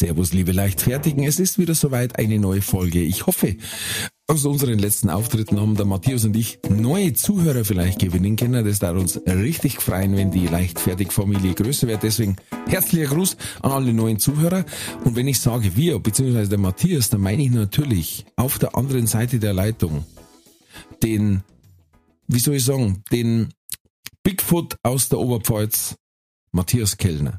Servus, liebe Leichtfertigen. Es ist wieder soweit eine neue Folge. Ich hoffe, aus unseren letzten Auftritten haben der Matthias und ich neue Zuhörer vielleicht gewinnen können. Das darf uns richtig freuen, wenn die Leichtfertig-Familie größer wird. Deswegen herzlicher Gruß an alle neuen Zuhörer. Und wenn ich sage wir, beziehungsweise der Matthias, dann meine ich natürlich auf der anderen Seite der Leitung den, wie soll ich sagen, den Bigfoot aus der Oberpfalz, Matthias Kellner.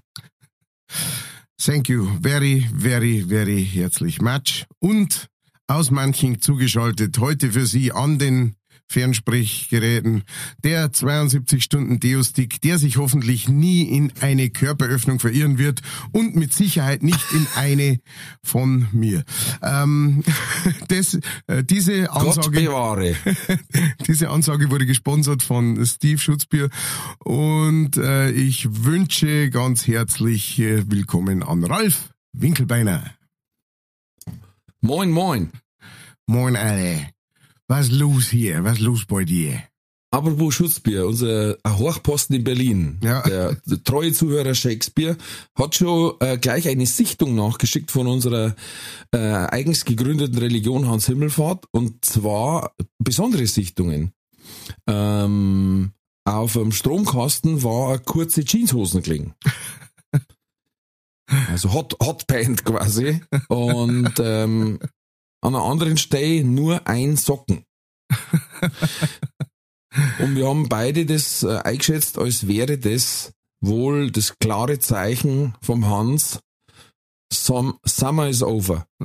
Thank you very, very, very herzlich much. Und aus manchen zugeschaltet heute für Sie an den Fernsprechgeräten der 72 Stunden Deostick, der sich hoffentlich nie in eine Körperöffnung verirren wird und mit Sicherheit nicht in eine von mir. Ähm, das, äh, diese Ansage, diese Ansage wurde gesponsert von Steve Schutzbier und äh, ich wünsche ganz herzlich äh, willkommen an Ralf Winkelbeiner. Moin, moin. Moin alle. Was los hier? Was los bei dir? Apropos Schutzbier, unser Hochposten in Berlin, Ja. der, der treue Zuhörer Shakespeare, hat schon äh, gleich eine Sichtung nachgeschickt von unserer äh, eigens gegründeten Religion Hans Himmelfahrt und zwar besondere Sichtungen. Ähm, auf dem Stromkasten war eine kurze Jeanshosen gelegen. Also Hot, Hotband quasi. Und ähm, an einer anderen Stelle nur ein Socken. Und wir haben beide das äh, eingeschätzt, als wäre das wohl das klare Zeichen vom Hans. Some, summer is over.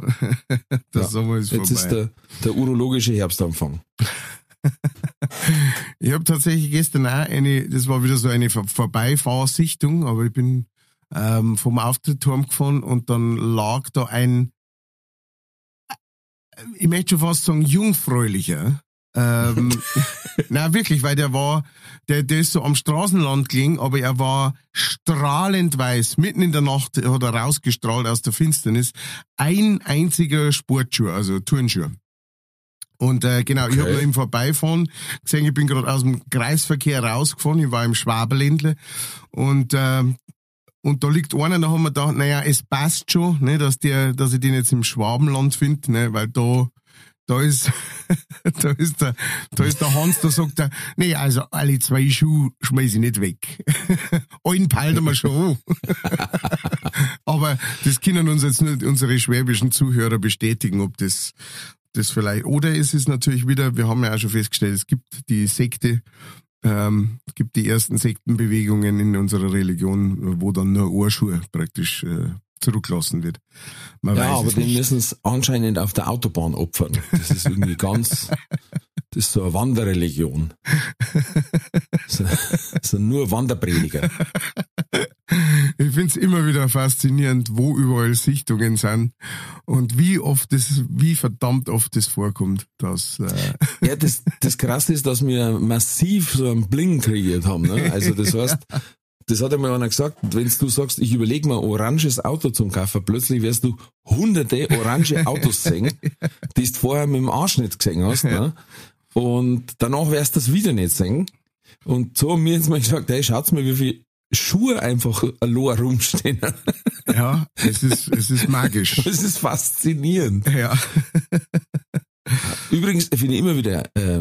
Der Ja, Sommer ist Jetzt vorbei. ist der, der urologische Herbstanfang. ich habe tatsächlich gestern auch eine, das war wieder so eine Vorbeifahrsichtung, aber ich bin ähm, vom Auftritt heimgefahren und dann lag da ein, ich möchte schon fast sagen, jungfräulicher. Ähm, na wirklich, weil der war, der, der ist so am Straßenland gelegen, aber er war strahlend weiß. Mitten in der Nacht hat er rausgestrahlt aus der Finsternis. Ein einziger Sportschuh, also Turnschuh. Und äh, genau, ich habe Okay. im Vorbeifahren gesehen, ich bin gerade aus dem Kreisverkehr rausgefahren, ich war im Schwaberländle und ähm, und da liegt einer, da haben wir gedacht, naja, es passt schon, ne, dass der, dass ich den jetzt im Schwabenland finde, ne, weil da da ist, da ist der, da ist der Hans, da sagt er, nee, also alle zwei Schuhe schmeiß ich nicht weg. Einen peilten wir schon an. Aber das können uns jetzt nur unsere schwäbischen Zuhörer bestätigen, ob das, das vielleicht, oder es ist natürlich wieder, wir haben ja auch schon festgestellt, es gibt die Sekte, ähm, es gibt die ersten Sektenbewegungen in unserer Religion, wo dann nur Ohrschuhe praktisch äh, zurücklassen wird. Man Ja, aber nicht. müssen es anscheinend auf der Autobahn opfern. Das ist irgendwie ganz, das ist so eine Wanderreligion. So, so nur Wanderprediger. Ich find's immer wieder faszinierend, wo überall Sichtungen sind und wie oft das, wie verdammt oft das vorkommt, dass äh, Ja, das, das Krasse ist, dass wir massiv so einen Bling kreiert haben. Ne? Also das heißt, das hat einmal einer gesagt, wenn du sagst, ich überlege mir ein oranges Auto zum kaufen, plötzlich wirst du hunderte orange Autos sehen, die du vorher mit dem Arsch nicht gesehen hast. Ne? Und danach wirst du das wieder nicht sehen. Und so haben wir jetzt mal gesagt, hey, schaut's mal, wie viele Schuhe einfach allein rumstehen. ja, es ist es ist magisch. Das ist faszinierend. Ja. Übrigens finde ich immer wieder äh,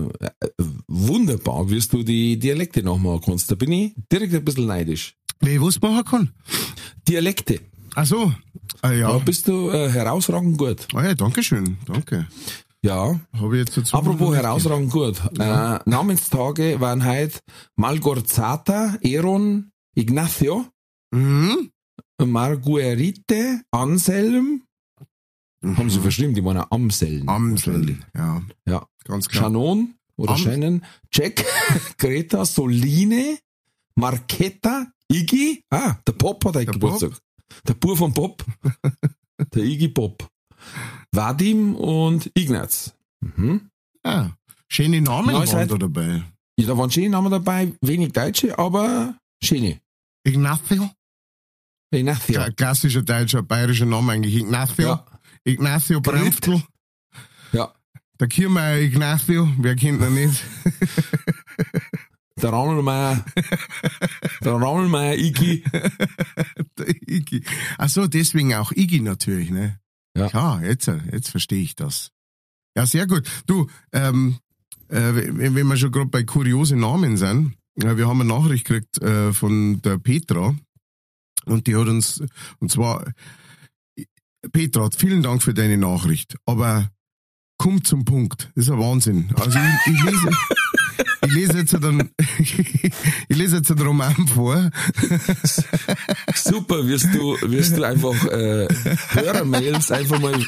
wunderbar, wie du die Dialekte nachmachen kannst. Da bin ich direkt ein bisschen neidisch. Wer was machen kann? Dialekte. Ach so. Ah, Da ja. bist du äh, herausragend gut. Ah, ja, danke schön. Danke. Ja. Habe ich jetzt dazu Apropos herausragend gut. Äh, Namenstage waren heute Malgorzata, Eron, Ignacio, Mhm. Marguerite, Anselm. Haben sie verschrieben, die waren ja Amseln. Amsel. Ja, Ja. ganz klar. Shannon oder Am- Shannon, Jack, Greta, Soline, Marketa, Iggy, ah, der Pop hat heute Der Geburtstag. Der Bur vom Pop. der Iggy Pop. Vadim und Ignaz. Mhm. Ah, schöne Namen Neue waren da dabei. Ja, da waren schöne Namen dabei, wenig Deutsche, aber schöne. Ignacio? Ignacio. Klassischer deutscher, bayerischer Name eigentlich. Ignacio. Ja. Ignacio Bremftl. Ja. Der Kirmeier Ignacio, wer kennt ihn nicht? Der Rammelmeier, der Rammelmeier Iggy. Der Iggy. Ach so, deswegen auch Iggy natürlich, ne? Ja. Klar, jetzt, jetzt verstehe ich das. Ja, sehr gut. Du, ähm, äh, wenn wir schon gerade bei kuriose Namen sind, wir haben eine Nachricht gekriegt äh, von der Petra und die hat uns, und zwar, Petra, vielen Dank für deine Nachricht, aber komm zum Punkt. Das ist ein Wahnsinn. Also ich, ich lese, ich lese jetzt dann, ich lese jetzt einen Roman vor. Super, wirst du, wirst du einfach äh, Hörermails einfach mal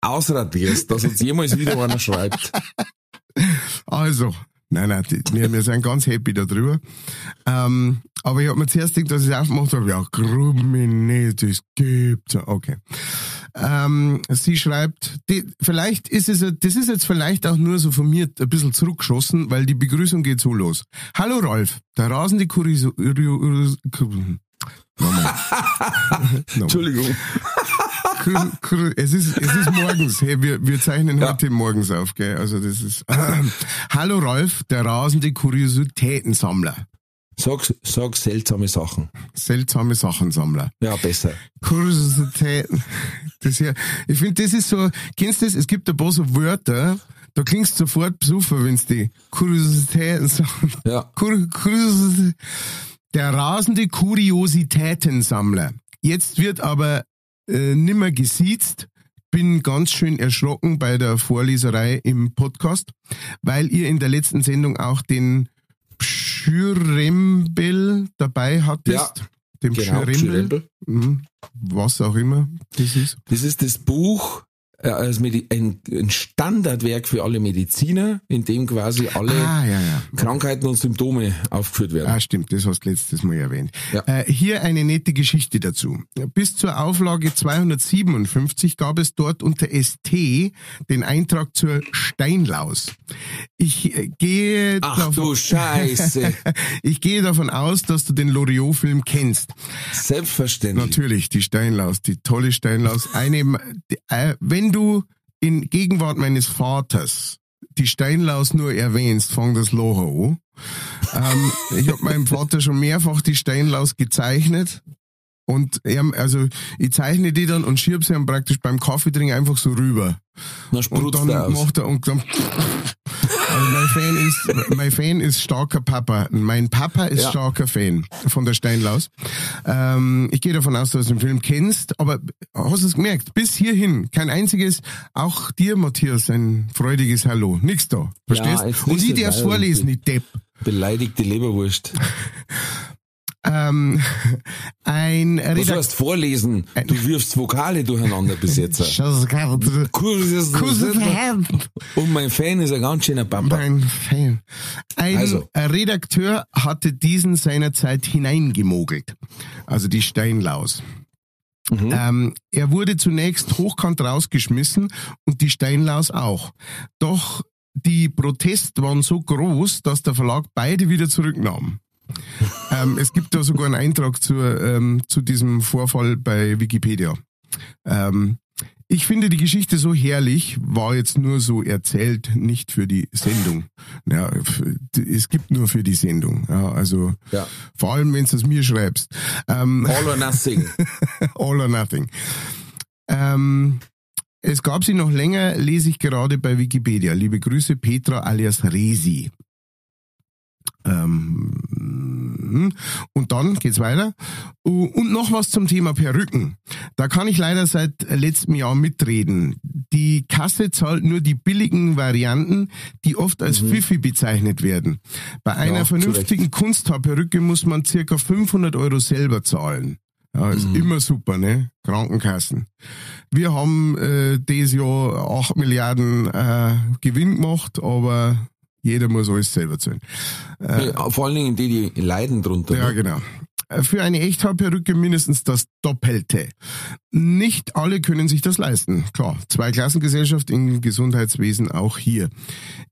ausradierst, dass uns jemals wieder einer schreibt. Also, nein, nein, die, wir, wir sind ganz happy darüber. Ähm, aber ich habe mir zuerst gedacht, dass ich es aufgemacht habe, ja, Grummi nicht, das gibt's. Okay. Ähm, sie schreibt, die, vielleicht ist es, das ist jetzt vielleicht auch nur so von mir ein bisschen zurückgeschossen, weil die Begrüßung geht so los. Hallo Rolf, der rasende Kuriso... Entschuldigung. Es ist, es ist morgens. Hey, wir, wir zeichnen Ja. heute morgens auf, gell? Also das ist. Hallo Rolf, der rasende Kuriositätensammler. Sag, sag seltsame Sachen. Seltsame Sachensammler. Ja, besser. Kuriositäten. Das hier, ich finde, das ist so, kennst du das? Es gibt ein paar so Wörter, da klingst du sofort besoffen, wenn's die Kuriositäten sagen. Ja. Kur der rasende Kuriositätensammler. Jetzt wird aber äh, nimmer gesiezt. Bin ganz schön erschrocken bei der Vorleserei im Podcast, weil ihr in der letzten Sendung auch den Schürembel dabei hattest. Ja, Dem Genau, Schürembel. Mhm. Was auch immer das ist. Das ist das Buch, als Medi ein, ein Standardwerk für alle Mediziner, in dem quasi alle Ah, ja, ja. Krankheiten und Symptome aufgeführt werden. Ah, stimmt, das hast du letztes Mal erwähnt. Ja. Äh, hier eine nette Geschichte dazu. Bis zur Auflage 257 gab es dort unter ST den Eintrag zur Steinlaus. Ich äh, gehe Ach davon, du Scheiße. ich gehe davon aus, dass du den Loriot-Film kennst. Selbstverständlich. Natürlich, die Steinlaus, die tolle Steinlaus. Eine, die, äh, wenn du in Gegenwart meines Vaters die Steinlaus nur erwähnst, fang das Loch an. Ähm, ich habe meinem Vater schon mehrfach die Steinlaus gezeichnet. Und er, also ich zeichne die dann und schieb sie dann praktisch beim Kaffeetrinken einfach so rüber. Dann Und dann er macht er und dann. Also mein Fan ist, mein Fan ist starker Papa. Mein Papa ist Ja. starker Fan von der Steinlaus. Ähm, ich gehe davon aus, dass du den Film kennst, aber hast du es gemerkt? Bis hierhin kein einziges, auch dir, Matthias, ein freudiges Hallo. Nix da. Verstehst? jetzt und ich es darf's weiter. vorlesen, ich Depp. Beleidigte Leberwurst. Ähm, ein Was Redakteur. heißt vorlesen? Du wirfst Vokale durcheinander bis jetzt. Mein Kurses- Und mein Fan ist ein ganz schöner Papa. Fan. Ein Also. Redakteur hatte diesen seinerzeit hineingemogelt. Also die Steinlaus. Mhm. Ähm, er wurde zunächst hochkant rausgeschmissen und die Steinlaus auch. Doch die Proteste waren so groß, dass der Verlag beide wieder zurücknahm. Ähm, es gibt da sogar einen Eintrag zur, ähm, zu diesem Vorfall bei Wikipedia. Ähm, ich finde die Geschichte so herrlich, war jetzt nur so erzählt, nicht für die Sendung. Ja, es gibt nur für die Sendung. Ja, also Ja. vor allem, wenn du es mir schreibst. Ähm, All or nothing. All or nothing. Ähm, es gab sie noch länger, lese ich gerade bei Wikipedia. Liebe Grüße, Petra alias Resi. Ähm, und dann geht's weiter. Und noch was zum Thema Perücken. Da kann ich leider seit letztem Jahr mitreden. Die Kasse zahlt nur die billigen Varianten, die oft als Fifi bezeichnet werden. Bei einer Ja, vernünftigen Kunsthaarperücke muss man circa 500 Euro selber zahlen. Ja, ist immer super, ne? Krankenkassen. Wir haben äh, dieses Jahr 8 Milliarden äh, Gewinn gemacht, aber jeder muss alles selber zahlen. Ja, Vor allen Dingen die, die leiden drunter. Ja, ne? genau. für eine Echthaarperücke mindestens das Doppelte. Nicht alle können sich das leisten. Klar, Zweiklassengesellschaft im Gesundheitswesen auch hier.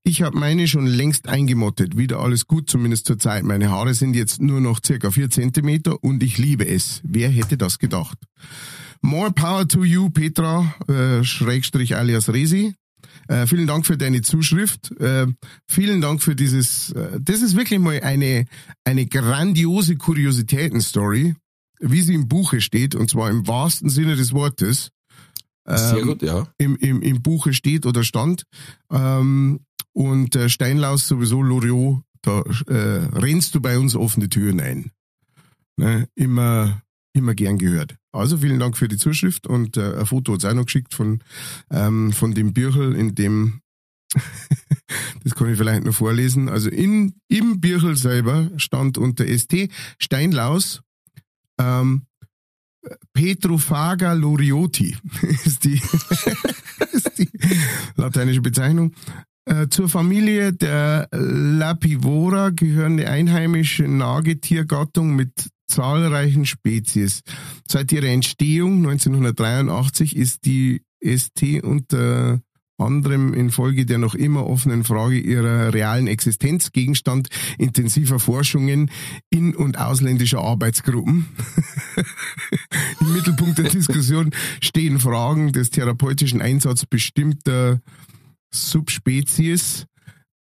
Ich habe meine schon längst eingemottet. Wieder alles gut, zumindest zur Zeit. Meine Haare sind jetzt nur noch circa vier Zentimeter und ich liebe es. Wer hätte das gedacht? More power to you, Petra, äh, Schrägstrich alias Resi. Äh, vielen Dank für deine Zuschrift. Äh, vielen Dank für dieses. Äh, das ist wirklich mal eine eine grandiose Kuriositäten-Story, wie sie im Buche steht, und zwar im wahrsten Sinne des Wortes. Sehr ähm, gut, ja. Im, im, Im Buche steht oder stand. Ähm, und äh, Steinlaus sowieso, Loriot, da äh, rennst du bei uns offene Türen ein. Ne? Immer immer gern gehört. Also vielen Dank für die Zuschrift und äh, ein Foto hat es auch noch geschickt von, ähm, von dem Birchel, in dem, das kann ich vielleicht noch vorlesen, also in, im Birchel selber stand unter ST Steinlaus ähm, Petrophaga lorioti ist die, ist die lateinische Bezeichnung. Äh, zur Familie der Lapivora gehören die einheimische Nagetiergattung mit zahlreichen Spezies. Seit ihrer Entstehung 1983 ist die ST unter anderem infolge der noch immer offenen Frage ihrer realen Existenz Gegenstand intensiver Forschungen in- und ausländischer Arbeitsgruppen. Im Mittelpunkt der Diskussion stehen Fragen des therapeutischen Einsatzes bestimmter Subspezies,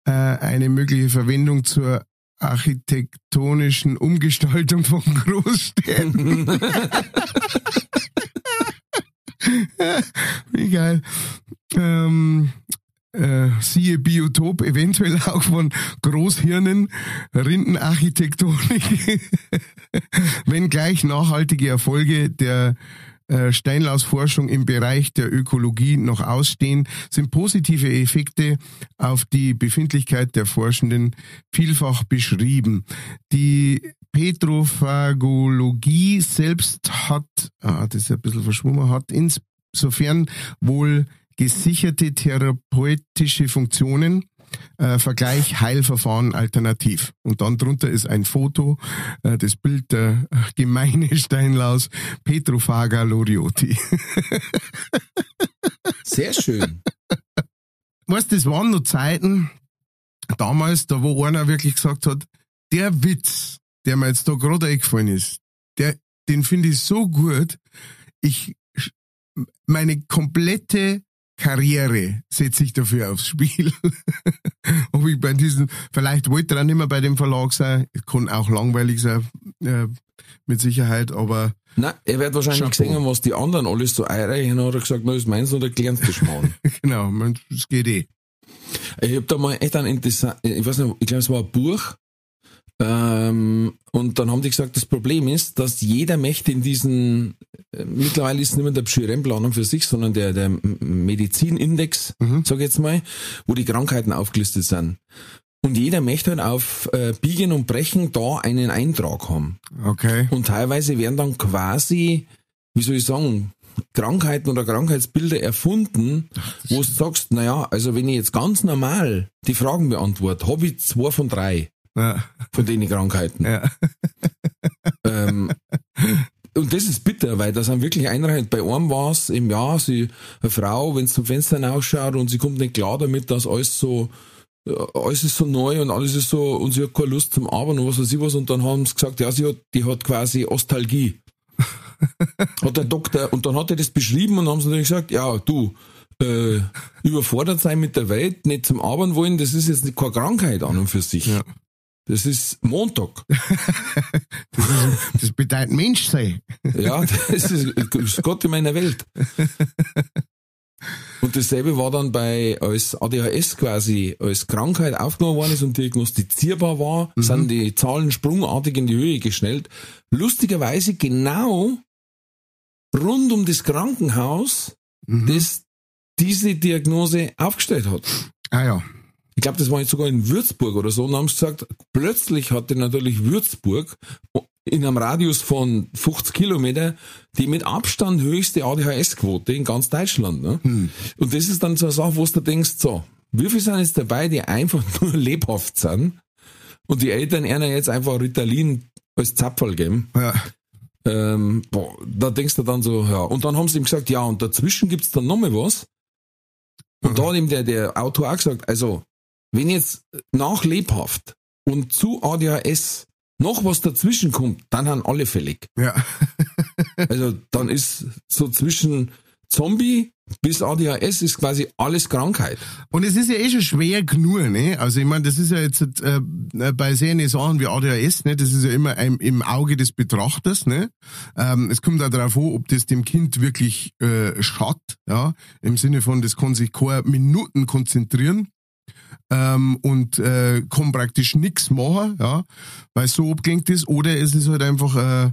äh, eine mögliche Verwendung zur architektonischen Umgestaltung von Großstädten. Wie geil. Ähm, äh, siehe Biotop, eventuell auch von Großhirnen, Rindenarchitektonik, wenn gleich nachhaltige Erfolge der äh, Steinlausforschung im Bereich der Ökologie noch ausstehen, sind positive Effekte auf die Befindlichkeit der Forschenden vielfach beschrieben. Die Petrophagologie selbst hat, ah, das ist ein bisschen verschwommen, hat insofern wohl gesicherte therapeutische Funktionen, äh, Vergleich Heilverfahren alternativ. Und dann drunter ist ein Foto, äh, das Bild der gemeine Steinlaus Petrophaga Lorioti. Sehr schön. Weißt, das waren nur Zeiten, damals, da wo einer wirklich gesagt hat, der Witz, der mir jetzt da gerade eingefallen ist, der, den finde ich so gut, ich, meine komplette Karriere setze ich dafür aufs Spiel. Ob ich bei diesen, vielleicht wollte er auch nicht mehr bei dem Verlag sein, kann auch langweilig sein, äh, mit Sicherheit, aber. Nein, er wird wahrscheinlich Chapeau. gesehen haben, was die anderen alles so einreichen, hat er gesagt, na, ist meins oder du Schmarrn. genau, das geht eh. Ich habe da mal echt ein interessant, ich weiß nicht, ich glaube, es war ein Buch, ähm, und dann haben die gesagt, das Problem ist, dass jeder möchte in diesen, äh, mittlerweile ist es nicht mehr der Psyrenplanung für sich, sondern der, der Medizinindex, mhm. sag ich jetzt mal, wo die Krankheiten aufgelistet sind. Und jeder möchte halt auf äh, Biegen und Brechen da einen Eintrag haben. Okay. Und teilweise werden dann quasi, wie soll ich sagen, Krankheiten oder Krankheitsbilder erfunden, wo du sagst, naja, also wenn ich jetzt ganz normal die Fragen beantworte, habe ich zwei von drei ja. von den Krankheiten. Ja. Ähm, und das ist bitter, weil da sind wirklich Einreihen. Bei einem war es im Jahr, sie, eine Frau, wenn sie zum Fenster hinausschaut und sie kommt nicht klar damit, dass alles so, äh, alles ist so neu und alles ist so, und sie hat keine Lust zum Arbeiten und was weiß ich was, und dann haben sie gesagt, ja, sie hat, die hat quasi Ostalgie. hat der Doktor, und dann hat er das beschrieben und haben sie natürlich gesagt, ja, du, äh, überfordert sein mit der Welt, nicht zum Arbeiten wollen, das ist jetzt keine Krankheit an und für sich. Ja. Das ist Montag. das, ist, das bedeutet Menschsein. ja, das ist, ist Gott in meiner Welt. Und dasselbe war dann bei, als ADHS quasi als Krankheit aufgenommen worden ist und diagnostizierbar war, mhm. sind die Zahlen sprungartig in die Höhe geschnellt. Lustigerweise genau rund um das Krankenhaus, mhm. das diese Diagnose aufgestellt hat. Ah ja ich glaube, das war jetzt sogar in Würzburg oder so, und haben sie gesagt, plötzlich hatte natürlich Würzburg in einem Radius von 50 Kilometer die mit Abstand höchste ADHS-Quote in ganz Deutschland. Ne? Hm. Und das ist dann so eine Sache, wo du denkst, so, wie viele sind jetzt dabei, die einfach nur lebhaft sind und die Eltern einer jetzt einfach Ritalin als Zapferl geben. Ja. Ähm, boah, da denkst du dann so, ja. Und dann haben sie ihm gesagt, ja, und dazwischen gibt's dann nochmal was. Und da hat ihm der, der Autor auch gesagt, also, wenn jetzt nach lebhaft und zu ADHS noch was dazwischen kommt, dann haben alle fällig. Ja. Also dann ist so zwischen Zombie bis ADHS ist quasi alles Krankheit. Und es ist ja eh schon schwer genug, ne? Also ich meine, das ist ja jetzt äh, bei sehr Sachen wie ADHS, ne? Das ist ja immer ein, im Auge des Betrachters, ne? Ähm, es kommt auch darauf an, ob das dem Kind wirklich äh, schadet, ja? Im Sinne von, das kann sich keine Minuten konzentrieren ähm, und äh, kann praktisch nichts machen, ja? Weil so abgelenkt ist. Oder es ist halt einfach äh,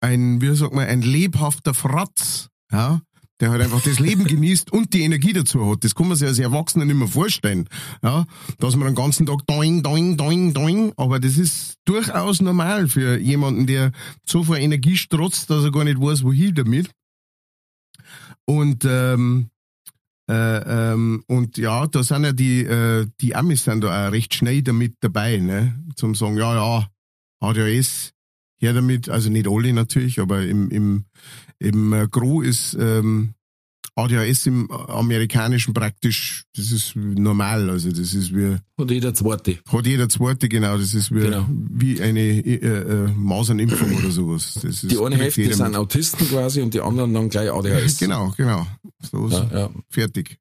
ein, wie sagt man, ein lebhafter Fratz, ja? der halt einfach das Leben genießt und die Energie dazu hat. Das kann man sich als Erwachsener nicht mehr vorstellen. Ja, dass man den ganzen Tag doing, doing, doing, doing, aber das ist durchaus normal für jemanden, der so viel Energie strotzt, dass er gar nicht weiß, wohin damit. Und ähm, äh, ähm, und ja, da sind ja die, äh, die Amis sind da auch recht schnell damit dabei, ne? Zum sagen, ja, ja, ADHS, her damit, also nicht alle natürlich, aber im, im, im Gro ist ähm, ADHS im amerikanischen praktisch, das ist normal, also das ist wie... Und jeder zweite. Hat jeder zweite, genau, das ist wie, genau. wie eine äh, äh, Masernimpfung oder sowas. Die eine Hälfte sind Autisten quasi und die anderen dann gleich ADHS. Genau, genau. So, ja, ja. Fertig.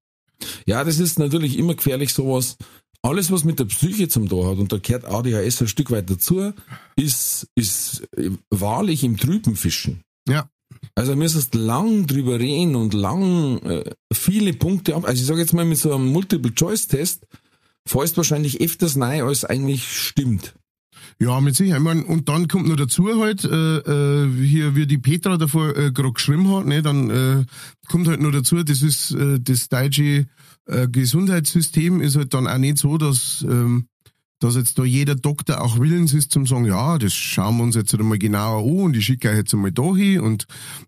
Ja, das ist natürlich immer gefährlich, sowas. Alles, was mit der Psyche zum Tor hat, und da gehört ADHS ein Stück weit dazu, ist, ist wahrlich im Trüben fischen. Ja. Also müsstest lang drüber reden und lang äh, viele Punkte ab. Also ich sage jetzt mal mit so einem Multiple-Choice-Test fällst wahrscheinlich öfters nein, als eigentlich stimmt. Ja, mit Sicherheit. Ich mein, und dann kommt noch dazu halt, äh, äh, hier, wie die Petra davor äh, gerade geschrieben hat, ne, dann äh, kommt halt noch dazu, das ist äh, das deutsche äh, Gesundheitssystem ist halt dann auch nicht so, dass ähm, dass jetzt da jeder Doktor auch willens ist zum sagen, ja, das schauen wir uns jetzt einmal genauer an und ich schicke euch jetzt einmal da hin und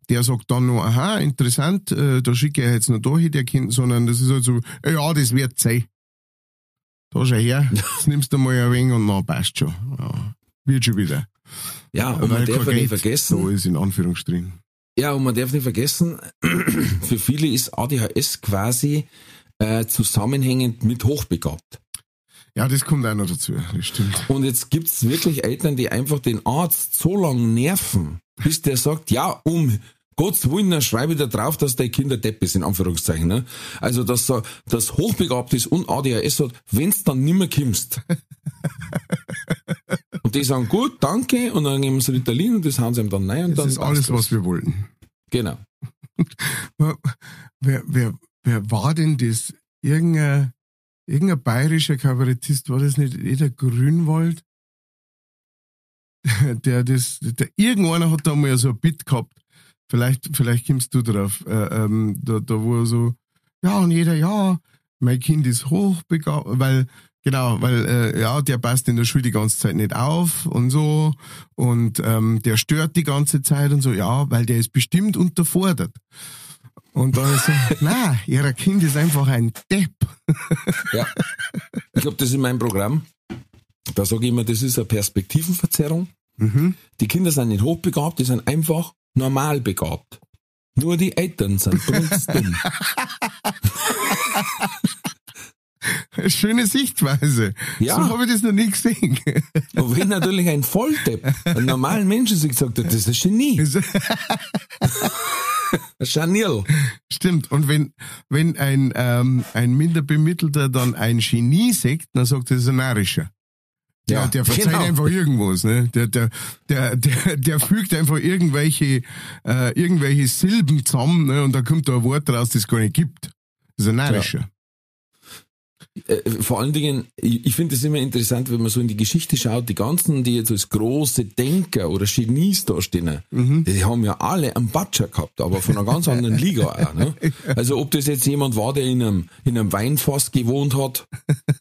der sagt dann noch, aha, interessant, äh, da schicke ich euch jetzt noch da hin, der Kind, sondern das ist halt so, ja, das wird sein. Da schau her, jetzt nimmst du mal ein wenig und dann passt schon. Ja, wird schon wieder. Ja, und man darf nicht vergessen. So ist in Anführungsstrichen. Ja, und man darf nicht vergessen, für viele ist ADHS quasi äh, zusammenhängend mit hochbegabt. Ja, das kommt auch noch dazu, das stimmt. Und jetzt gibt's wirklich Eltern, die einfach den Arzt so lange nerven, bis der sagt, ja, um Gottes Willen, dann schreibe ich da drauf, dass der Kinder Depp ist, in Anführungszeichen. Ne? Also, dass er das hochbegabt ist und ADHS hat, wenn's dann nimmer kimmst. und die sagen, gut, danke, und dann geben sie Ritalin und das haben sie ihm dann nein. Und das dann ist alles, das. was wir wollten. Genau. wer, wer, wer war denn das? Irgendein irgendein bayerischer Kabarettist, war das nicht eh der Grünwald? Der das, der, irgendeiner hat da mal so ein Bit gehabt. Vielleicht, vielleicht kommst du drauf, äh, ähm, da, da wo er so, ja, und jeder, ja, mein Kind ist hochbegabt, weil, genau, weil, äh, ja, der passt in der Schule die ganze Zeit nicht auf und so, und ähm, der stört die ganze Zeit und so, ja, weil der ist bestimmt unterfordert. Und dann ist so, na, ihre Kind ist einfach ein Depp. Ja. Ich glaube, das ist mein Programm. Da sage ich immer, das ist eine Perspektivenverzerrung. Mhm. Die Kinder sind nicht hochbegabt, die sind einfach normal begabt. Nur die Eltern sind dumm. Schöne Sichtweise. Ja. So habe ich das noch nie gesehen. Und wenn natürlich ein Volldepp, ein normaler Mensch sich gesagt hat, das ist ein Genie. Chanel. Stimmt. Und wenn, wenn ein, ähm, ein Minderbemittelter dann ein Genie sagt, dann sagt er, das ist ein Narischer. Ja, der verzeiht genau. einfach irgendwas, ne? Der, der, der, der, der fügt einfach irgendwelche, äh, irgendwelche Silben zusammen, ne? Und da kommt da ein Wort raus, das es gar nicht gibt. Das ist ein Narischer. Äh, vor allen Dingen, ich finde es immer interessant, wenn man so in die Geschichte schaut, die ganzen, die jetzt als große Denker oder Genies da stehen, mhm. die haben ja alle einen Batscher gehabt, aber von einer ganz anderen Liga auch. Ne? Also ob das jetzt jemand war, der in einem, in einem Weinfass gewohnt hat,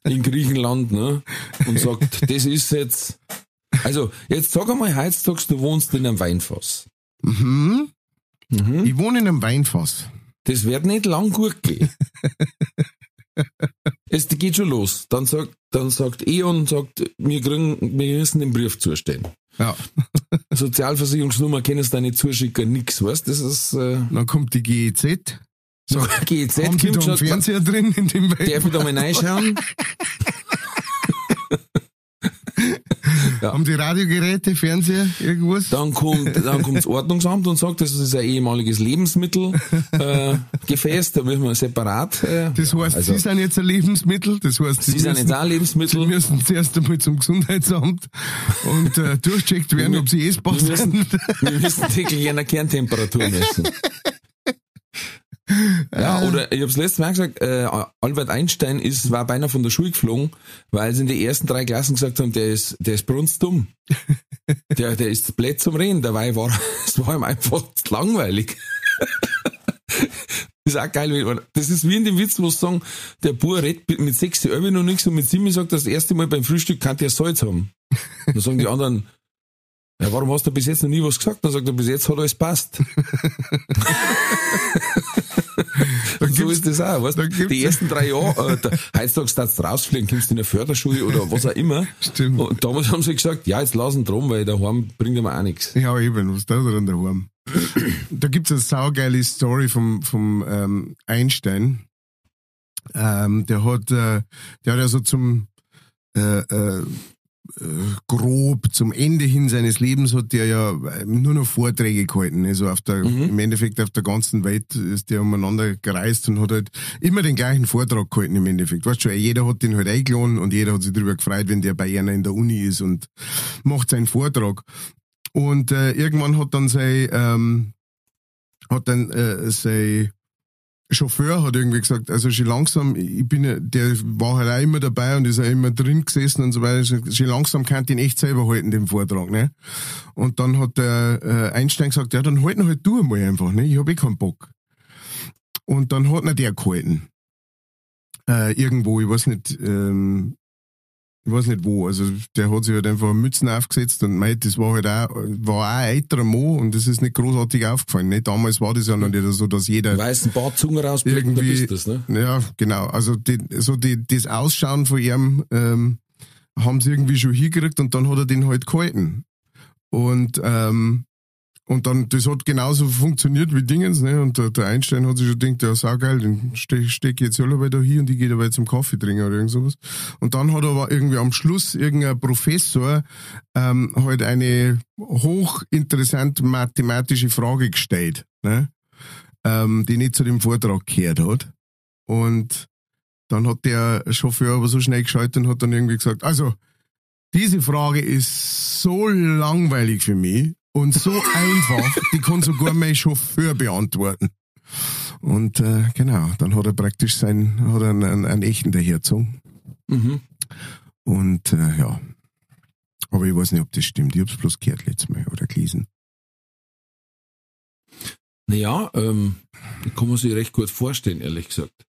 in Griechenland, ne? und sagt, das ist jetzt, also jetzt sag einmal, heutzutage, du wohnst in einem Weinfass. Mhm. Mhm. Ich wohne in einem Weinfass. Das wird nicht lang gut gehen. es geht schon los. Dann sagt, dann sagt Eon, sagt, wir kriegen, wir müssen den Brief zustellen. Ja. Sozialversicherungsnummer sie da nicht zuschicken, nix, weißt Das ist, äh, Dann kommt die GEZ. so, GEZ Haben die da kommt einen schon, Fernseher drin in dem darf ich da mal reinschauen? Haben die Radiogeräte, Fernseher, irgendwas? Dann kommt, dann kommt das Ordnungsamt und sagt, das ist ein ehemaliges Lebensmittelgefäß, äh, da müssen wir separat. Äh, Das heißt, also, Sie sind jetzt ein Lebensmittel, das heißt, Sie sind jetzt auch Sie Lebensmittel. müssen zuerst einmal zum Gesundheitsamt und äh, durchcheckt werden, ob sie essbar sind. wir müssen täglich eine Kerntemperatur messen. Ja, oder ich habe letztes Mal gesagt, äh, Albert Einstein ist, war beinahe von der Schule geflogen, weil sie in den ersten drei Klassen gesagt haben, der ist, der ist brunstdumm. Der, der ist blöd zum Reden, dabei war, es war ihm einfach langweilig. Das ist auch geil. wenn- Das ist wie in dem Witz, wo sie sagen, der Bub redet mit sechs Jahren noch nichts und mit sieben sagt, das erste Mal beim Frühstück kann der Salz haben. Dann sagen die anderen, ja, warum hast du bis jetzt noch nie was gesagt? Dann sagt er, bis jetzt hat alles passt. So ist das auch, weißt du? Die ersten drei Jahre, äh, heutzutage darfst du rausfliegen, kommst in eine Förderschule oder was auch immer. Stimmt. Und damals haben sie gesagt, ja, jetzt lassen drum, weil daheim bringt er mir auch nichts. Ja, eben, was da dran daheim? da gibt's eine saugeile Story vom, vom ähm, Einstein. Ähm, der hat, äh, der hat ja so zum äh, äh, grob zum Ende hin seines Lebens hat der ja äh, nur noch Vorträge gehalten. Also auf der, im Endeffekt auf der ganzen Welt ist der umeinander gereist und hat halt immer den gleichen Vortrag gehalten im Endeffekt. Weißt schon, jeder hat den halt eingeladen und jeder hat sich darüber gefreut, wenn der bei einer in der Uni ist und macht seinen Vortrag. Und äh, irgendwann hat dann sein, ähm, hat dann äh, sein Chauffeur hat irgendwie gesagt, also schon langsam, ich bin ja, der war halt auch immer dabei und ist auch immer drin gesessen und so weiter. Schon schon langsam kann ich ihn echt selber halten, den Vortrag, ne? Und dann hat der äh, Einstein gesagt, ja, dann halten halt du einmal einfach, ne? Ich hab eh keinen Bock. Und dann hat er der gehalten. Äh, irgendwo, ich weiß nicht, ähm, ich weiß nicht wo, also der hat sich halt einfach Mützen aufgesetzt und meint, das war halt auch, war auch ein älterer Mo und das ist nicht großartig aufgefallen. Ne? Damals war das ja noch nicht so, dass jeder Weißen Bart, Zunge rausblicken, da bist du's, ne? ja, genau. Also die, so die, das Ausschauen von ihm ähm, haben sie irgendwie schon hingekriegt und dann hat er den halt gehalten. Und ähm, und dann, das hat genauso funktioniert wie Dingens, ne? Und der, der Einstein hat sich schon gedacht, ja, saugeil, den steck, steck ich jetzt selber da hier und ich gehe dabei zum Kaffee trinken oder irgend sowas. Und dann hat aber irgendwie am Schluss irgendein Professor ähm, halt eine hochinteressant mathematische Frage gestellt, ne? Ähm, die nicht zu dem Vortrag gehört hat. Und dann hat der Chauffeur aber so schnell geschaltet und hat dann irgendwie gesagt, also, diese Frage ist so langweilig für mich und so einfach, die kann sogar mein Chauffeur beantworten. Und äh, genau, dann hat er praktisch seinen, hat er einen, einen, einen echten dahergezogen. Mhm. Und äh, ja. Aber ich weiß nicht, ob das stimmt. Ich hab's bloß gehört letztes Mal oder gelesen. Naja, ähm, kann man sich recht gut vorstellen, ehrlich gesagt.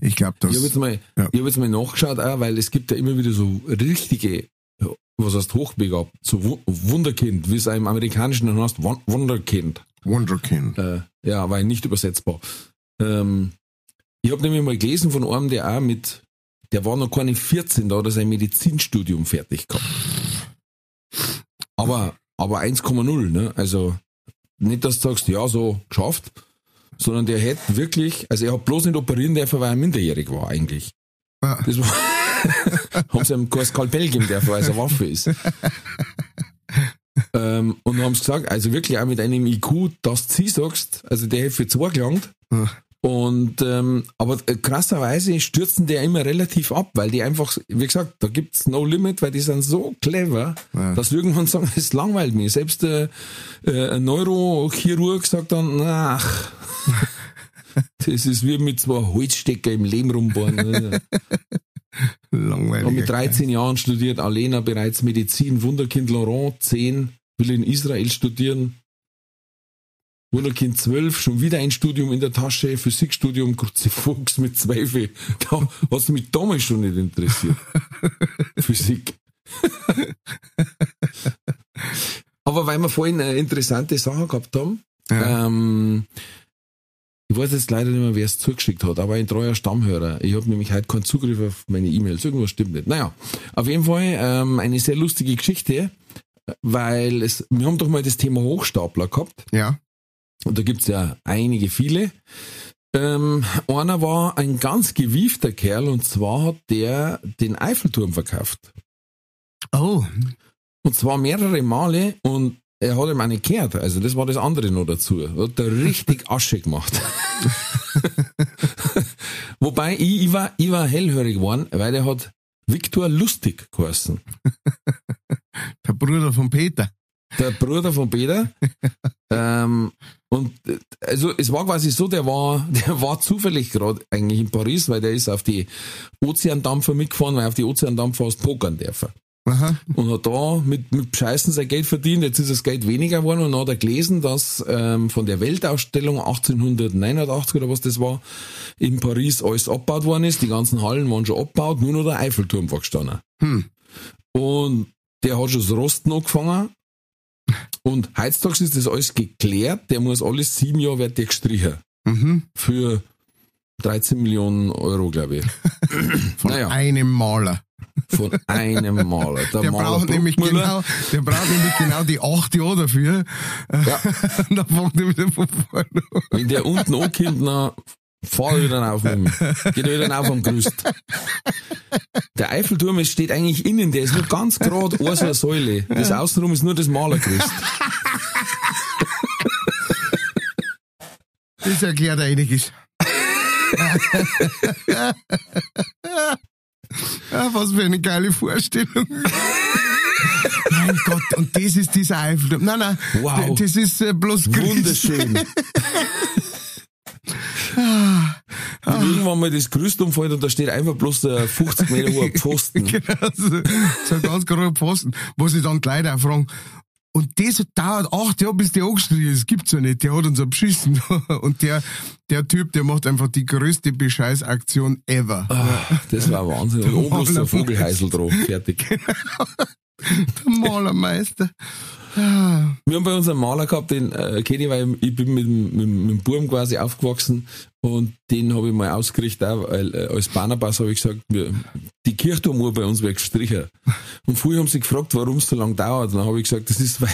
Ich glaube, das. Ich habe jetzt, mal, ja. ich hab jetzt mal nachgeschaut, auch, weil es gibt ja immer wieder so richtige, was heißt hochbegabt, so Wu- Wunderkind, wie es im Amerikanischen dann heißt, Won- Wunderkind. Wonderkind. Äh, ja, war nicht übersetzbar. Ähm, ich habe nämlich mal gelesen von einem, der auch mit, der war noch keine 14, da hat er sein Medizinstudium fertig gehabt. Aber, aber 1,0, ne? Also nicht, dass du sagst, ja, so geschafft, sondern der hätte wirklich, also er hat bloß nicht operieren dürfen, weil er minderjährig war eigentlich. Ah. Das war, haben sie ihm kein Skalpell gegeben weil es eine Waffe ist. ähm, und haben gesagt, also wirklich auch mit einem IQ, dass du sie sagst, also der hätte für zwei gelangt. Und ähm, aber äh, krasserweise stürzen der immer relativ ab, weil die einfach, wie gesagt, da gibt's no limit, weil die sind so clever, Ja. dass sie irgendwann sagen, es langweilt mich. Selbst äh, äh, ein Neurochirurg sagt dann, ach, das ist wie mit zwei Holzstecker im Lehm rumbohren. Langweilig. Und mit 13 Jahren studiert Alena bereits Medizin, Wunderkind Laurent 10, will in Israel studieren. Wunderkind 12, schon wieder ein Studium in der Tasche, Physikstudium, Kruzifix mit 12. Da hast du mich damals schon nicht interessiert. Physik. Aber weil wir vorhin eine interessante Sache gehabt haben, Ja. ähm, ich weiß jetzt leider nicht mehr, wer es zugeschickt hat, aber ein treuer Stammhörer. Ich habe nämlich heute keinen Zugriff auf meine E-Mails. Irgendwas stimmt nicht. Naja, auf jeden Fall ähm, eine sehr lustige Geschichte. weil es, wir haben doch mal das Thema Hochstapler gehabt. Ja. Und da gibt's ja einige, viele. Ähm, einer war ein ganz gewiefter Kerl und zwar hat der den Eiffelturm verkauft. Oh. Und zwar mehrere Male und er hat ihm eine gekehrt. Also das war das andere noch dazu. Er hat da richtig Asche gemacht. Wobei ich, ich, war, ich war hellhörig geworden, weil er hat Viktor Lustig geheißen. Der Bruder von Peter. Der Bruder von Peter. ähm, und also es war quasi so, der war, der war zufällig gerade eigentlich in Paris, weil der ist auf die Ozeandampfer mitgefahren, weil auf die Ozeandampfer hast pokern dürfen. Aha. Und hat da mit, mit Scheißen sein Geld verdient. Jetzt ist das Geld weniger geworden und dann hat er gelesen, dass ähm, von der Weltausstellung 1889 oder was das war, in Paris alles abgebaut worden ist. Die ganzen Hallen waren schon abgebaut, nur noch der Eiffelturm war gestanden. Hm. Und der hat schon das Rosten angefangen. Und heutzutage ist das alles geklärt. Der muss alles sieben Jahre wird der gestrichen. Mhm. Für 13 Millionen Euro, glaube ich. Von Naja. einem Maler. Von einem Maler. Der Maler braucht, nämlich genau, der braucht nämlich genau die acht Jahre dafür. Ja. Und dann fängt er wieder von vorne an. Wenn der unten ankommt, dann fahr ich wieder auf mit ihm. Geht er wieder auf am Gerüst. Der Eiffelturm steht eigentlich innen, der ist nur ganz gerade eine so eine Säule. Das Außenrum ist nur das Malergerüst. Das erklärt einiges. ja, was für eine geile Vorstellung. mein Gott, und das ist dieser Eiffelturm. Nein, nein, Wow. das ist äh, bloß Gerüst. Wunderschön. Wenn irgendwann mal das Gerüst umfällt und da steht einfach bloß ein 50 Meter hoher Pfosten. Genau, so, so ein ganz großer Posten, wo sie dann die Leute auch fragen, und das dauert acht Jahre, bis der angestrichen ist. Gibt's ja nicht. Der hat uns beschissen. Und der, der Typ, der macht einfach die größte Bescheißaktion ever. Ah, das war Wahnsinn. Und oben bloß der Vogelheisel drauf. Fertig. Der Malermeister. Wir haben bei uns einen Maler gehabt, den äh, kenne ich, weil ich bin mit, mit, mit dem Burm quasi aufgewachsen und den habe ich mal ausgerichtet, auch, weil äh, als Barnabas habe ich gesagt, wir, die Kirchturmuhr bei uns wird gestrichen. Und früher haben sie gefragt, warum es so lange dauert. Und dann habe ich gesagt, das ist, weil,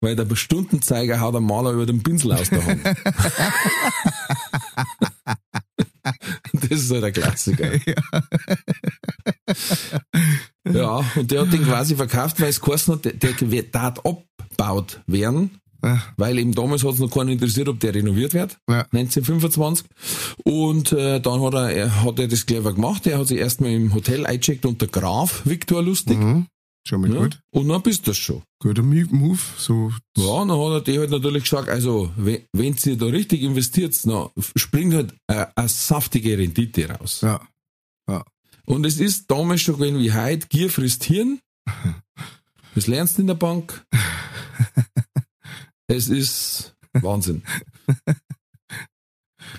weil der Stundenzeiger haut der Maler über den Pinsel aus der Hand. das ist halt der Klassiker. Ja, und der hat den quasi verkauft, weil es geheißen hat, der, der darf abgebaut werden, ah, weil eben damals hat es noch keinen interessiert, ob der renoviert wird, Ja. 1925. Und äh, dann hat er, er, hat er das clever gemacht, er hat sich erstmal im Hotel eingecheckt unter Graf Viktor Lustig. mhm. Schon mal Ja, gut. und dann bist du das schon. Guter Mo- Move. So. Ja, dann hat er die halt natürlich gesagt, also wenn, wenn ihr da richtig investiert, dann springt halt äh, eine saftige Rendite raus. Ja. Und es ist damals schon gewesen wie heute, Gier frisst Hirn. Das lernst du in der Bank. Es ist Wahnsinn.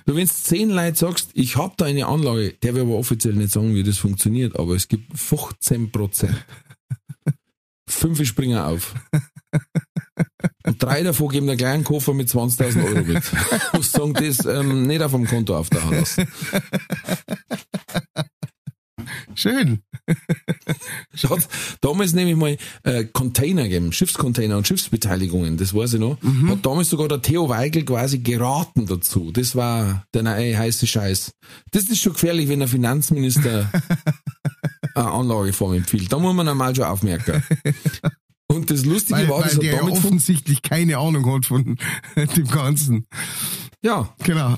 Du, wenn du zehn Leute sagst, ich habe da eine Anlage, der will aber offiziell nicht sagen, wie das funktioniert, aber es gibt 15 Prozent. Fünf springen auf. Und drei davon geben einen kleinen Koffer mit 20.000 Euro mit. Muss sagen, das ähm, nicht auf dem Konto auftauchen lassen. Schön. Es hat damals nämlich mal äh, Container gegeben, Schiffscontainer und Schiffsbeteiligungen, das weiß ich noch. Hat damals sogar der Theo Weigel quasi geraten dazu. Das war der neue heiße Scheiß. Das ist schon gefährlich, wenn der Finanzminister eine Anlageform empfiehlt. Da muss man einmal schon aufmerken. Und das Lustige Weil, war, das weil hat der ja damit fun- offensichtlich keine Ahnung hat von dem Ganzen. Ja, Genau.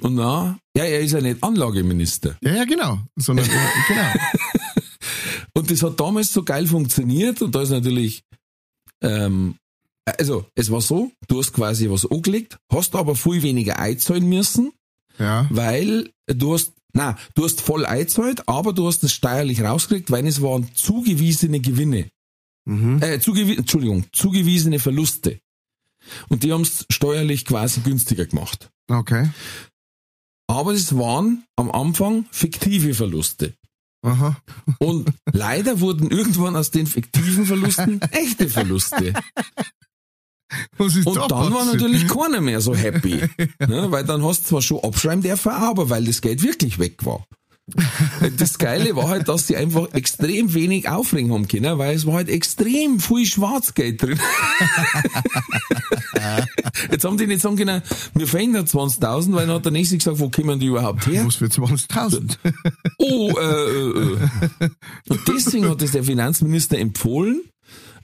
Und na, ja, er ist ja nicht Anlageminister. Ja, ja, genau. Sondern, genau. Und das hat damals so geil funktioniert und da ist natürlich, ähm, also es war so, du hast quasi was angelegt, hast aber viel weniger einzahlen müssen, Ja. weil du hast, na, du hast voll eingezahlt, aber du hast es steuerlich rausgekriegt, weil es waren zugewiesene Gewinne, Mhm. äh, zugewi Entschuldigung, zugewiesene Verluste. Und die haben es steuerlich quasi günstiger gemacht. Okay. Aber es waren am Anfang fiktive Verluste. Aha. Und leider wurden irgendwann aus den fiktiven Verlusten echte Verluste. Und da dann war natürlich keiner mehr so happy. ne? Weil dann hast du zwar schon abschreiben dürfen, aber weil das Geld wirklich weg war. Das Geile war halt, dass die einfach extrem wenig aufregen haben können, weil es war halt extrem viel Schwarzgeld drin. Jetzt haben die nicht sagen können, wir verhindern 20.000, weil dann hat der Nächste gesagt, wo kommen die überhaupt her? Was für 20.000? Oh, äh, äh, äh. Und deswegen hat es der Finanzminister empfohlen,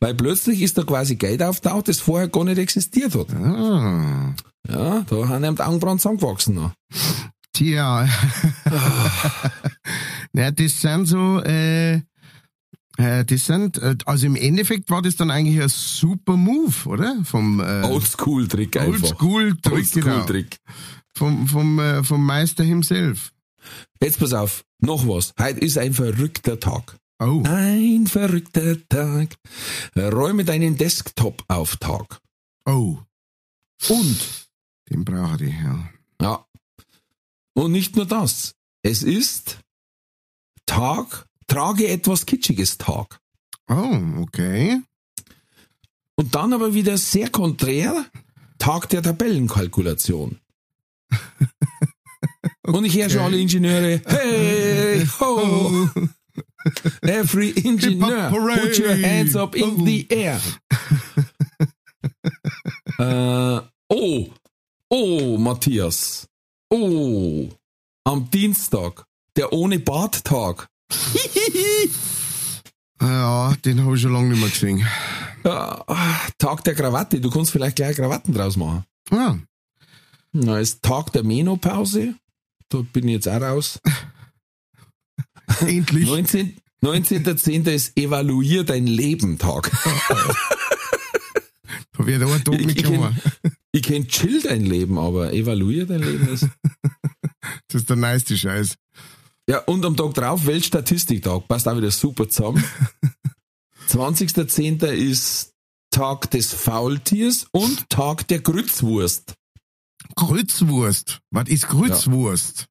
weil plötzlich ist da quasi Geld auftaucht, das vorher gar nicht existiert hat. ah. Ja, da haben ihm die Augenbrauen zusammengewachsen. Noch. Tja. Na, das sind so, äh, äh, das sind, äh, also im Endeffekt war das dann eigentlich ein super Move, oder? Vom äh, Oldschool-Trick einfach. Oldschool-Trick, genau. Oldschool-Trick. Vom, vom, äh, vom Meister himself. Jetzt pass auf, noch was. Heute ist ein verrückter Tag. Oh. Ein verrückter Tag. Räume deinen Desktop auf Tag. Oh. Und, Den brauche ich, ja. ja. Und nicht nur das. Es ist Tag, trage etwas Kitschiges Tag. Oh, okay. Und dann aber wieder sehr konträr, Tag der Tabellenkalkulation. Und ich höre schon alle Ingenieure, hey, ho, every engineer, put your hands up in the air. äh, oh, oh, Matthias, oh, am Dienstag, der ohne Barttag. Ja, den habe ich schon lange nicht mehr gesehen. Ja, Tag der Krawatte, du kannst vielleicht gleich Krawatten draus machen. Ah, Na, ist Tag der Menopause. Da bin ich jetzt auch raus. endlich. 19. 19.10. ist Evaluier dein Leben Tag. Da wird ein Tag Ich, nicht ich kenn, gekommen. ich kenn Chill dein Leben, aber Evaluier dein Leben ist. Das ist der neueste Scheiß. Ja, und am Tag drauf Weltstatistiktag. Passt auch wieder super zusammen. 20.10. ist Tag des Faultiers und Tag der Grützwurst. Grützwurst. Was ist Grützwurst?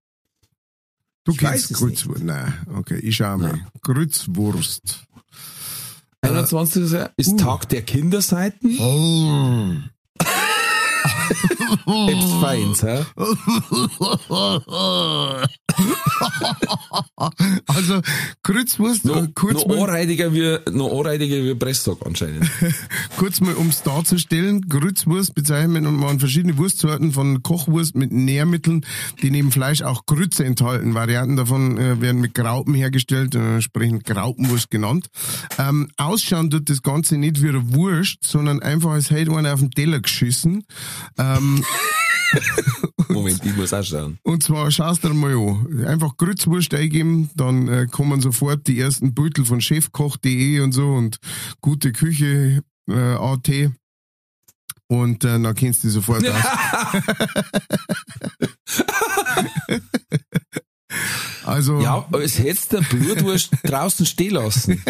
Du Ich kennst Grützwurst? Nein, okay, ich schau mal. Grützwurst. 21. ist Tag der Kinderseiten. Oh. Ebst feins, hä? Also, Grützwurst, No, äh, kurz, noch mal, noch anreidiger wie Presssack anscheinend. kurz mal, um es darzustellen, Grützwurst bezeichnet man verschiedene Wurstsorten von Kochwurst mit Nährmitteln, die neben Fleisch auch Grütze enthalten. Varianten davon äh, werden mit Graupen hergestellt, äh, entsprechend Graupenwurst genannt. Ähm, ausschauen tut das Ganze nicht wie eine Wurst, sondern einfach als hätte einer auf den Teller geschissen. Ähm, Moment, ich muss auch schauen. Und zwar schaust du mal an. Einfach Grützwurst eingeben, dann äh, kommen sofort die ersten Beutel von chefkoch.de und so und gute Küche äh, AT. Und äh, dann kennst du die sofort aus. also, Ja, es hättest der Blutwurst draußen stehen lassen.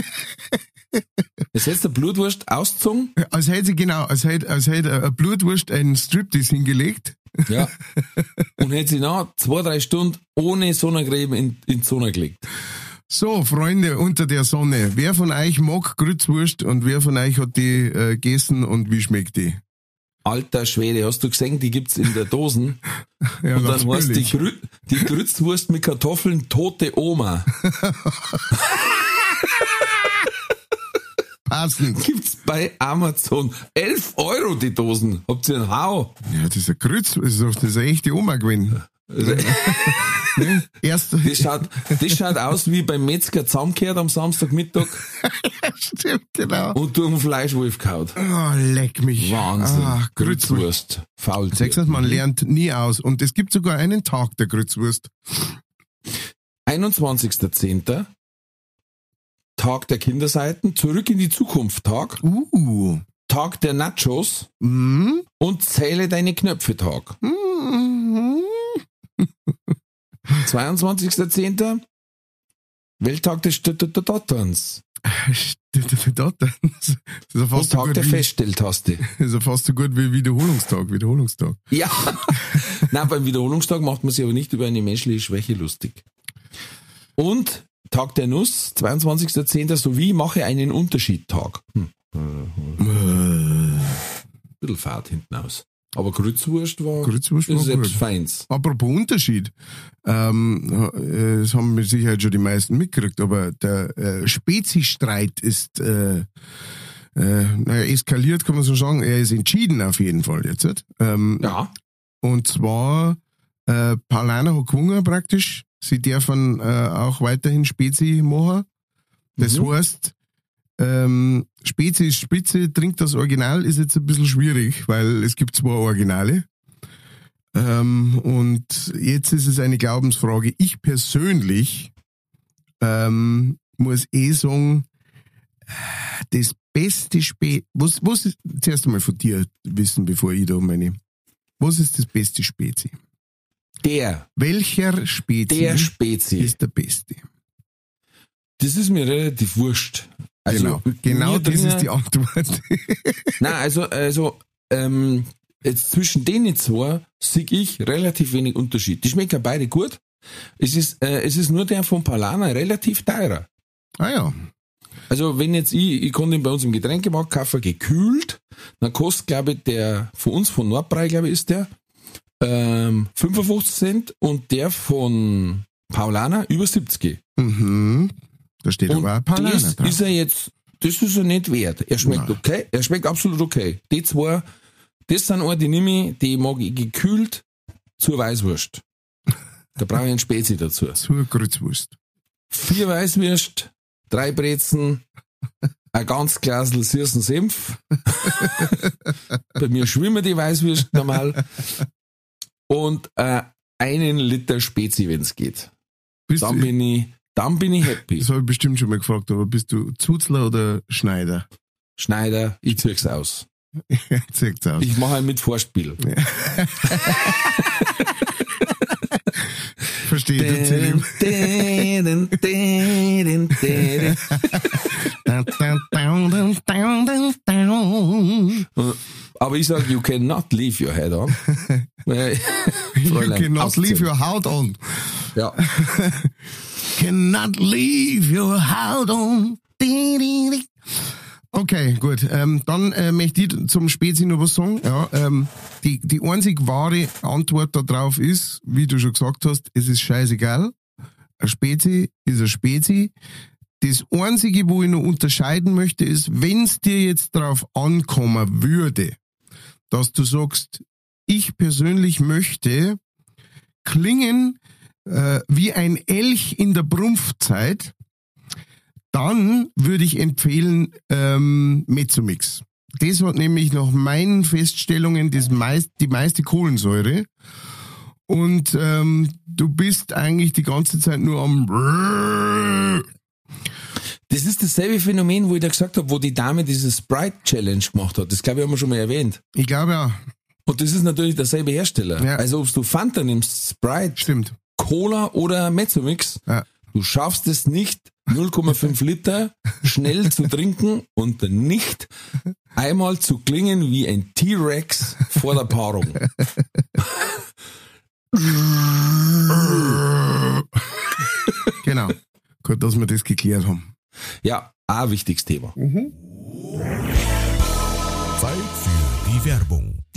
Es hättest der Blutwurst ausgezogen. als hätte sie genau, als hätte, als hätte eine Blutwurst einen Striptease hingelegt. Ja. Und hätte sie nach zwei, drei Stunden ohne Sonnencreme in, in die Sonne gelegt. So, Freunde unter der Sonne, wer von euch mag Grützwurst und wer von euch hat die äh, gegessen und wie schmeckt die? Alter Schwede, hast du gesehen, die gibt's in der Dosen. Ja, Und dann heißt die. Grü die Grützwurst mit Kartoffeln tote Oma. Passend. Gibt's bei Amazon. 11 Euro die Dosen. Habt ihr einen Hau? Ja, das ist ein Grütz, das ist, doch- das ist eine echte Oma gewesen. Ne? Erst, Das schaut, das schaut aus wie beim Metzger zusammengehört am Samstagmittag stimmt, genau. und durch den Fleischwolf kaut. Oh, leck mich. Wahnsinn. Ah, Grützwurst. Faul. Man lernt nie aus. Und es gibt sogar einen Tag der Grützwurst. 21.10. Tag der Kinderseiten, zurück in die Zukunft Tag, Uh. Tag der Nachos Mm. und zähle deine Knöpfe Tag. Mm. 22.10. Welttag des Stotterns Dort. Das ist ja und Tag der Feststelltaste. das ist ja fast so gut wie Wiederholungstag. Wiederholungstag. Ja. Nein, beim Wiederholungstag macht man sich aber nicht über eine menschliche Schwäche lustig. Und Tag der Nuss, 22.10. sowie mache einen Unterschied Tag. Hm. Bisschen Fahrt hinten aus. Aber Grützwurst war, Grützwurst war gut. Feins. Apropos Unterschied, ähm, äh, das haben mit Sicherheit schon die meisten mitgekriegt, aber der äh, Spezistreit ist äh, äh, naja, eskaliert, kann man so sagen. Er ist entschieden auf jeden Fall jetzt. Ähm, Ja. Und zwar, äh, Paulaner hat gewonnen praktisch. Sie dürfen äh, auch weiterhin Spezi machen. Das Mhm. heißt, ähm, Spezi ist Spitze, trinkt das Original, ist jetzt ein bisschen schwierig, weil es gibt zwei Originale. Ähm, und jetzt ist es eine Glaubensfrage. Ich persönlich ähm, muss eh sagen, das beste Spezi, was, was ist, zuerst einmal von dir wissen, bevor ich da meine, was ist das beste Spezi? Der, Welcher Spezi der Spezi. ist der beste? Das ist mir relativ wurscht. Also, genau, genau das drinnen- ist die Antwort. Nein, also, also, ähm, jetzt zwischen denen zwei sehe ich relativ wenig Unterschied. Die schmecken beide gut. Es ist, äh, es ist nur der von Palana relativ teurer. ah ja, Also, wenn jetzt ich, ich konnte ihn bei uns im Getränkemarkt kaufen, gekühlt, dann kostet, glaube ich, der von uns, von Nordbrei, glaube ich, ist der, ähm, 55 Cent und der von Paulana über 70. mhm. da steht Und aber ein Paulaner das drauf. ist er jetzt, das ist er nicht wert. Er schmeckt Nein. okay, er schmeckt absolut okay. Die zwei, das sind auch die nehme ich, die mag ich gekühlt zur Weißwurst. Da brauche ich einen Spezi dazu. Zur Grützwurst. Vier Weißwürst, drei Brezen, ein ganz Glasl süßen Senf. Bei mir schwimmen die Weißwürste normal. Und äh, einen Liter Spezi, wenn's geht. Bist Dann du, bin ich, dann bin ich happy. das habe ich bestimmt schon mal gefragt, aber bist du Zuzler oder Schneider? Schneider, ich zieh's aus. Zeigt's aus. Ich mache mit Vorspiel. Verstehe, dun, dun. Aber ich sage, you cannot leave your head on. You cannot leave your haut on. Ja. Cannot leave your haut on. Okay, gut. Ähm, dann äh, möchte ich zum Spezi noch was sagen. Ja, ähm, die, die einzig wahre Antwort darauf ist, wie du schon gesagt hast, es ist scheißegal. Ein Spezi ist ein Spezi. Das Einzige, wo ich noch unterscheiden möchte, ist, wenn es dir jetzt darauf ankommen würde, dass du sagst, ich persönlich möchte klingen äh, wie ein Elch in der Brumpfzeit, dann würde ich empfehlen ähm, Mezzomix. Das hat nämlich nach meinen Feststellungen das meist, die meiste Kohlensäure. Und ähm, du bist eigentlich die ganze Zeit nur am Das ist dasselbe Phänomen, wo ich da gesagt habe, wo die Dame diese Sprite Challenge gemacht hat. Das glaube ich, haben wir schon mal erwähnt. Ich glaube ja, Und das ist natürlich derselbe Hersteller. Ja. Also ob du Fanta nimmst, Sprite, stimmt. Cola oder Mezzomix, Ja. du schaffst es nicht, 0,5 Liter schnell zu trinken und nicht einmal zu klingen wie ein T-Rex vor der Paarung. Genau. Gut, dass wir das geklärt haben. Ja, auch ein wichtiges Thema. Zeit für die Werbung.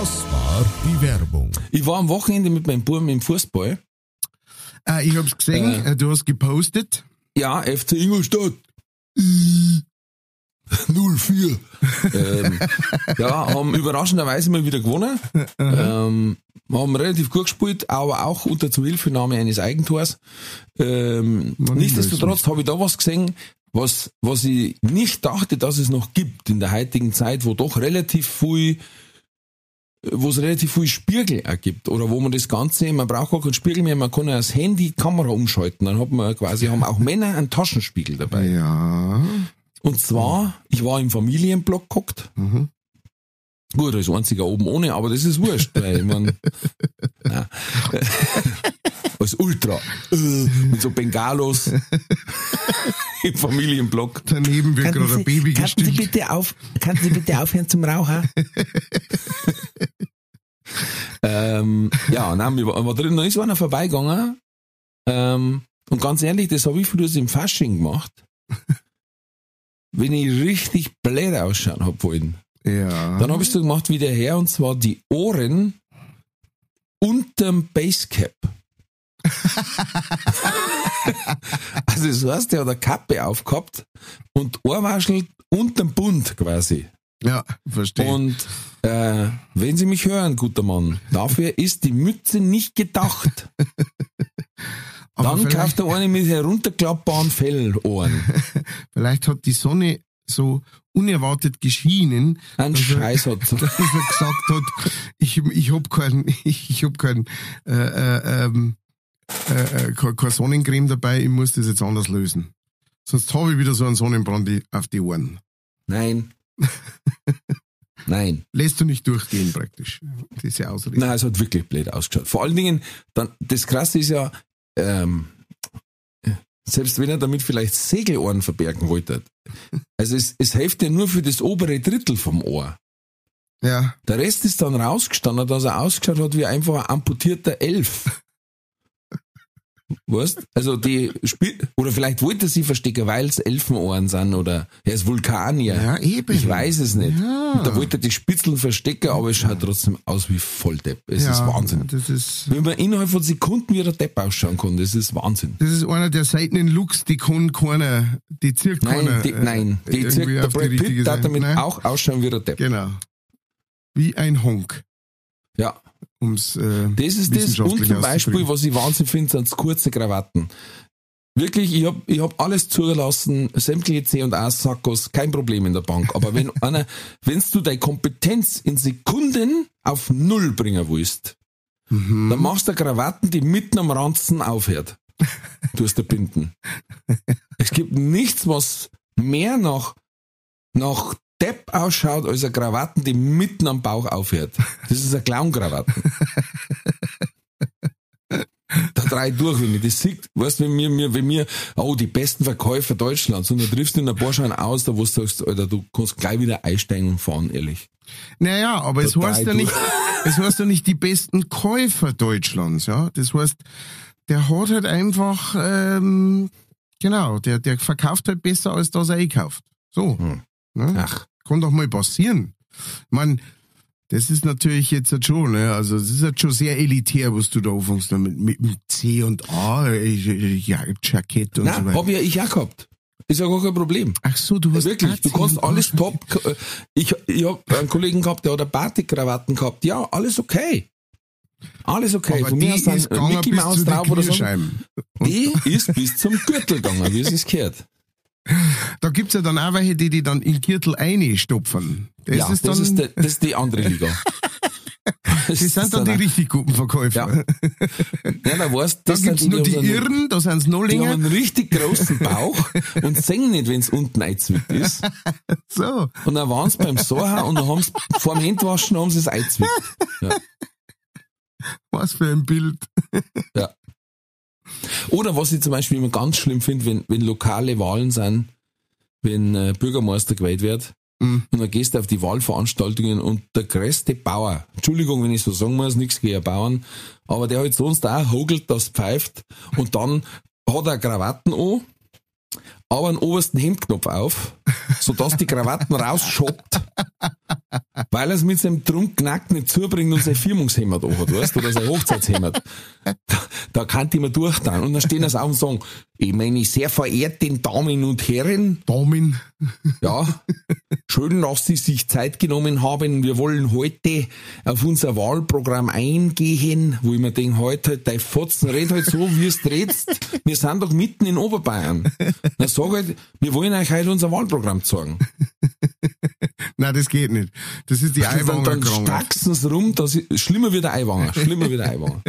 Das war die Werbung. Ich war am Wochenende mit meinem Buben im Fußball. Äh, ich hab's gesehen, äh, du hast gepostet. Ja, FC Ingolstadt. 04. ähm, ja, haben überraschenderweise mal wieder gewonnen. ähm, haben relativ gut gespielt, aber auch unter Zuhilfenahme eines Eigentors. Ähm, nichtsdestotrotz habe ich da was gesehen, was, was ich nicht dachte, dass es noch gibt in der heutigen Zeit, wo doch relativ viel wo es relativ viel Spiegel auch gibt oder wo man das Ganze, man braucht gar keinen Spiegel mehr, man kann ja das Handy Kamera umschalten, dann hat man quasi, haben auch Männer einen Taschenspiegel dabei. Ja. Und zwar, ich war im Familienblock geguckt Mhm. Gut, als einziger oben ohne, aber das ist wurscht, weil mein, nein. Als Ultra. Äh, Mit so Bengalos im Familienblock. Daneben wird gerade ein Baby kannst Sie gestillt. bitte auf, kannst Sie bitte aufhören zum Rauchen? ähm, ja, nein, wir waren war drin, dann ist einer vorbeigegangen. Ähm, und ganz ehrlich, das habe ich früher im Fasching gemacht. Wenn ich richtig blöd ausschauen hab wollen. Ja. Dann habe ich so gemacht wie der Herr, und zwar die Ohren unterm Basecap. also das heißt, der hat eine Kappe aufgehabt und Ohrwaschel unterm Bund quasi. ja, verstehe. Und äh, wenn Sie mich hören, guter Mann, dafür ist die Mütze nicht gedacht. Dann kauft er eine mit herunterklappbaren Fellohren. vielleicht hat die Sonne so unerwartet geschienen, Ein dass er- dass er gesagt hat, ich, ich hab keinen, ich, ich hab keinen, äh, äh, ähm, äh, äh, keine Sonnencreme dabei, ich muss das jetzt anders lösen. Sonst habe ich wieder so einen Sonnenbrand auf die Ohren. Nein. Nein. Lässt du nicht durchgehen praktisch, diese Ausrede. Nein, es hat wirklich blöd ausgeschaut. Vor allen Dingen, dann, das Krasse ist ja, ähm, selbst wenn er damit vielleicht Segelohren verbergen wollte. Also es, es hilft ja nur für das obere Drittel vom Ohr. Ja, Der Rest ist dann rausgestanden, dass er ausgeschaut hat wie einfach ein amputierter Elf. Weißt? Also die Spiel oder vielleicht wollte er sie verstecken, weil es Elfenohren sind oder er ist Vulkanier. ja eben. Ich weiß es nicht. Ja. Da wollte er die Spitzeln verstecken, aber es schaut trotzdem aus wie Volldepp. Es ja, ist Wahnsinn. Das ist, Wenn man innerhalb von Sekunden wie der Depp ausschauen kann, das ist Wahnsinn. das ist einer der seltenen Looks, die kann keiner, die zirkt Nein, keiner. die, äh, nein, die zirkt, der Brad Pitt darf Seite. damit Nein, auch ausschauen wie der Depp. Genau. Wie ein Honk, Ja, ums äh, das ist das. Und zum Beispiel, was ich Wahnsinn finde, sind kurze Krawatten. Wirklich, ich hab, ich hab alles zugelassen, sämtliche C und A Sackos, kein Problem in der Bank. Aber wenn einer, wenn's du deine Kompetenz in Sekunden auf Null bringen willst, Mhm. dann machst du Krawatten, die mitten am Ranzen aufhört. Du hast der Binden. Es gibt nichts, was mehr nach, nach Depp ausschaut, als eine Krawatten, die mitten am Bauch aufhört. Das ist eine Clown-Krawatten. Da drei durch, wenn ich das sehe. Weißt du, wenn mir, mir, wenn mir, oh, die besten Verkäufer Deutschlands, und dann triffst du in ein paar Schein aus, da wo du sagst, Alter, du kannst gleich wieder einsteigen und fahren, ehrlich. Naja, aber es Total heißt ja durch. nicht, es heißt ja nicht die besten Käufer Deutschlands, ja. Das heißt, der hat halt einfach, ähm, genau, der, der verkauft halt besser, als dass er einkauft. So. Hm. Ne? Ach, Kann doch mal passieren. Ich mein, das ist natürlich jetzt halt schon, ne? Also es ist halt schon sehr elitär, was du da anfängst mit, mit dem C und A, äh, ja, Jackett und so nein, weiter. hab ja ich auch gehabt. Ist ja gar kein Problem. Ach so, du hast Wirklich, du kannst alles top. Ich, ich hab einen Kollegen gehabt, der hat eine Batikkrawatten gehabt. Ja, alles okay. Alles okay. Aber Von mir aus gegangen Mickey Mouse drauf oder so. Die ist bis zum Gürtel gegangen, wie es sich gehört. Da gibt's ja dann auch welche, die die dann in Gürtel einstopfen. Das ja, ist dann, das, ist der, das ist die andere Liga. Das die sind dann die richtig guten Verkäufer. Ja. Ja, da weißt Da das gibt's sind nur die Irren, da sind's noch Die haben länger. einen richtig großen Bauch und singen nicht, wenn's unten eingezwickt ist. So. Und dann waren sie beim Soha und dann haben sie vor dem Händwaschen haben sie es eingezwickt. Ja. Was für ein Bild. Ja. Oder was ich zum Beispiel immer ganz schlimm finde, wenn, wenn lokale Wahlen sind, wenn äh, Bürgermeister gewählt wird, Mhm. und dann gehst du auf die Wahlveranstaltungen und der größte Bauer, Entschuldigung, wenn ich so sagen muss, nichts gegen Bauern, aber der halt sonst auch hogelt, das pfeift und dann hat er Krawatten an, aber einen obersten Hemdknopf auf, sodass die Krawatten rausschoppt, weil er es mit seinem Trunkknack nicht zubringt und sein Firmungshemd anhat, weißt du, oder sein Hochzeitshemd. Da, da kann ich mir durchtan. Und dann stehen sie auf und sagen, ich meine, sehr verehrten Damen und Herren, Daumen. ja, schön, dass Sie sich Zeit genommen haben. Wir wollen heute auf unser Wahlprogramm eingehen, wo ich mir denke, heute, halt, dein Fotzen, red halt so, wie es redst. Wir sind doch mitten in Oberbayern. Dann sag halt, wir wollen euch heute unser Wahlprogramm zeigen. Nein, das geht nicht. Das ist die Dann, Eiwanger dann Krankheit. stacksen sie rum, dass ich, schlimmer wie der Eiwanger, schlimmer wie der Eiwanger.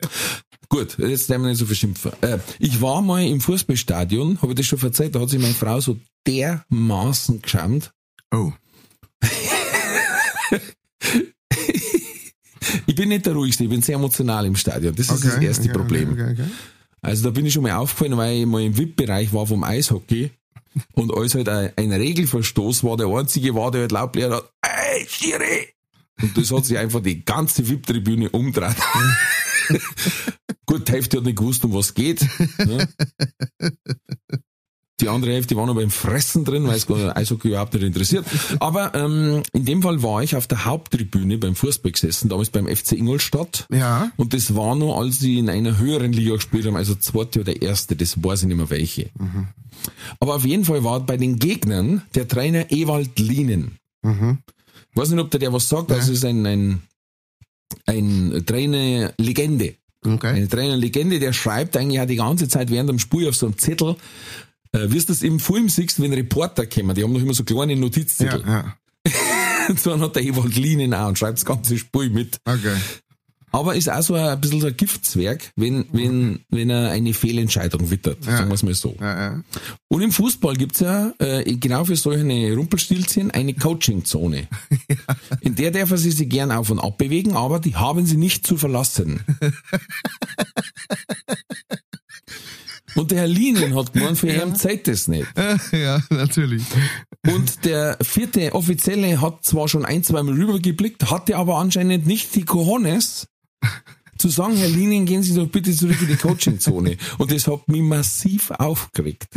Gut, jetzt werden wir nicht so verschimpfen. Äh, ich war mal im Fußballstadion, habe ich das schon erzählt, da hat sich meine Frau so dermaßen geschämt. Oh. ich bin nicht der ruhigste, ich bin sehr emotional im Stadion. Das ist das erste okay, Problem. Okay, okay. Also da bin ich schon mal aufgefallen, weil ich mal im VIP-Bereich war vom Eishockey und als halt ein, ein Regelverstoß war, der einzige war, der halt laut blärt hat, ey, Schiri! Und das hat sich einfach die ganze VIP-Tribüne umgedreht. Gut, die Hälfte hat nicht gewusst, um was geht. Ne? Die andere Hälfte war noch beim Fressen drin, weil es Eishockey überhaupt nicht interessiert. Aber ähm, in dem Fall war ich auf der Haupttribüne beim Fußball gesessen, damals beim FC Ingolstadt. Ja. Und das war noch, als sie in einer höheren Liga gespielt haben, also zweite oder erste, das weiß ich nicht mehr welche. Aber auf jeden Fall war bei den Gegnern der Trainer Ewald Lienen. Mhm. Ich weiß nicht, ob der der was sagt, das ist ein, ein, ein Trainer-Legende. Okay. Eine Trainerlegende, der schreibt eigentlich auch die ganze Zeit während dem Spiel auf so einem Zettel, äh, wie du das im Film siehst, wenn Reporter kommen, die haben noch immer so kleine Ja, Notizzettel. ja. so einen hat der Ewald Linien auch und schreibt das ganze Spiel mit. Okay. Aber ist auch so ein, ein bisschen so ein Giftzwerg, wenn, wenn, wenn er eine Fehlentscheidung wittert, Ja. sagen wir es mal so. Ja, ja. Und im Fußball gibt's ja äh, genau für solche Rumpelstilzchen eine Coachingzone. In der dürfen sie sich gern auf und ab bewegen, aber die haben sie nicht zu verlassen. Und der Herr Linien hat gemeint, für ihn zeigt das nicht. ja, natürlich. Und der vierte Offizielle hat zwar schon ein, zwei Mal rübergeblickt, hatte aber anscheinend nicht die Cojones, zu sagen, Herr Linien, gehen Sie doch bitte zurück in die Coachingzone. Und das hat mich massiv aufgeregt.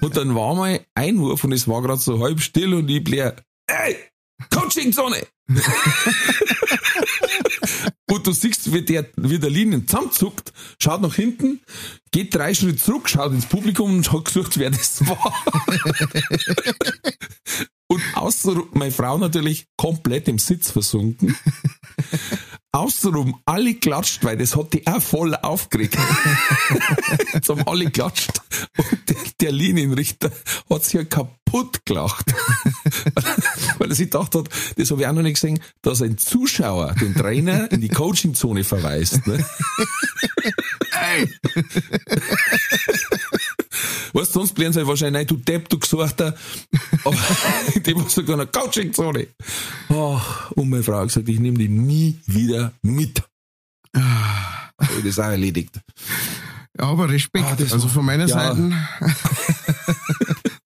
Und dann war mal Einwurf und es war gerade so halb still und ich blär, ey, Coachingzone! und du siehst, wie der, wie der Linien zusammenzuckt, schaut nach hinten, geht drei Schritte zurück, schaut ins Publikum und hat gesucht, wer das war. und außer meine Frau natürlich komplett im Sitz versunken. Außenrum alle klatscht, weil das hat die auch voll aufgeregt. Jetzt haben alle klatscht. Und der, der Linienrichter hat sich ja kaputt gelacht. weil er sich gedacht hat, das habe ich auch noch nicht gesehen, dass ein Zuschauer den Trainer in die Coachingzone verweist. Ne? Weißt du, sonst blären sie wahrscheinlich, nein, du Depp, du Gesuchter. Aber dem war sogar eine Coachingzone. Oh, und meine Frau hat gesagt, ich nehme die nie wieder mit. Hab ich das auch erledigt. Ja, aber Respekt. Ah, also von meiner ja. Seite.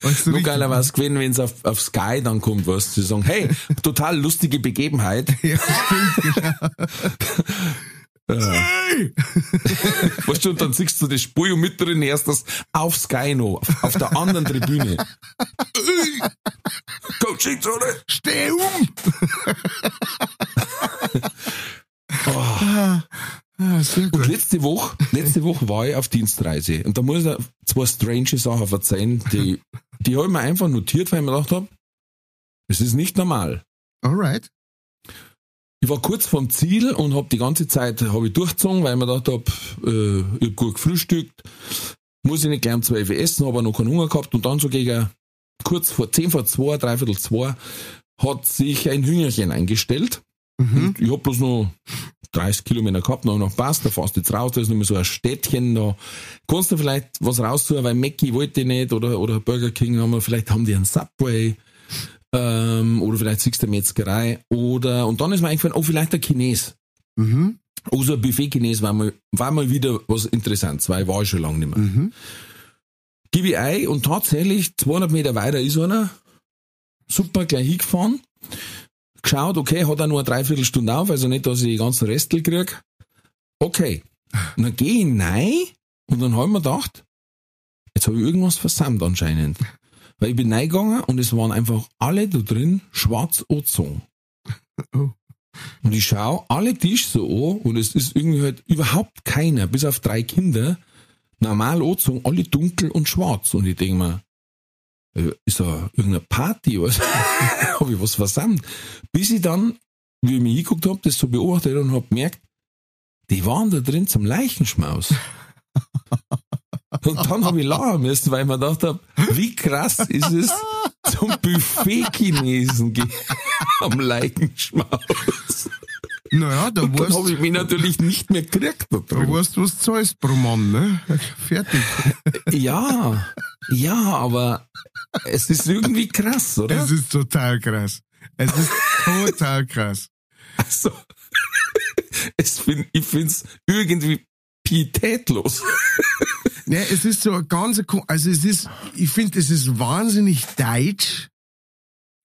Weißt du, richtig- geiler war es gewesen, wenn es auf, auf Sky dann kommt, was zu sagen, hey, total lustige Begebenheit. Ja, stimmt, genau. Weißt du, und dann siehst du das Spiel und mit drin erst das auf Sky noch, auf, der anderen Tribüne. Coaching-Zone. Steh um! Ah, sehr Und letzte Woche, letzte Woche war ich auf Dienstreise und da muss ich zwei strange Sachen verzeihen, die, die habe ich mir einfach notiert, weil ich mir gedacht habe, es ist nicht normal. Alright. Ich war kurz vom Ziel und habe die ganze Zeit hab ich durchgezogen, weil ich mir gedacht habe, äh, ich hab gut gefrühstückt, muss ich nicht gleich um 12 Uhr essen, habe noch keinen Hunger gehabt und dann so gegen kurz vor 10 vor 2, dreiviertel 2 hat sich ein Hüngerchen eingestellt. Mhm. Und ich hab bloß noch 30 Kilometer gehabt, noch noch passt, da fährst du jetzt raus, da ist noch mal so ein Städtchen, da kannst du vielleicht was raustun, weil Mackie wollte ich nicht oder, oder Burger King haben wir, vielleicht haben die einen Subway, ähm, oder vielleicht siehst du eine Metzgerei, oder, und dann ist mir eingefallen, oh, vielleicht der Chines. Mhm. So ein Buffet-Chines war mal, war mal wieder was Interessantes, weil ich war schon lange nicht mehr. Mhm. Gib ich ein und tatsächlich 200 Meter weiter ist einer, super, gleich hingefahren, geschaut, okay, hat er nur eine Dreiviertelstunde auf, also nicht, dass ich die ganzen Restel krieg. Okay. Und dann gehe ich rein und dann habe ich mir gedacht, jetzt habe ich irgendwas versammelt anscheinend. Weil ich bin reingegangen und es waren einfach alle da drin schwarz angezogen. Oh. Und ich schaue alle Tisch so an und es ist irgendwie halt überhaupt keiner, bis auf drei Kinder, normal angezogen, alle dunkel und schwarz. Und ich denke mir, äh, ist da irgendeine Party oder so? habe ich was versammelt? Bis ich dann, wie ich mich hingeguckt habe, das so beobachtet und habe gemerkt, die waren da drin zum Leichenschmaus. Und dann habe ich lachen müssen, weil ich mir gedacht habe, wie krass ist es, zum Buffet-Chinesen am Leichenschmaus. Naja, da weißt, habe ich mich natürlich nicht mehr gekriegt da da drin. weißt du, was zahlst pro Mann, ne? Fertig. Ja, ja, aber es ist irgendwie krass, oder? Es ist total krass. Es ist total krass. Also, es find, ich find's irgendwie pietätlos. Ja, es ist so ein ganz, also es ist, ich finde, es ist wahnsinnig deutsch.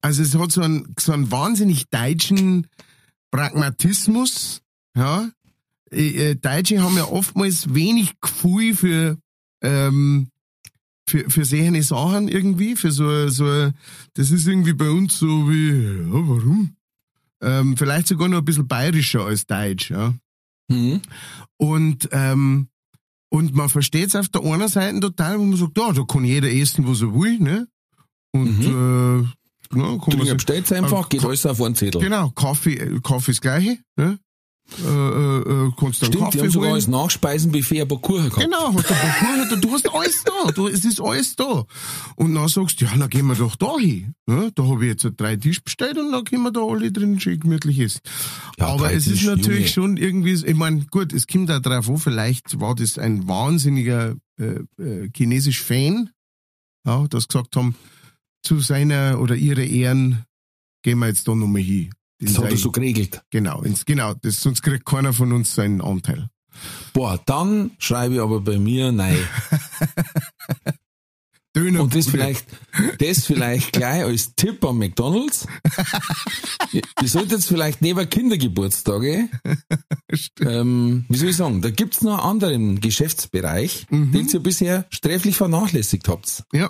Also es hat so einen, so einen wahnsinnig deutschen Pragmatismus, ja. Äh, Deutsche haben ja oftmals wenig Gefühl für, ähm, für, für solche Sachen irgendwie, für so, so, das ist irgendwie bei uns so wie, ja, warum? Ähm, vielleicht sogar noch ein bisschen bayerischer als Deutsch, ja. Mhm. Und, ähm, und man versteht es auf der einen Seite total, wo man sagt, ja, da kann jeder essen, was er will, ne? Und, äh, ja, kann man Trinken sich- bestellt einfach, geht alles auf einen Zettel. Genau, Kaffee, äh, Kaffee ist gleiche, ne? Äh, äh, äh, kannst dann Stimmt, Kaffee die haben sogar als Nachspeisenbuffet ein paar Kuchen gehabt. Genau, hast du, ein paar- du hast alles da, du, es ist alles da. Und dann sagst du, ja, dann gehen wir doch da hin. Ja, da habe ich jetzt drei Tisch bestellt und dann können wir da alle drin schön gemütlich essen. Ja, Aber es ist natürlich Junge. schon irgendwie, ich meine, gut, es kommt da drauf an, vielleicht war das ein wahnsinniger äh, äh, chinesisch Fan, ja, das gesagt haben, zu seiner oder ihre Ehren gehen wir jetzt da nochmal hin. Das hat er so geregelt. Genau, ins, genau, das, sonst kriegt keiner von uns seinen Anteil. Boah, dann schreibe ich aber bei mir nein. Döner Und das vielleicht, das vielleicht gleich als Tipp an McDonalds. Ihr solltet vielleicht neben Kindergeburtstage, ähm, wie soll ich sagen, da gibt's noch einen anderen Geschäftsbereich, Mhm. den ihr bisher sträflich vernachlässigt habt. Ja.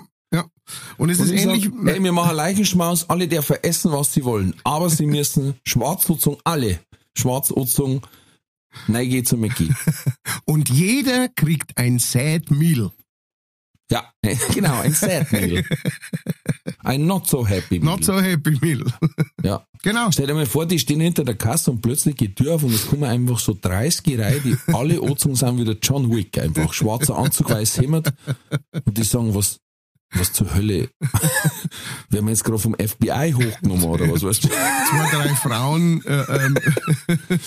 Und es Und ist ich ähnlich. sag, ey, wir machen Leichenschmaus, alle dürfen essen, was sie wollen, aber sie müssen Schwarzutzung, alle Schwarzutzung, nein, geht zu Mickey. und jeder kriegt ein Sad Meal. Ja, genau, ein Sad Meal. Ein Not so happy Meal. Not so happy Meal. Ja. genau. Stell dir mal vor, die stehen hinter der Kasse und plötzlich geht die Tür auf und es kommen einfach so 30 Reihe, die alle angezogen sind wie der John Wick, einfach schwarzer Anzug, weiß Hemd und die sagen, was, was zur Hölle? Werden wir jetzt gerade vom FBI hochgenommen oder was weißt du? Zwei, drei Frauen äh, ähm,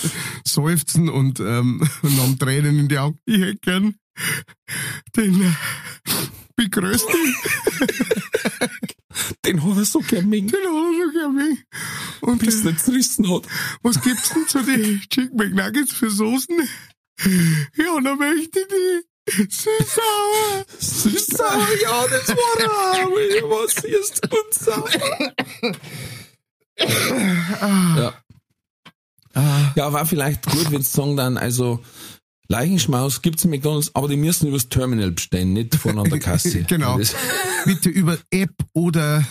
seufzen und, ähm, und haben Tränen in die Augen. Ich hätte gern den äh, begrößten, Den hat er so gern mengen, den hat er so gern. Und bis äh, er zerrissen hat. was gibt's denn zu den Chicken McNuggets für Soßen? Ja, dann möchte ich die süß-sauer. Süß-sauer, ja, das war er, aber was ist unsauer? Ja. Ja, war vielleicht gut, wenn sagen dann, also, Leichenschmaus gibt's in McDonalds, aber die müssen übers Terminal bestellen, nicht von an der Kasse. Genau. Bitte über App oder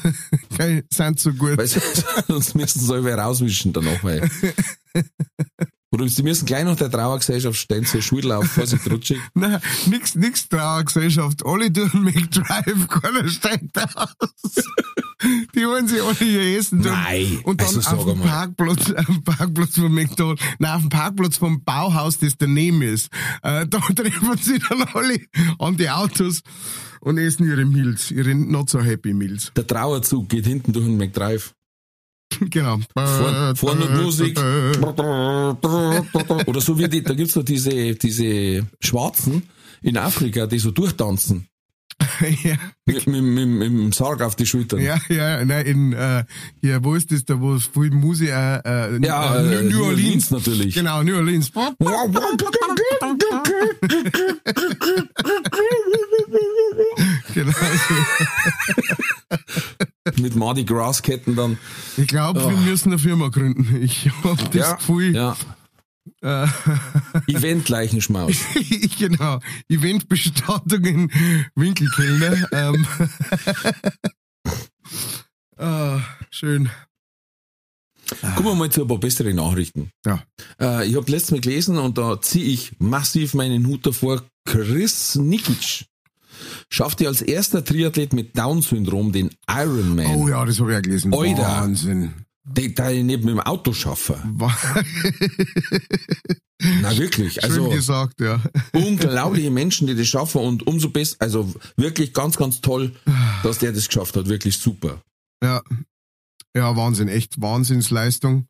sind so gut. weil sonst müssen sie alle rauswischen danach, weil. Oder sie müssen gleich nach der Trauergesellschaft stellen, so Schulter auf, Vorsicht, rutschig. Nein, nix, nix Trauergesellschaft. Alle tun McDrive, keiner steigt aus. Die wollen sich alle ihr Essen tun. Nein, Und dann also auf dem. Parkplatz, auf dem Parkplatz von McDonald's, nein, auf dem Parkplatz vom Bauhaus, das daneben ist, äh, da treffen sie dann alle an die Autos und essen ihre Meals, ihre not so happy Meals. Der Trauerzug geht hinten durch den McDrive. genau. Vorn, vorn und Musik. Oder so wie die, da gibt's doch diese, diese Schwarzen in Afrika, die so durchtanzen. ja, Mit, mit, mit, mit dem Sarg auf die Schultern. ja, ja, nein, in, äh, hier, wo ist das da, wo es viel Musik, äh, äh, Ja, äh, äh, New Orleans. natürlich. Genau, New Orleans. Genau. Mit Mardi Gras Ketten dann. Ich glaube, wir müssen eine Firma gründen. Ich habe das ja, Gefühl, ja. äh, Event-Leichenschmaus. genau, Eventbestattungen Winkelkellner. Ähm, ah, schön. Kommen wir mal zu ein paar besseren Nachrichten. Ja. Äh, ich habe letztes Mal gelesen und da ziehe ich massiv meinen Hut davor. Chris Nikic schaffte als erster Triathlet mit Down-Syndrom den Ironman. Oh ja, das habe ich ja gelesen. Alter. Wahnsinn. Den da ich nicht mit dem Auto schaffen. Na wirklich, Schön also gesagt, ja. unglaubliche Menschen, die das schaffen und umso besser, also wirklich ganz, ganz toll, dass der das geschafft hat, wirklich super. Ja, ja, Wahnsinn, echt Wahnsinnsleistung.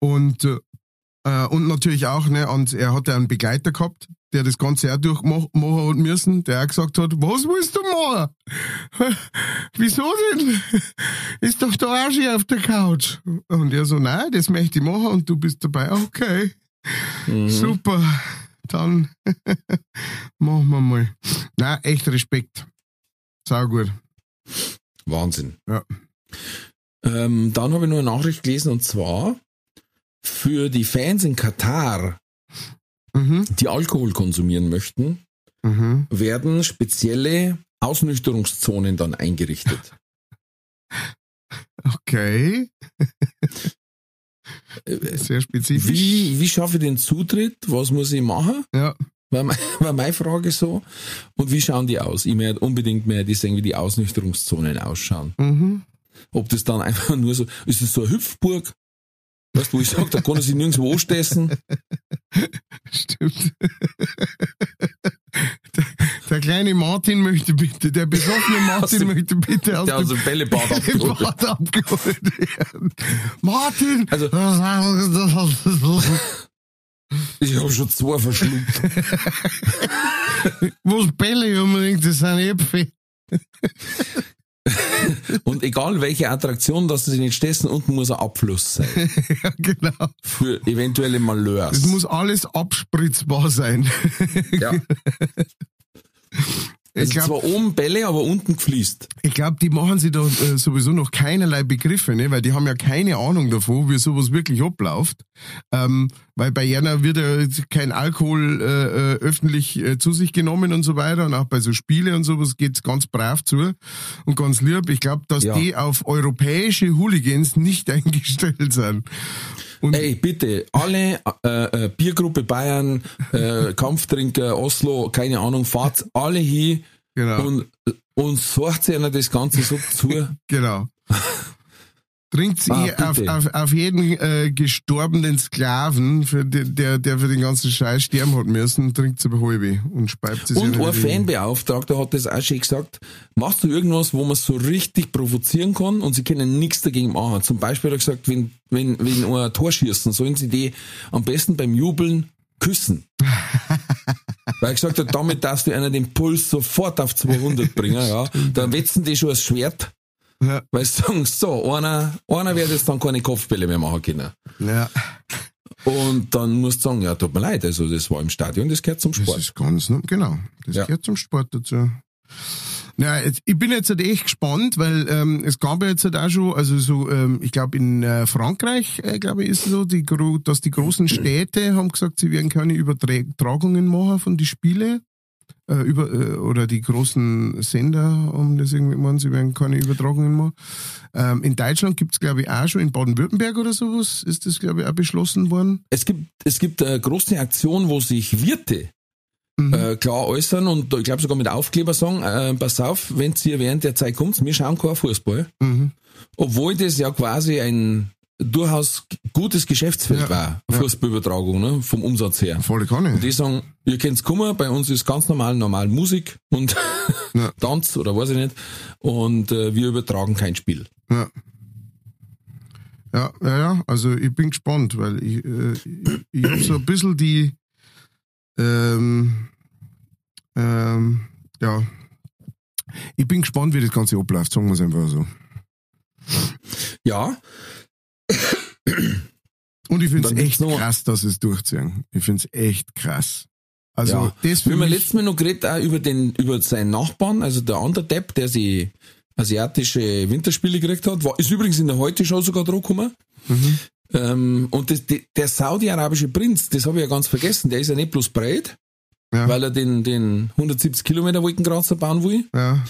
Und, äh, und natürlich auch, ne, und er hatte einen Begleiter gehabt, der das Ganze auch durchmachen hat müssen, der auch gesagt hat, was willst du machen? Wieso denn? Ist doch der Arsch hier auf der Couch. Und er so, nein, das möchte ich machen und du bist dabei. Okay, super. Dann machen wir mal. Na, echt Respekt. Sau gut. Wahnsinn. Ja. Ähm, dann habe ich noch eine Nachricht gelesen und zwar für die Fans in Katar, Mhm. die Alkohol konsumieren möchten, Mhm. werden spezielle Ausnüchterungszonen dann eingerichtet. Okay. Sehr spezifisch. Wie, wie schaffe ich den Zutritt? Was muss ich machen? Ja. War, mein, war meine Frage so. Und wie schauen die aus? Ich möchte unbedingt mehr die sehen, wie die Ausnüchterungszonen ausschauen. Mhm. Ob das dann einfach nur so, ist es so eine Hüpfburg? Weißt du, wo ich sage, da kann er sich nirgendwo anstessen. Stimmt. Der, der kleine Martin möchte bitte, der besoffene Martin möchte bitte aus Der aus dem Bällebad abgeholt. Abgeholt werden. Martin! Also- Ich habe schon zwei verschluckt. Was Bälle unbedingt, das sind Äpfel. Und egal welche Attraktion, dass sie nicht stessen, unten muss ein Abfluss sein. Ja, genau. Für eventuelle Malheurs. Es muss alles abspritzbar sein. ja. Ich Also glaube, zwar oben Bälle, aber unten gefließt. ich glaub, die machen sich da äh, sowieso noch keinerlei Begriffe, ne? weil die haben ja keine Ahnung davon, wie sowas wirklich abläuft. Ähm, weil bei Jana wird ja kein Alkohol äh, äh, öffentlich äh, zu sich genommen und so weiter. Und auch bei so Spiele und sowas geht's ganz brav zu und ganz lieb. Ich glaube, dass Ja. die auf europäische Hooligans nicht eingestellt sind. Und Ey, bitte, alle äh, äh, Biergruppe Bayern, äh, Kampftrinker, Oslo, keine Ahnung, fahrt alle hin genau. und, und sorgt einer das Ganze so zu. Genau. Trinkt sie Ah, eh auf, auf, auf jeden äh, gestorbenen Sklaven, für den, der, der für den ganzen Scheiß sterben hat müssen, trinkt sie bei halbe und speibt sie sich Und ein. Fanbeauftragter hat das auch schon gesagt, machst du irgendwas, wo man so richtig provozieren kann und sie können nichts dagegen machen. Zum Beispiel hat er gesagt, wenn, wenn, wenn ein Tor schießen, sollen sie die am besten beim Jubeln küssen. Weil er gesagt hat, damit darfst du einer den Puls sofort auf 200 bringen, ja. Dann wetzen die schon das Schwert, Ja. weil sie sagen, so, einer, einer wird jetzt dann keine Kopfbälle mehr machen können. Ja, Und dann musst du sagen, ja, tut mir leid, also das war im Stadion, das gehört zum das Sport. ist ganz, genau. Das Ja. gehört zum Sport dazu. Ja, ich bin jetzt halt echt gespannt, weil ähm, es gab ja jetzt halt auch schon, also so, ähm, ich glaube in äh, Frankreich, äh, glaube ich, ist es so, die, dass die großen Städte haben gesagt, sie werden keine Übertragungen machen von die Spiele. Äh, über, äh, oder die großen Sender haben das irgendwie gemeint, sie werden keine Übertragungen machen. Ähm, in Deutschland gibt's glaube ich, auch schon, in Baden-Württemberg oder sowas, ist das, glaube ich, auch beschlossen worden. Es gibt, es gibt eine große Aktion, wo sich Wirte Mhm. äh, klar äußern und ich glaube sogar mit Aufkleber sagen, äh, pass auf, wenn ihr während der Zeit kommt, wir schauen kein Fußball. Mhm. Obwohl das ja quasi ein durchaus gutes Geschäftsfeld Ja. war. Fußballübertragung, ne, vom Umsatz her. Volle Kanne. Und die sagen, ihr könnt's kommen, bei uns ist ganz normal, normal Musik und Ja. Tanz oder weiß ich nicht. Und äh, wir übertragen kein Spiel. Ja. Ja, ja, ja, also ich bin gespannt, weil ich, äh, ich, ich habe so ein bisschen die, ähm, ähm, ja, ich bin gespannt, wie das Ganze abläuft, sagen wir es einfach so. Ja, Und ich finde es echt noch- krass, dass sie es durchziehen. Ich finde es echt krass. Also Ja. das Wir für haben ja mich, letztes Mal noch geredet auch über den, über seinen Nachbarn, also der andere Depp, der sie asiatische Winterspiele gekriegt hat, war, ist übrigens in der Heute-Show sogar dran gekommen. Mhm. Ähm, und das, die, der saudi-arabische Prinz, das habe ich ja ganz vergessen, der ist ja nicht bloß breit, Ja. weil er den, den 170 Kilometer Wolkenkratzer bauen will ja,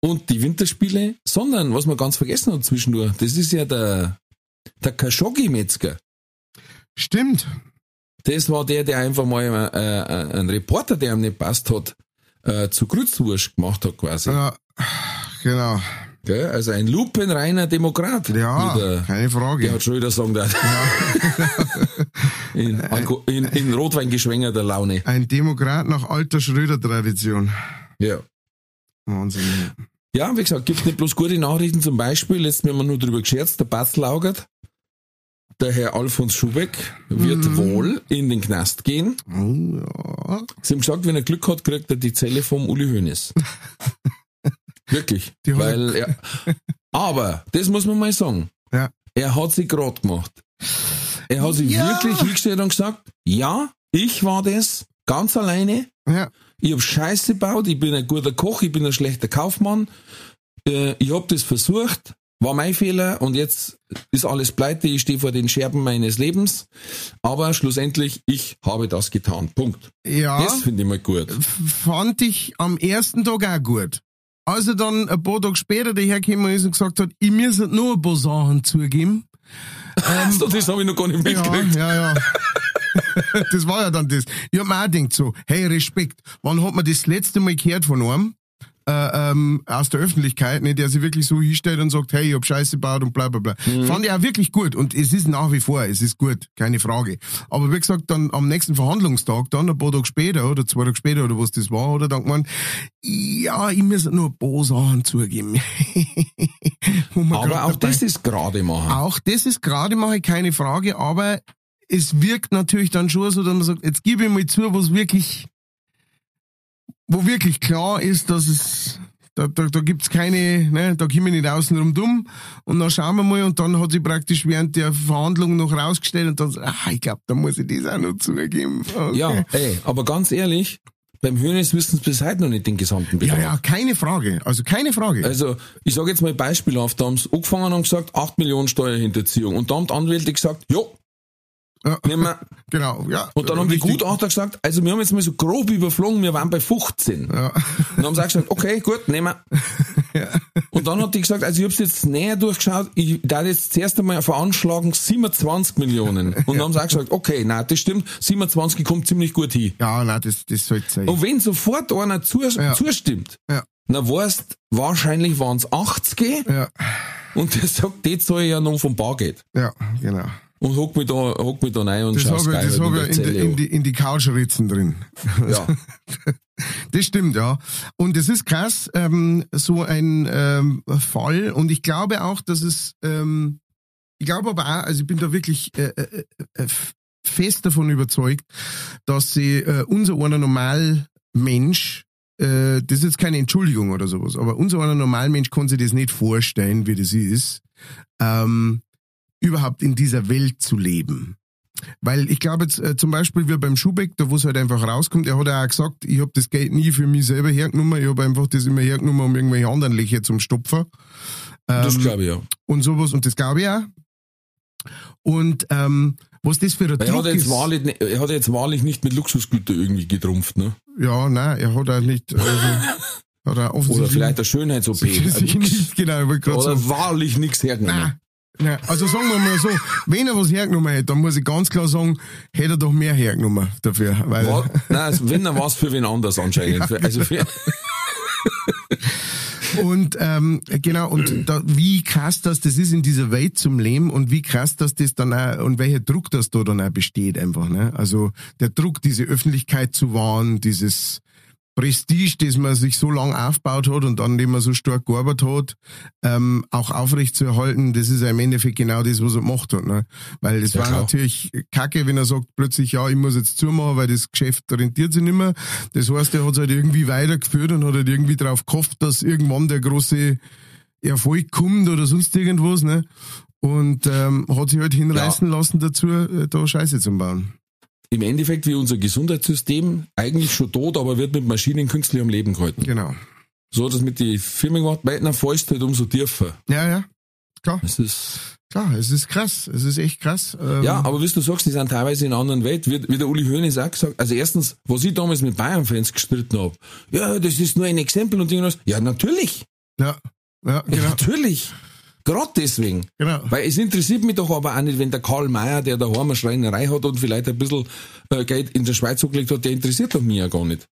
und die Winterspiele, sondern was man ganz vergessen hat zwischendurch, das ist ja der, der Khashoggi-Metzger. stimmt. Das war der, der einfach mal äh, äh, einen Reporter, der ihm nicht passt hat, äh, zu Grützwurst gemacht hat quasi. Ja, genau. Gell? Also ein lupenreiner Demokrat. Ja, der keine Frage. Gerhard Schröder sagen darf. in, in, in Rotwein geschwängerter Laune. Ein Demokrat nach alter Schröder-Tradition. Ja. Wahnsinn. Ja, wie gesagt, gibt nicht bloß gute Nachrichten. Zum Beispiel, letztes Mal haben wir nur drüber gescherzt, der Batz Laugert, der Herr Alfons Schubeck wird Mhm. wohl in den Knast gehen. Oh, Sie haben gesagt, wenn er Glück hat, kriegt er die Zelle vom Uli Hoeneß. Wirklich. Die er- Weil, ja. Aber, das muss man mal sagen. Ja. Er hat sie grad gemacht. Er hat sich Ja. wirklich hingestellt und gesagt, ja, ich war das, ganz alleine. Ja. Ich hab Scheiße gebaut, ich bin ein guter Koch, ich bin ein schlechter Kaufmann. Äh, ich hab das versucht, war mein Fehler und jetzt ist alles pleite, ich stehe vor den Scherben meines Lebens. Aber schlussendlich, ich habe das getan. Punkt. Ja. Das finde ich mal gut. fand ich am ersten Tag auch gut. Als er dann ein paar Tage später dahergekommen ist und gesagt hat, ich muss nur ein paar Sachen zugeben. so, das habe ich noch gar nicht Ja, mitgekriegt. ja, ja. das war ja dann das. Ich hab mir auch gedacht so, hey, Respekt. Wann hat man das letzte Mal gehört von einem? Äh, ähm, aus der Öffentlichkeit, ne, der sich wirklich so hinstellt und sagt, hey, ich hab Scheiße gebaut und bla bla bla. Fand ich auch wirklich gut und es ist nach wie vor, es ist gut, keine Frage. Aber wie gesagt, dann am nächsten Verhandlungstag, dann ein paar Tage später oder zwei Tage später oder was das war, oder dann gemeint, ja, ich muss nur ein paar Sachen zugeben. Aber auch dabei- das ist gerade machen. auch das ist gerade mal keine Frage, aber es wirkt natürlich dann schon so, dass man sagt, jetzt gebe ich mal zu, was wirklich, wo wirklich klar ist, dass es, da, da, da gibt's keine, ne, da kommen wir nicht außenrum dumm. Und dann schauen wir mal, und dann hat sie praktisch während der Verhandlung noch rausgestellt und dann ah, ich glaube, da muss ich das auch noch zugeben. Okay. Ja, ey, aber ganz ehrlich, beim Hönes wissen sie bis heute noch nicht den gesamten ja, Betrag. ja, keine Frage. Also keine Frage. Also, ich sage jetzt mal beispielhaft, da haben sie angefangen und gesagt, 8 Millionen Steuerhinterziehung. Und da haben die Anwälte gesagt, jo, Ja. wir. genau, ja. Und dann haben die Richtig. Gutachter gesagt, also wir haben jetzt mal so grob überflogen, wir waren bei 15. Ja. Und dann haben sie auch gesagt, okay, gut, nehmen wir. Und dann hat die gesagt, also ich hab's jetzt näher durchgeschaut, ich darf jetzt zuerst einmal veranschlagen 27 Millionen. Und dann haben sie auch gesagt, okay, nein, das stimmt, 27 kommt ziemlich gut hin. Ja, nein, das, das sollte sein. Und wenn sofort einer zu, Ja. zustimmt, Ja. dann weißt, wahrscheinlich waren es 80 Ja, und der sagt, das soll ja noch vom Bargeld. ja, genau. Und hock mich da, hock mich da rein und habe ich, geil das hab in ich in, die, in, die, in die Couchritzen drin. Ja. Das stimmt, ja. Und es ist krass, ähm, so ein ähm, Fall. Und ich glaube auch, dass es, ähm, ich glaube aber auch, also ich bin da wirklich äh, äh, äh, fest davon überzeugt, dass sie äh, unser einer Normalmensch, äh, das ist jetzt keine Entschuldigung oder sowas, aber unser einer Normalmensch kann sich das nicht vorstellen, wie das ist, ähm, überhaupt in dieser Welt zu leben. Weil ich glaube jetzt äh, zum Beispiel wie beim Schubeck, da wo es halt einfach rauskommt, er hat ja auch gesagt, ich habe das Geld nie für mich selber hergenommen, ich habe einfach das immer hergenommen, um irgendwelche anderen Löcher zum Stopfen. Das Ähm, glaube ich ja. und sowas, und das glaube ich auch. Und ähm, was das für ein Weil Er Druck hat, jetzt ist. wahrlich, nicht- er hat jetzt wahrlich nicht mit Luxusgüter irgendwie getrumpft, ne? Ja, nein, er hat auch nicht. Also, hat er Oder vielleicht eine Schönheits-OP. nicht, genau, Oder wahrlich nichts hergenommen. Nein. Also sagen wir mal so, wenn er was hergenommen hätte, dann muss ich ganz klar sagen, hätte er doch mehr hergenommen dafür. Weil, nein, also wenn, war es für wen anders anscheinend. Für- also für, Und ähm, genau, und da, wie krass das das ist in dieser Welt zum Leben und wie krass dass das dann auch, und welcher Druck das da dann auch besteht einfach. Ne? Also der Druck, diese Öffentlichkeit zu wahren, dieses Prestige, das man sich so lang aufgebaut hat und an dem man so stark gearbeitet hat, ähm, auch aufrecht zu erhalten, das ist ja im Endeffekt genau das, was er gemacht hat. Ne? Weil es Ja, war klar. natürlich kacke, wenn er sagt plötzlich, ja, ich muss jetzt zumachen, weil das Geschäft rentiert sich nicht mehr. Das heißt, er hat es halt irgendwie weitergeführt und hat halt irgendwie drauf gehofft, dass irgendwann der große Erfolg kommt oder sonst irgendwas. Ne? Und ähm, hat sich halt hinreißen lassen dazu, äh, da Scheiße zu bauen. Im Endeffekt wie unser Gesundheitssystem, eigentlich schon tot, aber wird mit Maschinen künstlich am Leben gehalten. Genau. So hat das mit den Firmen gemacht, fällst du halt umso tiefer. Ja, ja. Klar, Das ist, klar, es ist krass. Es ist echt krass. Ähm, ja, aber wie du sagst, die sind teilweise in einer anderen Welt. Wie, wie der Uli Hoeneß auch gesagt Also erstens, was ich damals mit Bayern-Fans gestritten habe, ja, das ist nur ein Exempel und irgendwas. Ja, natürlich. Ja, ja Ja, genau. natürlich. Gerade deswegen. genau. Weil es interessiert mich doch aber auch nicht, wenn der Karl Mayer, der daheim eine Schreinerei hat und vielleicht ein bisschen äh, Geld in der Schweiz angelegt hat, der interessiert doch mich ja gar nicht.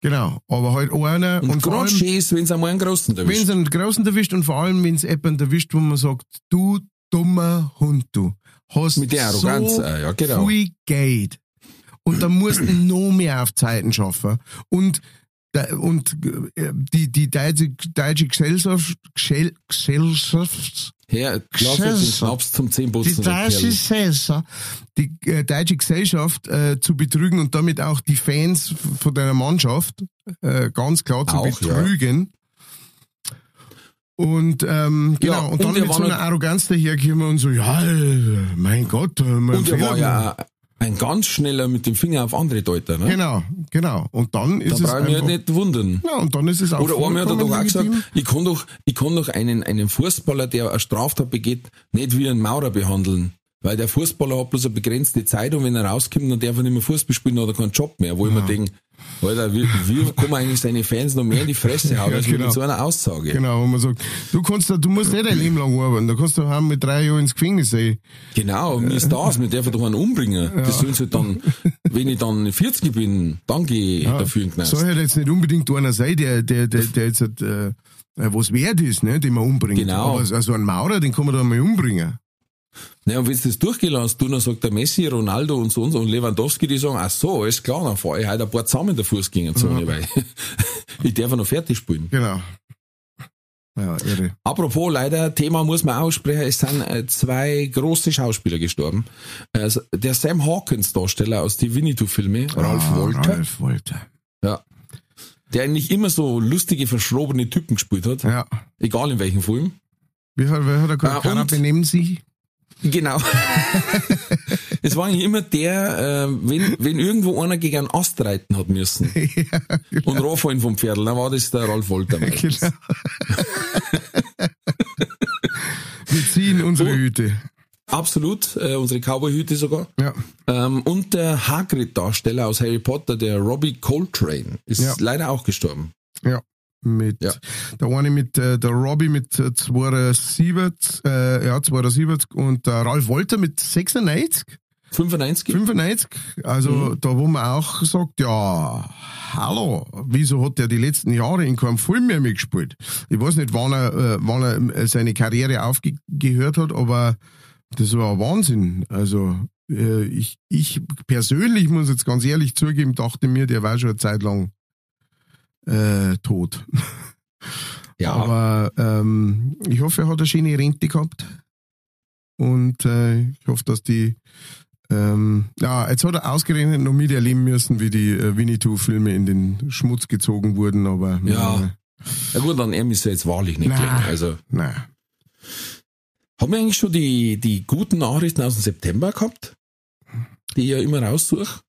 Genau. Aber halt einer Und, und, gerade schön ist, wenn es einmal einen Großen wenn erwischt. es einen Großen erwischt und vor allem, wenn es jemanden erwischt, wo man sagt, du dummer Hund, du hast Mit der Arroganz, so äh, ja, genau. viel Geld. Und dann musst du noch mehr auf Zeiten schaffen. Und Da- Und äh, die, die deutsche, deutsche Gesellschaft, Gesell, Gesellschaft, Herr, lass jetzt den. Schnaps zum die Zehnputzen. deutsche Gesellschaft, die äh, deutsche Gesellschaft äh, zu betrügen und damit auch die Fans von deiner Mannschaft äh, ganz klar zu Auch, ja. betrügen. Und ähm, genau, Ja, und und dann mit so einer Arroganz daherkommen und so, ja, äh, mein Gott, äh, mein Und er Fehler war ja ein ganz schneller mit dem Finger auf andere Deuter. Ne? Genau, genau. Und dann Da ist es brauche ich mich halt nicht wundern. ja, und dann ist es auch Oder einmal hat er doch auch gesagt, ich kann doch, ich kann doch einen, einen Fußballer, der eine Straftat begeht, nicht wie einen Maurer behandeln. Weil der Fußballer hat bloß eine begrenzte Zeit und wenn er rauskommt, dann darf er nicht mehr Fußball spielen, dann hat er keinen Job mehr. Wo ich mir denke, Alter, wie, wie kann man eigentlich seine Fans noch mehr in die Fresse hauen, Ja, als genau. mit so einer Aussage? Genau, wo man sagt, du kannst, du musst nicht dein Leben lang arbeiten, da kannst du haben mit drei Jahren ins Gefängnis sein. Genau, mir ist das, mir darf er doch einen umbringen. Das sollen sie dann, wenn ich dann 40 bin, dann gehe ich dafür in den Knast. Soll halt jetzt nicht unbedingt einer sein, der, der, der, der jetzt halt, äh, was wert ist, ne, den man umbringt. Genau. Aber so ein Maurer, den kann man da mal umbringen. Ja, und wenn du das durchgelassen du, dann sagt der Messi, Ronaldo und so und so und Lewandowski, die sagen, ach so, ist klar, dann fahre ich halt ein paar zusammen in der Fußgängerzone, weil ich darf ja noch fertig spielen. Genau. Ja, irre. Apropos, leider, Thema muss man aussprechen, es sind äh, zwei große Schauspieler gestorben. Also, der Sam Hawkins Darsteller aus die Winnetou-Filme, Ralph Ah, Walter, Ralph Walter. ja, der eigentlich immer so lustige, verschrobene Typen gespielt hat, Ja. egal in welchem Film. Wie hat, er Ah, gesagt, keiner und? benehmen sich? Genau. es war eigentlich immer der, äh, wenn, wenn irgendwo einer gegen einen Ast reiten hat müssen und runterfallen vom Pferd, dann war das der Ralf Wolter. Genau. Wir ziehen unsere Oh. Hüte. Absolut, äh, unsere Cowboy-Hüte sogar. Ja. Ähm, und der Hagrid-Darsteller aus Harry Potter, der Robbie Coltrane, ist Ja. leider auch gestorben. Ja. Mit, Ja. der eine mit, äh, der Robbie mit äh, 72, äh, ja, 72 und der Ralf Walter mit 96, 95? 95. Also, Mhm. da wo man auch sagt, ja, hallo, wieso hat der die letzten Jahre in keinem Film mehr mitgespielt? Ich weiß nicht, wann er, äh, wann er äh, seine Karriere aufgehört hat, aber das war Wahnsinn. Also, äh, ich, ich persönlich muss jetzt ganz ehrlich zugeben, dachte mir, der war schon eine Zeit lang äh, tot. Ja, Aber ähm, ich hoffe, er hat eine schöne Rente gehabt. Und äh, ich hoffe, dass die. Ähm, ja, jetzt hat er ausgerechnet noch miterleben müssen, wie die äh, Winnetou-Filme in den Schmutz gezogen wurden, aber. Ja. Ja gut, dann er ist ja jetzt wahrlich nicht Na. gehen. Also, nein. haben wir eigentlich schon die, die guten Nachrichten aus dem September gehabt? Die ich ja immer raussuche?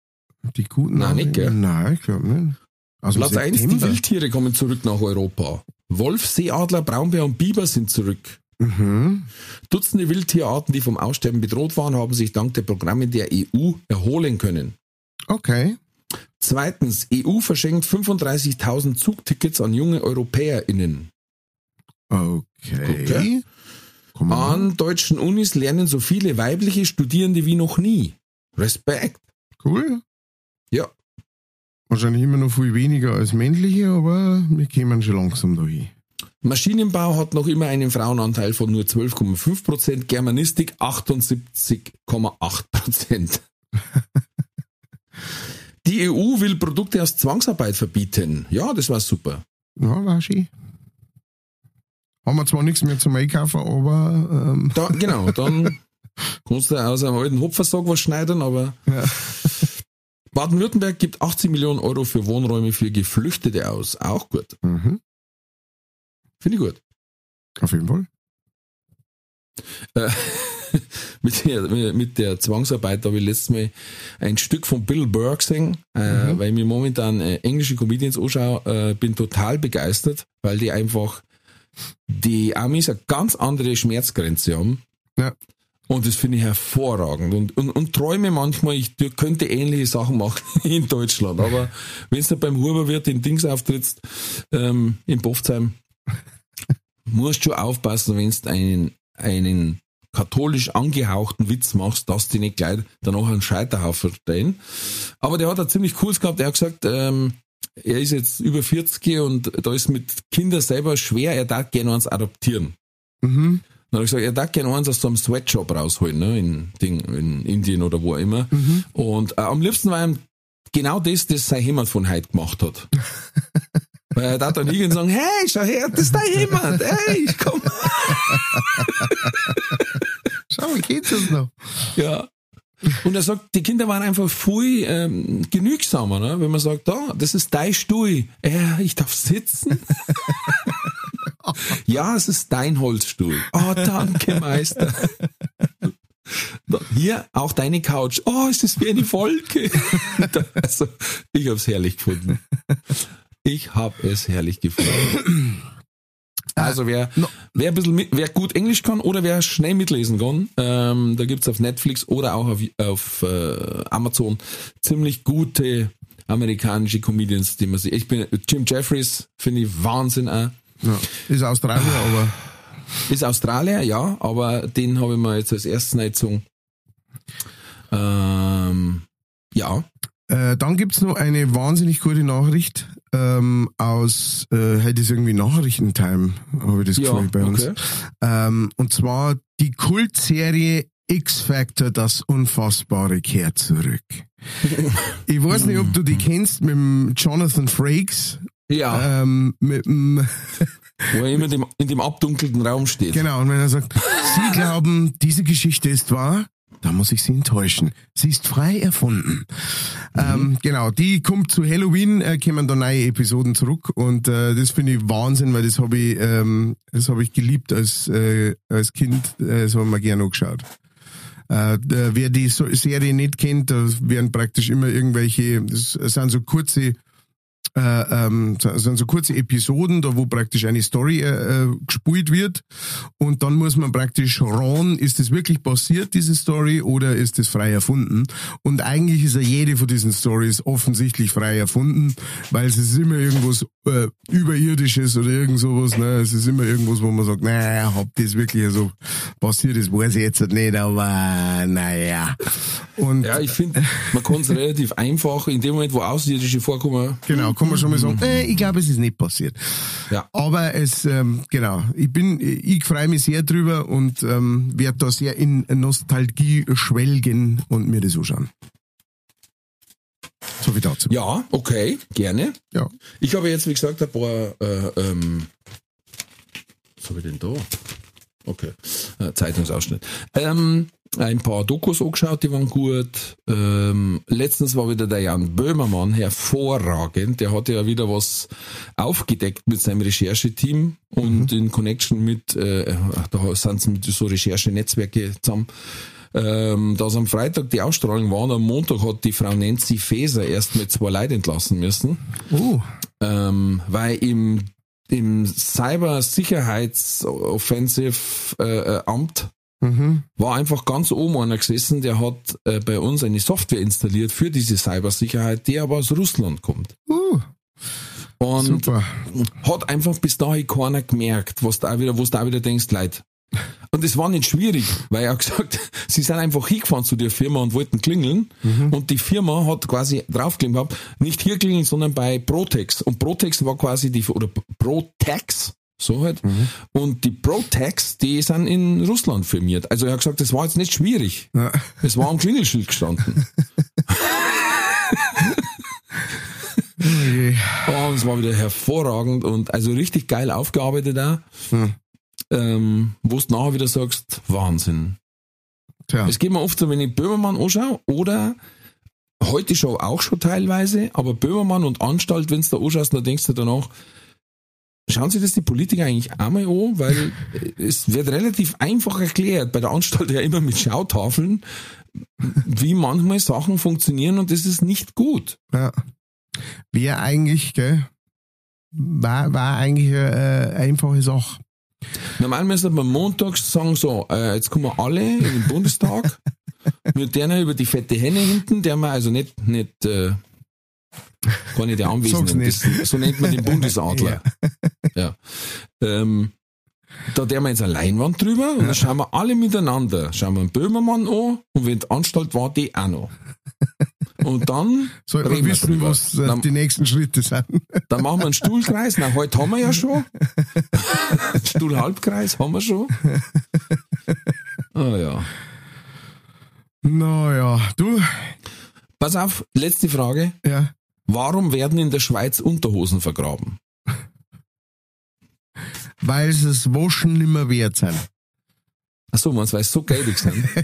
Die guten Nein, nicht, gell? Nein, ich glaube nicht. Aus Platz 1, die. Wildtiere kommen zurück nach Europa. Wolf, Seeadler, Braunbär und Biber sind zurück. Mhm. Dutzende Wildtierarten, die vom Aussterben bedroht waren, haben sich dank der Programme der EU erholen können. Okay. Zweitens, EU verschenkt 35.000 Zugtickets an junge EuropäerInnen. Okay. Okay. An deutschen Unis lernen so viele weibliche Studierende wie noch nie. Respekt. Cool. Ja. Wahrscheinlich immer noch viel weniger als männliche, aber wir kommen schon langsam dahin. Maschinenbau hat noch immer einen Frauenanteil von nur 12,5 Prozent, Germanistik 78,8 Prozent. Die EU will Produkte aus Zwangsarbeit verbieten. Ja, das war super. Ja, war schön. Haben wir zwar nichts mehr zum Einkaufen, aber ähm, Da, genau, dann kannst du aus einem alten Hopfersack was schneiden, aber Ja. Baden-Württemberg gibt 80 Millionen Euro für Wohnräume für Geflüchtete aus. Auch gut. mhm, Finde ich gut. auf jeden Fall. Äh, mit, der, mit der Zwangsarbeit habe ich letztes Mal ein Stück von Bill Burr gesehen, äh, weil ich mir momentan äh, englische Comedians anschaue, äh, bin total begeistert, weil die einfach die Amis eine ganz andere Schmerzgrenze haben. Ja. Und das finde ich hervorragend und, und, und träume manchmal, ich könnte ähnliche Sachen machen in Deutschland. Aber wenn du beim Huberwirt in Dings auftrittst, ähm, in Boftsheim, musst schon aufpassen, wenn du einen, einen katholisch angehauchten Witz machst, dass die nicht gleich danach einen Scheiterhaufen stellen. Aber der hat ein ziemlich cooles gehabt. Er hat gesagt, ähm, er ist jetzt über 40 und da ist mit Kindern selber schwer, er darf gerne eins adoptieren. Mhm. Dann habe ich gesagt, er darf gerne eins aus so einem Sweatshop rausholen, ne, in, Ding, in Indien oder wo auch immer. Und äh, am liebsten war ihm genau das, das sein Heimat von heute gemacht hat. Weil er da dann hingehen und sagen, hey, schau her, das ist dein Heimat, hey, komm. Schau mal, geht's das noch? Ja. Und er sagt, die Kinder waren einfach viel ähm, genügsamer, ne? wenn man sagt, da, das ist dein Stuhl. Ja, ich darf sitzen. ja, es ist dein Holzstuhl. Oh, danke, Meister. Hier auch deine Couch. Oh, es ist wie eine Wolke. also, ich habe es herrlich gefunden. Ich habe es herrlich gefunden. Also wer, wer, ein bisschen wer gut Englisch kann oder wer schnell mitlesen kann, ähm, da gibt's auf Netflix oder auch auf, auf äh, Amazon ziemlich gute amerikanische Comedians, die man sieht. Ich bin Jim Jeffries, finde ich Wahnsinn auch. Ja, ist Australier, aber. Ist Australier, ja, aber den habe ich mir jetzt als erstes nicht gezogen. Ähm, ja. Äh, dann gibt's noch eine wahnsinnig gute Nachricht ähm, aus, äh, heute ist irgendwie Nachrichtentime, habe ich das Ja, Gefühl bei uns. okay. Ähm, und zwar die Kultserie X-Factor, das Unfassbare kehrt zurück. ich weiß nicht, ob du die kennst mit dem Jonathan Frakes. Ja, Ähm, mit wo er immer in dem, in dem abdunkelten Raum steht. genau, und wenn er sagt, Sie glauben, diese Geschichte ist wahr, da muss ich Sie enttäuschen. Sie ist frei erfunden. Ähm, genau, die kommt zu Halloween, äh, kommen da neue Episoden zurück und äh, das finde ich Wahnsinn, weil das habe ich, ähm, das habe ich geliebt als äh, als Kind, äh, das haben wir gerne angeschaut. Äh, wer die Serie nicht kennt, da werden praktisch immer irgendwelche, das sind so kurze äh, ähm, sind so kurze Episoden, da wo praktisch eine Story äh, äh, gespielt wird und dann muss man praktisch ran, ist das wirklich passiert, diese Story, oder ist das frei erfunden? Und eigentlich ist ja jede von diesen Stories offensichtlich frei erfunden, weil es ist immer irgendwas äh, Überirdisches oder irgend sowas, ne? Es ist immer irgendwas, wo man sagt, naja, ob das wirklich so passiert ist, weiß ich jetzt nicht, aber naja. Und Ja, ich finde, man kann es relativ einfach, in dem Moment, wo Außerirdische vorkommen, Genau, kann man schon mal sagen, äh, ich glaube, es ist nicht passiert. Ja. Aber es, ähm, genau, ich bin, ich freue mich sehr drüber und ähm, werde da sehr in Nostalgie schwelgen und mir das anschauen. So wie dazu. ja, okay, gerne. Ja. Ich habe jetzt, wie gesagt, ein paar, äh, ähm, was habe ich denn da? Okay, äh, Zeitungsausschnitt. Ähm, ein paar Dokus angeschaut, die waren gut. Ähm, letztens war wieder der Jan Böhmermann hervorragend. Der hatte ja wieder was aufgedeckt mit seinem Rechercheteam und in Connection mit, äh, da sind sie mit so Recherchenetzwerke zusammen. Ähm, dass am Freitag die Ausstrahlung war und am Montag hat die Frau Nancy Faeser erst mit zwei Leuten entlassen müssen Oh, ähm, weil im, im Cyber-Sicherheits-Offensive äh, äh, Amt mhm. war einfach ganz oben einer gesessen, der hat äh, bei uns eine Software installiert für diese Cybersicherheit, die aber aus Russland kommt. uh, Und super. hat einfach bis dahin keiner gemerkt, was da wieder, was da wieder denkst, Leid. Und es war nicht schwierig, weil er hat gesagt, sie sind einfach hingefahren zu der Firma und wollten klingeln. Und die Firma hat quasi draufgelegt gehabt, nicht hier klingeln, sondern bei Protex. Und Protex war quasi die, oder Protex, so halt. Und die Protex, die sind in Russland firmiert. Also er hat gesagt, das war jetzt nicht schwierig. Ja. Es war am Klingelschild gestanden. Okay. Oh, es war wieder hervorragend und also richtig geil aufgearbeitet da. Hm. Ähm, wo du nachher wieder sagst, Wahnsinn. Tja. Es geht mir oft so, wenn ich Böhmermann anschaue oder heute schon auch schon teilweise, aber Böhmermann und Anstalt, wenn du da anschaust, dann denkst du danach, schauen sich das die Politiker eigentlich einmal an, weil es wird relativ einfach erklärt, bei der Anstalt ja immer mit Schautafeln, wie manchmal Sachen funktionieren und das ist nicht gut. Ja. Wäre eigentlich, gell, war, war eigentlich eine, eine einfache Sache. Normal müsste man montags sagen, so, äh, jetzt kommen wir alle in den Bundestag, mit denen über die fette Henne hinten, der man also nicht, nicht, äh, gar nicht der Sag's Anwesenden, nicht. das, so nennt man den Bundesadler. Ja. Ähm, da der wir jetzt eine Leinwand drüber und dann schauen wir alle miteinander, schauen wir einen Böhmermann an und wenn die Anstalt war, die auch noch. Und dann man reden wir wissen, drüber. was äh, Dann- die nächsten Schritte sind. Dann machen wir einen Stuhlkreis. Na, heute haben wir ja schon. Stuhlhalbkreis haben wir schon. Ah ja. Naja, du, Pass auf, letzte Frage. Ja. Warum werden in der Schweiz Unterhosen vergraben? Weil sie das Waschen nicht mehr wert sind. Ach so, weil sie so gelbig sind?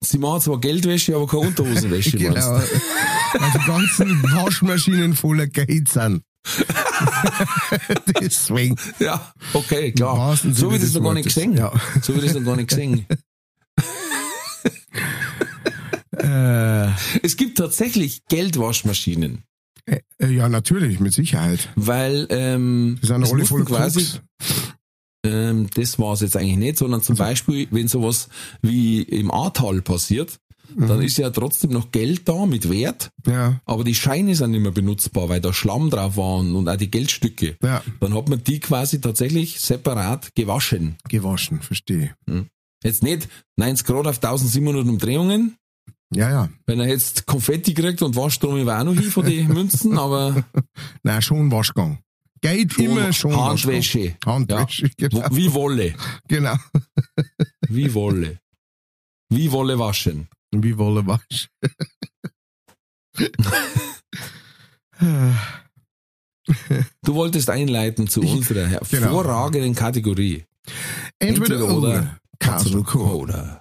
Sie machen zwar Geldwäsche, aber keine Unterhosenwäsche, Genau. Weil die ganzen Waschmaschinen voller Geld sind. Deswegen. Ja, okay, klar. So wie ich das noch gar nicht gesehen. Ja. So wie das noch gar nicht gesehen. Äh, Es gibt tatsächlich Geldwaschmaschinen, äh, ja, natürlich, mit Sicherheit. weil ähm, es alle mussten quasi, ähm, das war es jetzt eigentlich nicht, sondern zum Beispiel, wenn sowas wie im Ahrtal passiert, dann ist ja trotzdem noch Geld da mit Wert, Ja, aber die Scheine sind nicht mehr benutzbar, weil da Schlamm drauf waren und auch die Geldstücke. ja, Dann hat man die quasi tatsächlich separat gewaschen. gewaschen, verstehe. Jetzt nicht 90 Grad auf 1700 Umdrehungen, Ja, ja. wenn er jetzt Konfetti kriegt und Waschstrom war auch noch hin von den Münzen, aber Nein, schon Waschgang. Geht schon immer schon Handwäsche. Waschgang. Handwäsche, Ja. genau. Wie Wolle. genau. Wie Wolle. Wie Wolle waschen. Wie Wolle wasch. Du wolltest einleiten zu unserer Genau. hervorragenden Kategorie. Entweder, Code. Oder. Entweder oder.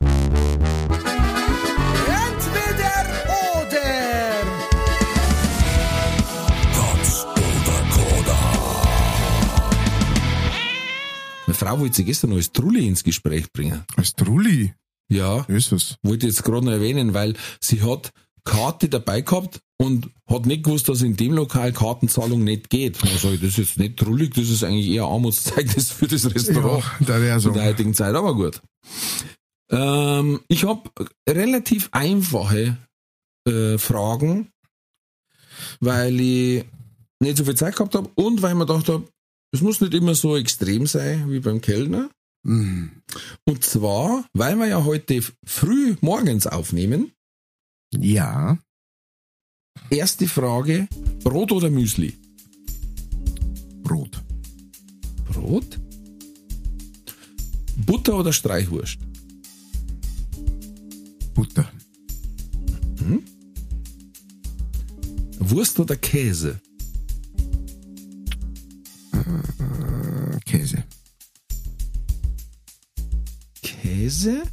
Meine Frau wollte sie gestern noch als Trulli ins Gespräch bringen. Als Trulli. Ja, Ist es. wollte ich jetzt gerade noch erwähnen, weil sie hat Karte dabei gehabt und hat nicht gewusst, dass in dem Lokal Kartenzahlung nicht geht. Sag ich, das ist jetzt nicht trullig, das ist eigentlich eher Armutszeugnis für das Restaurant. Ja, da so. in der heutigen Zeit, aber gut. Ähm, ich habe relativ einfache äh, Fragen, weil ich nicht so viel Zeit gehabt habe und weil ich mir gedacht habe, es muss nicht immer so extrem sein wie beim Kellner. Und zwar, weil wir ja heute früh morgens aufnehmen. Ja. Erste Frage, Brot oder Müsli? Brot. Brot? Butter oder Streichwurst? Butter. Wurst oder Käse? Äh, Käse. Käse?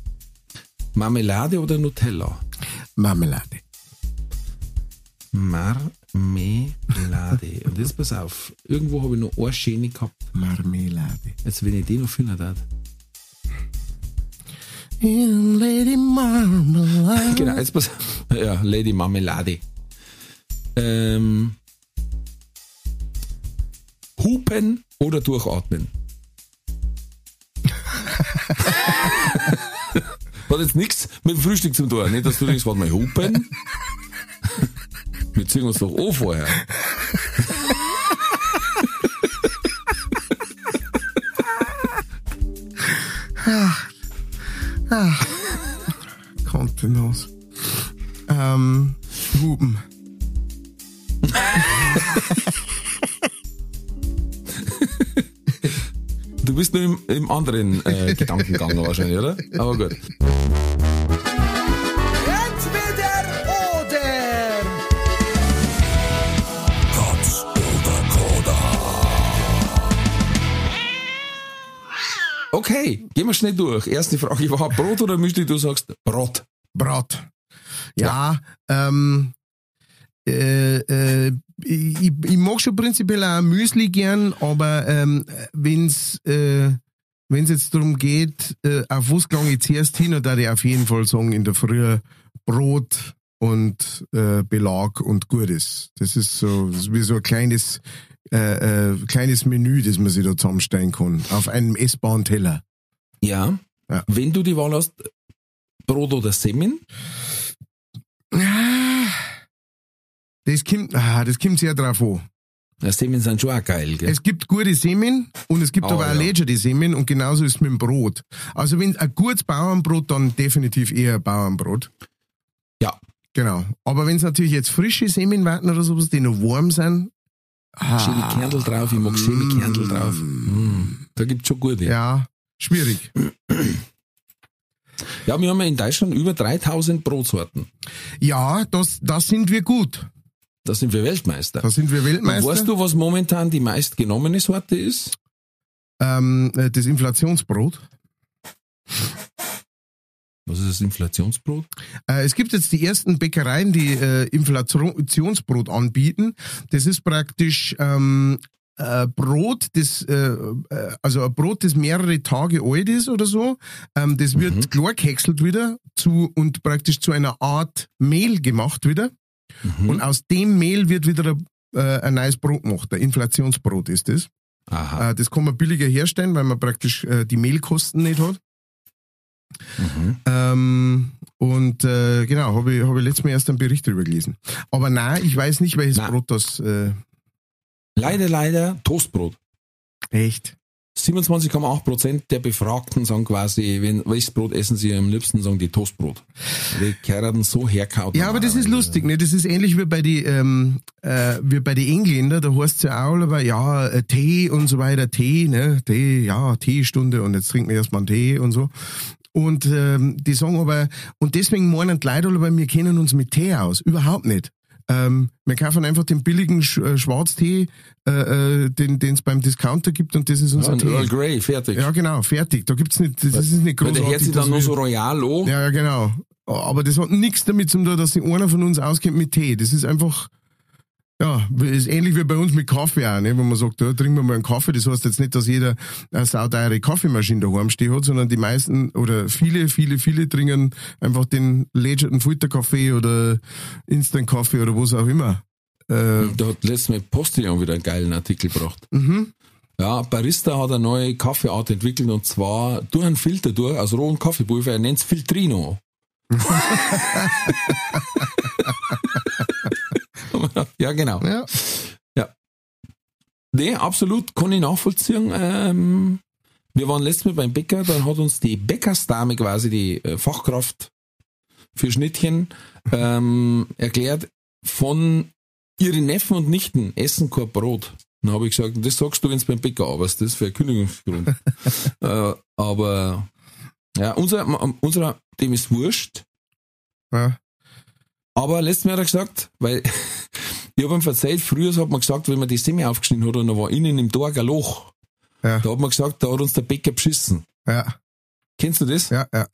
Marmelade oder Nutella? Marmelade. Marmelade. Und jetzt pass auf, irgendwo habe ich noch eine Schäne gehabt. Marmelade. Jetzt, wenn ich die noch finden darf. Lady Marmelade. Genau, jetzt pass auf. Ja, Lady Marmelade. Ähm, hupen oder durchatmen? Hat jetzt nichts mit dem Frühstück zu tun. Nicht, dass du denkst, warte mal, hupen? Wir ziehen uns doch an vorher. Kontenance. Ähm, Hupen. Du bist nur im, im anderen äh, Gedankengang wahrscheinlich, oder? Aber gut. Gehen wir schnell durch. Erste Frage war Brot oder Müsli? Du sagst Brot. Brat. Ja, ähm, äh, äh, ich, ich mag schon prinzipiell auch Müsli gern, aber ähm, wenn's äh, wenn's jetzt darum geht, äh, auf was gelang ich zuerst hin, dann ich auf jeden Fall sagen, in der Früh Brot und äh, Belag und Gutes. Das ist so, das ist wie so ein kleines, äh, äh, kleines Menü, das man sich da zusammenstellen kann. Auf einem essbaren Teller. Ja. Ja. Wenn du die Wahl hast, Brot oder Semmeln? Das kommt, ah, das kommt sehr drauf an. Ja, Semmeln sind schon auch geil, gell? Es gibt gute Semen und es gibt Oh, aber auch ja. legere Semen und genauso ist es mit dem Brot. Also wenn ein gutes Bauernbrot, dann definitiv eher ein Bauernbrot. Ja. Genau. Aber wenn es natürlich jetzt frische Semen warten oder sowas, die noch warm sind, Schöne Kernel drauf, ich mag schöne Kernel drauf. Mm. Da gibt's schon gute. ja, schwierig. Ja, wir haben ja in Deutschland über 3000 Brotsorten. Ja, das, das sind wir gut. Da sind wir Weltmeister. Da sind wir Und Weltmeister. weißt du, was momentan die meistgenommene Sorte ist? ähm, äh, das Inflationsbrot. Was ist das Inflationsbrot? Äh, es gibt jetzt die ersten Bäckereien, die äh, Inflationsbrot anbieten. Das ist praktisch ähm, äh, Brot, das äh, äh, also ein Brot, das mehrere Tage alt ist oder so. Ähm, das wird Mhm. klar gehäckselt wieder zu und praktisch zu einer Art Mehl gemacht wieder. Mhm. Und aus dem Mehl wird wieder ein, äh, ein neues Brot gemacht. Ein Inflationsbrot ist das. Aha. Äh, das kann man billiger herstellen, weil man praktisch äh, die Mehlkosten nicht hat. Mhm. Ähm, und äh, genau, habe ich, hab ich letztes Mal erst einen Bericht darüber gelesen. Aber nein, ich weiß nicht, welches Nein. Brot das äh, Leider, leider Toastbrot. echt. 27,8 Prozent der Befragten sagen quasi, wenn, welches Brot essen sie am liebsten, sagen die Toastbrot. Die Kerren so herkaut. Ja, aber das ist lustig, ne? Das ist ähnlich wie bei die ähm, äh, wie bei die Engländer, da heißt es ja auch, aber ja, äh, Tee und so weiter, Tee, ne? Tee, ja, Teestunde und jetzt trinken wir erstmal einen Tee und so. Und ähm, die sagen aber, und deswegen meinen die Leute aber, wir kennen uns mit Tee aus. Überhaupt nicht. Ähm, wir kaufen einfach den billigen Sch äh, Schwarztee, äh, äh, den es beim Discounter gibt und das ist unser Und Earl Tee. Grey, fertig. Ja, genau, fertig. Da gibt's nicht, das ist nicht Weil großartig. der hört sich dann nur so royal an. ja, ja, genau. Aber das hat nichts damit zu tun, dass sich einer von uns auskennt mit Tee. Das ist einfach, ja, ist ähnlich wie bei uns mit Kaffee auch, ne? wenn man sagt, ja, trinken wir mal einen Kaffee. Das heißt jetzt nicht, dass jeder eine sauteure Kaffeemaschine daheim stehen hat, sondern die meisten oder viele, viele, viele trinken einfach den lägerten Filterkaffee oder Instant-Kaffee oder was auch immer. Äh, Da hat letztes Mal Postillon wieder einen geilen Artikel gebracht. mhm. Ja, Barista hat eine neue Kaffeeart entwickelt und zwar durch einen Filter durch, aus rohen Kaffeepulver, er nennt es Filtrino. ja, genau. Ja. Nee, absolut, kann ich nachvollziehen. Ähm, wir waren letztes Mal beim Bäcker, dann hat uns die Bäckersdame quasi, die äh, Fachkraft für Schnittchen, ähm, erklärt, von ihren Neffen und Nichten essen kein Brot. Dann habe ich gesagt, das sagst du, wenn du beim Bäcker arbeitest, das ist für Kündigungsgrund. äh, aber ja, unser, unserer, dem ist wurscht, Ja. Aber letztes Mal hat er gesagt, weil ich habe ihm erzählt, früher hat man gesagt, wenn man die Semme aufgeschnitten hat und da war innen im Tor ein Loch, Ja. da hat man gesagt, da hat uns der Bäcker beschissen. Ja, Kennst du das? ja, ja.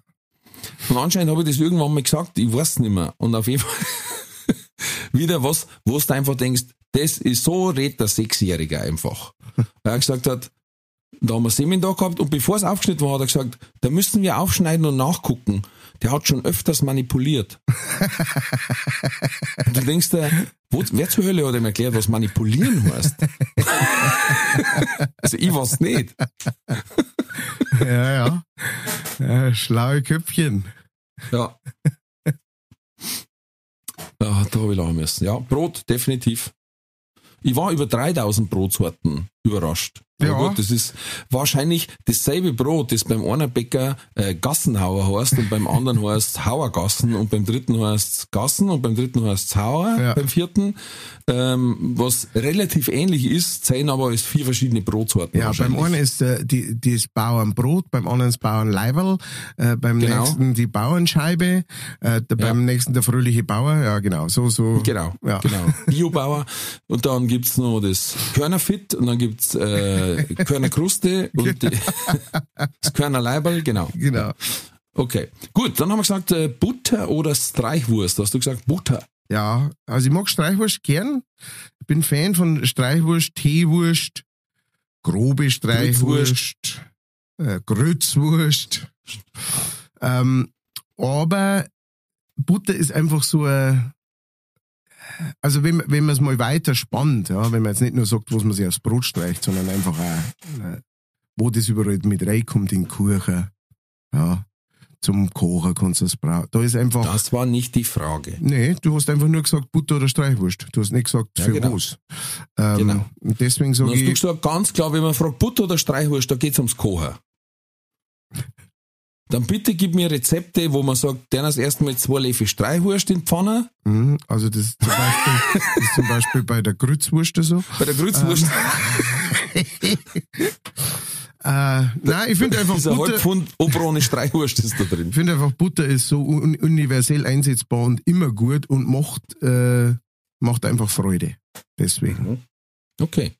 Und anscheinend habe ich das irgendwann mal gesagt, ich weiß nicht mehr. Und auf jeden Fall wieder was, wo du einfach denkst, das ist so redet der Sechsjährige einfach. Weil er gesagt hat, da haben wir Semin da gehabt und bevor es aufgeschnitten war, hat er gesagt, da müssen wir aufschneiden und nachgucken. Der hat schon öfters manipuliert. und du denkst dir, wo, wer zur Hölle hat ihm erklärt, was manipulieren heißt? also ich weiß nicht. Ja, ja. schlaue Köpfchen. Ja. Ja, da habe ich lachen müssen. Ja, Brot, definitiv. Ich war über 3000 Brotsorten überrascht. Aber Ja. gut, das ist wahrscheinlich dasselbe Brot, das beim einen Bäcker äh, Gassenhauer heißt und beim anderen heißt Hauergassen und beim dritten heißt Gassen und beim dritten heißt Hauer, Ja. beim vierten, ähm, was relativ ähnlich ist, zählen aber als vier verschiedene Brotsorten. Ja, beim einen ist äh, die, das Bauernbrot, beim anderen das Bauernleiberl, äh, beim Genau. nächsten die Bauernscheibe, äh, der, beim nächsten der fröhliche Bauer, ja genau, so, so. Genau, Ja. genau. Biobauer. Und dann gibt's noch das Körnerfit und dann gibt's äh, Körnerkruste und die, das Körnerleiberl, genau. Genau. Okay, gut, dann haben wir gesagt äh, Butter oder Streichwurst. Hast du gesagt Butter? Ja, also ich mag Streichwurst gern. Ich bin Fan von Streichwurst, Teewurst, grobe Streichwurst, äh, Grützwurst. Ähm, aber Butter ist einfach so ein, also wenn, wenn man es mal weiter spannt, ja, wenn man jetzt nicht nur sagt, was man sich aufs Brot streicht, sondern einfach auch, äh, wo das überall mit reinkommt in den Kuchen, ja, zum Kochen kannst du es brauchen. Da ist einfach, Das war nicht die Frage. Nee, du hast einfach nur gesagt Butter oder Streichwurst. Du hast nicht gesagt Ja, für genau. was. Ähm, Genau. Und deswegen sage hast du ich, gesagt, ganz klar, wenn man fragt Butter oder Streichwurst, da geht's ums Kochen. Dann bitte gib mir Rezepte, wo man sagt, dann das erste Mal zwei Löffel Streichwurst in Pfanne, mhm, also das ist zum Beispiel, das ist zum Beispiel bei der Grützwurst so. bei der Grützwurst. Äh, nein, ich finde einfach Dieser Butter, Halbpfund Obrone Streichwurst ist da drin. ich finde einfach Butter ist so un universell einsetzbar und immer gut und macht, äh, macht einfach Freude. Deswegen. Okay.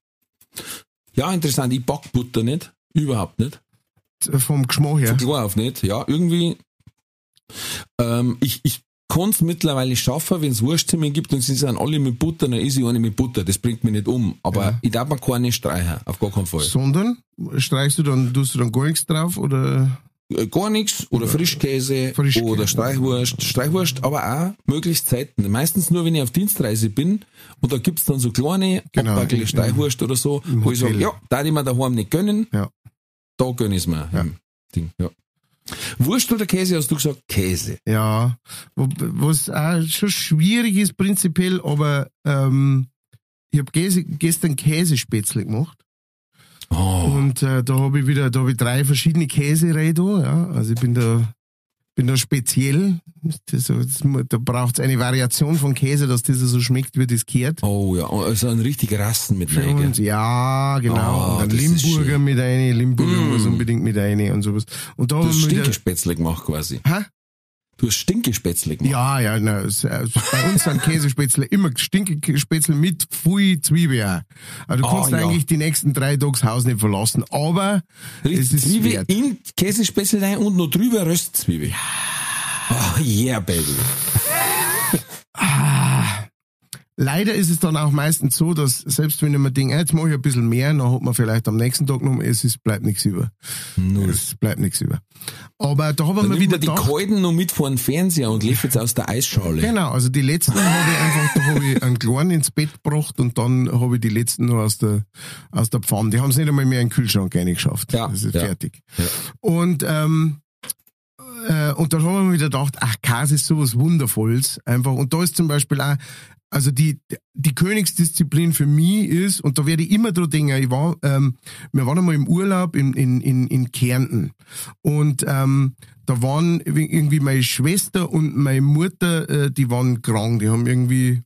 Ja, interessant. Ich back Butter nicht. Überhaupt nicht. Vom Geschmack her. Klar auf nicht. Ja, irgendwie. Ähm, ich ich kann es mittlerweile schaffen, wenn es Wurstzimmer gibt und sie sind alle mit Butter, dann ist ich eine mit Butter. Das bringt mich nicht um. Aber Ja. ich darf mir keine streichen. Auf gar keinen Fall. Sondern streichst du dann, tust du dann gar nichts drauf oder? Äh, Gar nichts oder Frischkäse Frischkäse. oder Streichwurst. Streichwurst, aber auch möglichst selten. Meistens nur, wenn ich auf Dienstreise bin und da gibt's dann so kleine Genau, Streichwurst oder so, wo ich sage, Hotel. ja, da ich mir daheim nicht gönnen, Ja. Da gönn ich's mir. Ja. Ding, ja. Wurst oder Käse, hast du gesagt? Käse. Ja, was auch schon schwierig ist prinzipiell, aber ähm, ich habe gestern Käsespätzle gemacht Oh, und äh, da habe ich wieder, da habe ich drei verschiedene Käsereihe da, ja, also ich bin da bin da speziell, das, das, da braucht es eine Variation von Käse, dass das so schmeckt, wie das gehört. oh ja, also ein richtiger Rassen mit rein. ja, genau. Ah, und das ist Limburger mit rein, Limburger Mm. muss unbedingt mit rein und sowas. Und da Du haben hast wir wieder, gemacht quasi. Hä? Du hast Stinkespätzle gemacht. Ja, ja, na, es- äh, bei uns sind Käsespätzle immer Stinkespätzle mit Pfui Zwiebel auch. Also du Ah, kannst ja. eigentlich die nächsten drei Tage das Haus nicht verlassen, aber es Richtig, ist Zwiebel wert. in Käsespätzle rein und noch drüber Röstzwiebel. Oh, yeah, baby. Leider ist es dann auch meistens so, dass selbst wenn ich mir denke, jetzt mache ich ein bisschen mehr, dann hat man vielleicht am nächsten Tag noch, es ist, bleibt nichts über. Null. Es bleibt nichts über. Aber da haben wir wieder man die gedacht, Kalten noch mit vor den Fernseher und lief jetzt aus der Eisschale. Genau, also die letzten habe ich einfach, da habe ich einen Kleinen ins Bett gebracht und dann habe ich die letzten noch aus der, aus der Pfanne. Die haben es nicht einmal mehr in den Kühlschrank reingeschafft. Ja, Das ist ja. fertig. Ja. Und, ähm, äh, und dann haben wir mir wieder gedacht, ach, Käse ist sowas Wundervolles. Einfach. Und da ist zum Beispiel auch, also die, die Königsdisziplin für mich ist, und da werde ich immer dran denken, ich war, ähm, wir waren einmal im Urlaub in, in, in, in Kärnten. Und ähm, da waren irgendwie meine Schwester und meine Mutter, äh, die waren krank, die haben irgendwie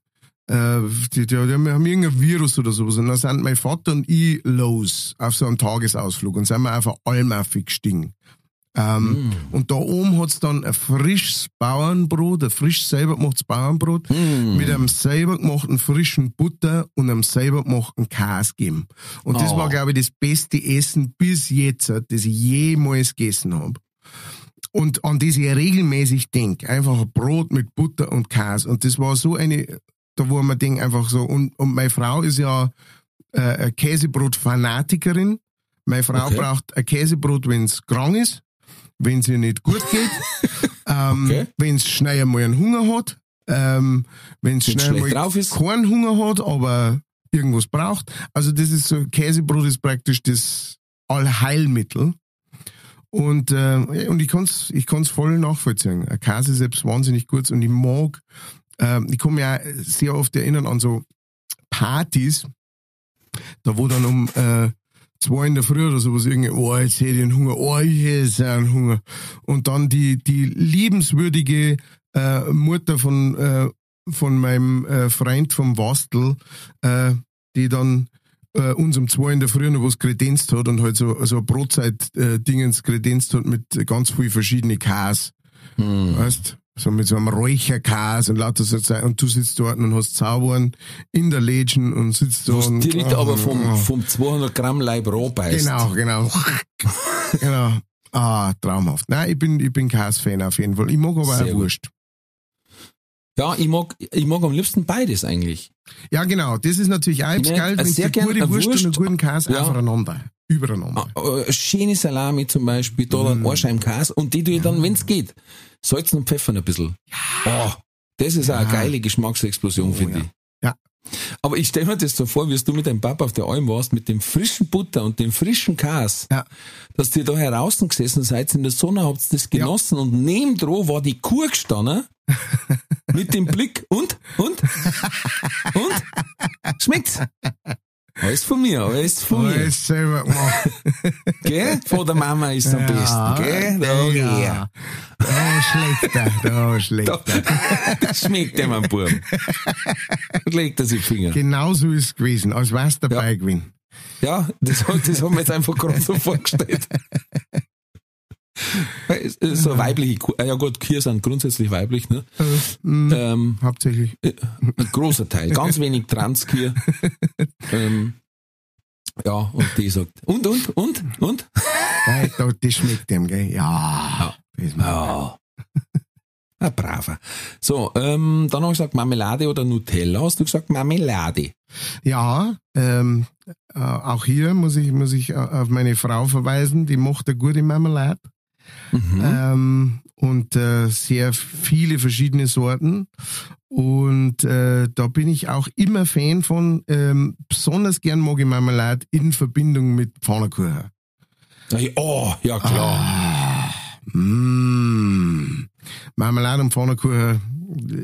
äh, die, die, die haben, haben irgendein Virus oder sowas. Und dann sind mein Vater und ich los auf so einem Tagesausflug und sind wir einfach allmäffig gestiegen. Ähm, Und da oben hat's dann ein frisches Bauernbrot, ein frisch selber gemachtes Bauernbrot mit einem selber gemachten frischen Butter und einem selber gemachten Käse gegeben. Und das Oh. war, glaube ich, das beste Essen bis jetzt, das ich jemals gegessen habe. Und an das ich regelmäßig denk, einfach ein Brot mit Butter und Käse. Und das war so eine, da wo man denkt einfach so, und, und meine Frau ist ja äh, Käsebrot-Fanatikerin. Meine Frau Okay. braucht ein Käsebrot, wenn's krank ist, wenn sie nicht gut geht, ähm, Okay. wenn's schnell einmal einen Hunger hat, ähm, wenn's Wenn's schnell einmal drauf ist. keinen Hunger hat, aber irgendwas braucht. Also das ist so, Käsebrot ist praktisch das Allheilmittel. Und, äh, und ich kann's, ich kann's voll nachvollziehen. Ein Käse ist selbst wahnsinnig gut und ich mag, ähm, ich kann mich auch sehr oft erinnern an so Partys, da wo dann um äh, zwei in der Früh oder sowas irgendwie, oh, jetzt hätte ich einen Hunger, oh, ich hätte einen Hunger. Und dann die, die liebenswürdige äh, Mutter von, äh, von meinem äh, Freund vom Wastel, äh, die dann äh, uns um zwei in der Früh noch was kredenzt hat und halt so, so ein Brotzeit-Dingens kredenzt hat mit ganz viel verschiedene Käse. Hm. Weißt so mit so einem Räucherkäse und lauter so Zeug. Und du sitzt dort und hast Zaubern in der Lädchen und sitzt da Du direkt aber vom, Ah. vom 200 Gramm Leib roh beißt. Genau, genau. genau. Ah, traumhaft. Nein, ich bin, ich bin Käse-Fan auf jeden Fall. Ich mag aber Sehr auch. Wurst. Ja, ich mag, ich mag am liebsten beides eigentlich. Ja, genau. Das ist natürlich auch geil, wenn sehr du gute eine Wurst, und einen Wurst. guten Käse Ja. aufeinander. Übereinander. Ah, äh, Schöne Salami zum Beispiel, da dann Mm. Scheibe Käse und die tue ich dann, wenn's geht, salzen und pfeffern ein bisschen. Oh, das ist auch eine Ja. geile Geschmacksexplosion, Oh, finde ja. ich. Ja. Aber ich stell mir das so vor, wie du mit deinem Papa auf der Alm warst, mit dem frischen Butter und dem frischen Käse, Ja. dass ihr da heraus gesessen seid in der Sonne, habt das genossen und neben dran war die Kuh gestanden, mit dem Blick und, und, und, schmeckt's? Alles von mir, alles von mir. Alles selber gemacht. Gell? Von der Mama ist am besten, gell? Da, ja. Da schlechter, da schlechter. Da, das schmeckt dem am Buben. Und legt er sich die Finger. Genau so ist es gewesen, als wär's dabei gewesen. Ja, das, das haben wir jetzt einfach gerade so vorgestellt. Es ist So weibliche Kuh. Ja gut, Kühe sind grundsätzlich weiblich, ne? Mhm, Ähm, hauptsächlich. ein großer Teil, ganz wenig Transkühe. ähm, ja, und die sagt, und, und, und, und? Nein, da, das schmeckt dem, gell? Ja. Mag Ja. Ein braver. So, ähm, dann habe ich gesagt Marmelade oder Nutella. Hast du gesagt Marmelade? Ja, ähm, äh, auch hier muss ich, muss ich äh, auf meine Frau verweisen, die macht eine gute Marmelade. Mhm. Ähm, und äh, sehr viele verschiedene Sorten. Und äh, da bin ich auch immer Fan von. Ähm, besonders gern mag ich Marmelade in Verbindung mit Pfannkuchen. Oh, ja klar. Ah, mm. Marmelade und Pfannkuchen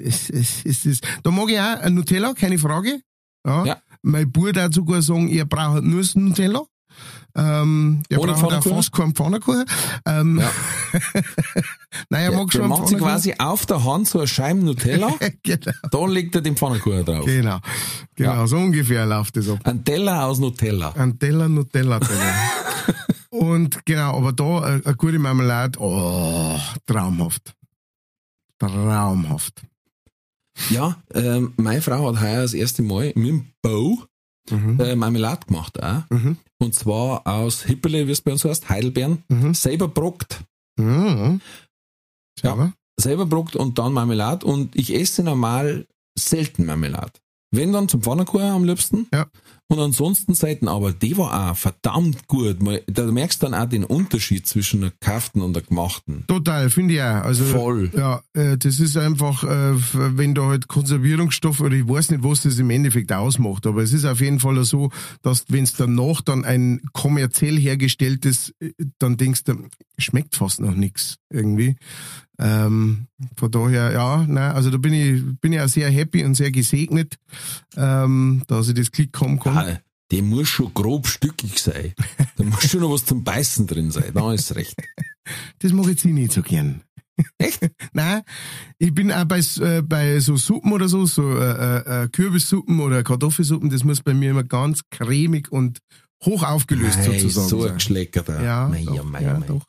ist, ist, ist, ist. Da mag ich auch Nutella, keine Frage. Ja. Ja. Mein Bruder dazu sogar sagen, ihr braucht nur Nutella. Ähm, der Ohne braucht auch fast keinen Pfannkuchen. Ähm, Ja. Der, mag schon macht Pfannkuchen. quasi auf der Hand so eine Scheibe Nutella, genau, da legt er den Pfannkuchen drauf. genau, genau Ja. so ungefähr läuft das ab. Ein Teller aus Nutella. Ein Teller Nutella. Und genau, aber da äh, eine gute Marmelade, oh, traumhaft. Traumhaft. Ja, ähm, meine Frau hat heuer das erste Mal mit dem Bau Mhm. äh, Marmelade gemacht auch. Mhm. Und zwar aus Hippele, wie es bei uns heißt, Heidelbeeren, Mhm. selber brockt. Mhm. Ja. Selber brockt und dann Marmelade und ich esse normal selten Marmelade. Wenn dann zum Pfannkuchen am liebsten. Ja. Und ansonsten selten, aber die war auch verdammt gut. Da merkst du dann auch den Unterschied zwischen der gekauften und der gemachten. total, finde ich auch. Also, Voll. Ja, äh, das ist einfach, äh, wenn da halt Konservierungsstoff oder ich weiß nicht, was das im Endeffekt ausmacht, aber es ist auf jeden Fall so, dass wenn es danach dann ein kommerziell hergestelltes, äh, dann denkst du, schmeckt fast noch nichts irgendwie. Ähm, von daher, ja, nein, also da bin ich, bin ich auch sehr happy und sehr gesegnet, ähm, dass ich das Klick haben kann. Ah, die muss schon grob stückig sein. Da muss schon noch was zum Beißen drin sein. Da ist recht. Das mache ich jetzt nicht so gern. Echt? Nein, ich bin auch bei, äh, bei so Suppen oder so, so äh, äh, Kürbissuppen oder Kartoffelsuppen, das muss bei mir immer ganz cremig und hoch aufgelöst Ei, sozusagen so ein sein. Geschlecker da. Ja, Mei, doch, ja, mei, ja, mei. doch.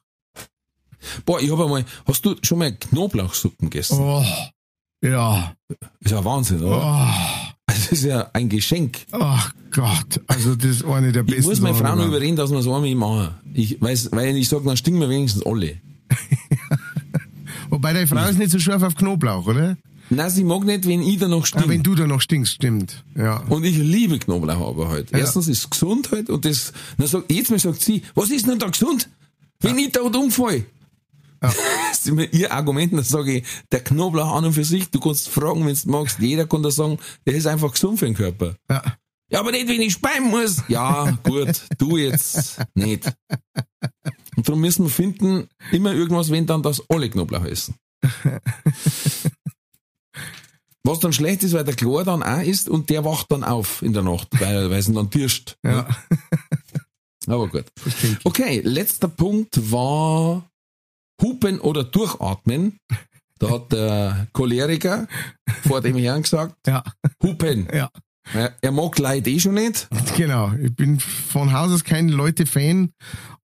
Boah, ich habe einmal, hast du schon mal Knoblauchsuppen gegessen? Oh, ja. Ist ja Wahnsinn, oder? Oh, Das ist ja ein Geschenk. ach Gott, also das ist eine der Ich besten muss meine Frau noch überreden, dass wir es einmal machen. Ich weiß, weil ich sage, dann stinken wir wenigstens alle. Wobei deine Frau ist nicht so scharf auf Knoblauch, oder? Nein, sie mag nicht, wenn ich da noch Ah, wenn stink. du da noch stinkst, stimmt. Ja. Und ich liebe Knoblauch aber halt. Ja. Erstens ist es gesund halt und das, dann sagt, jetzt mal sagt sie, was ist denn da gesund? Wenn ich da umfall. Das ist immer ihr Argument, dann sage ich, der Knoblauch an und für sich, du kannst fragen, wenn du magst, jeder kann da sagen, der ist einfach gesund für den Körper. ja. Ja, aber nicht, wenn ich speien muss. Ja, gut, du jetzt nicht. Und darum müssen wir finden, immer irgendwas, wenn dann das alle Knoblauch essen. Was dann schlecht ist, weil der Chlor dann auch ist und der wacht dann auf in der Nacht, weil, weil es ihn dann tirscht. Ja. Aber gut. Okay, letzter Punkt war Hupen oder Durchatmen. Da hat der Choleriker vor dem Herrn gesagt, ja. Hupen. Ja. Er, mag Leute eh schon nicht. Genau, ich bin von Haus aus kein Leute-Fan,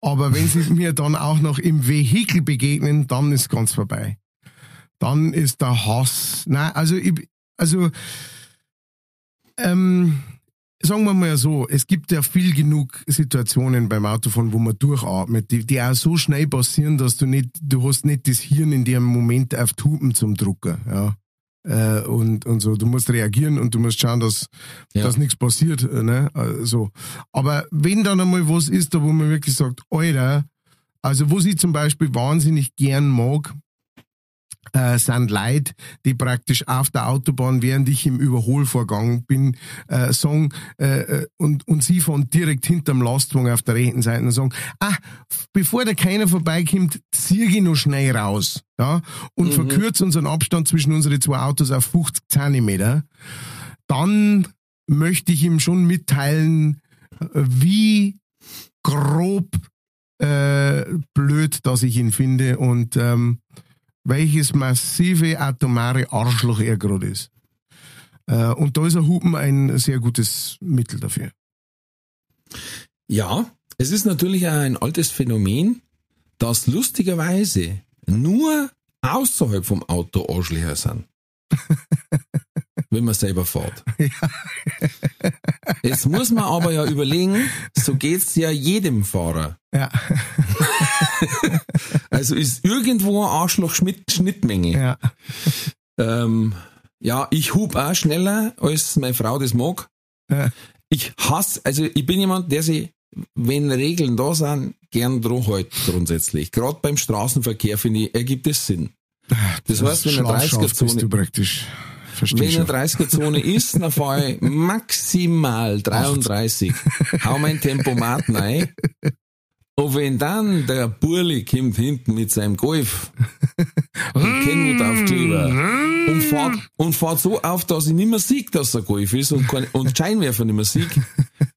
aber wenn sie mir dann auch noch im Vehikel begegnen, dann ist ganz vorbei. Dann ist der Hass. Nein, also ich, also ähm, sagen wir mal so, es gibt ja viel genug Situationen beim Autofahren, wo man durchatmet, die, die auch so schnell passieren, dass du nicht, du hast nicht das Hirn in dem Moment auf Tupen zum Drucker, ja. Äh, und, und so, du musst reagieren und du musst schauen, dass, Ja. dass nichts passiert, äh, ne, äh, so. Aber wenn dann einmal was ist, da wo man wirklich sagt, Alter, also wo ich zum Beispiel wahnsinnig gern mag, äh, sind Leute, die praktisch auf der Autobahn, während ich im Überholvorgang bin, äh, sagen, äh, äh, und, und sie fahren direkt hinterm Lastwagen auf der rechten Seite und sagen, ah, bevor da keiner vorbeikommt, zieh ich noch schnell raus, ja, und verkürze unseren Abstand zwischen unsere zwei Autos auf 50 Zentimeter, dann möchte ich ihm schon mitteilen, wie grob äh, blöd, dass ich ihn finde und ähm, welches massive atomare Arschloch er gerade ist. Äh, und da ist ein Hupen ein sehr gutes Mittel dafür. Ja, es ist natürlich auch ein altes Phänomen, dass lustigerweise nur außerhalb vom Auto Arschlöcher sind. wenn man selber fährt. Jetzt muss man aber ja überlegen, so geht's ja jedem Fahrer. Ja. Also ist irgendwo ein Arschloch-Schnittmenge. Ja. Ähm, ja, ich hub auch schneller, als meine Frau das mag. Ja. Ich hasse, also ich bin jemand, der sich, wenn Regeln da sind, gern dran hält grundsätzlich. Gerade beim Straßenverkehr, finde ich, ergibt es Sinn. Das heißt, wenn eine Schlafschaft bist 30er-Zone du praktisch. Verstehe wenn eine 30er-Zone ist, dann fahre ich maximal 33. Hau mein Tempomat rein. Und wenn dann der Burli kommt hinten mit seinem Golf und Kennhutaufkleber und fährt, und fährt so auf, dass ich nicht mehr sehe, dass er Golf ist und, kein, und Scheinwerfer nicht mehr sehe,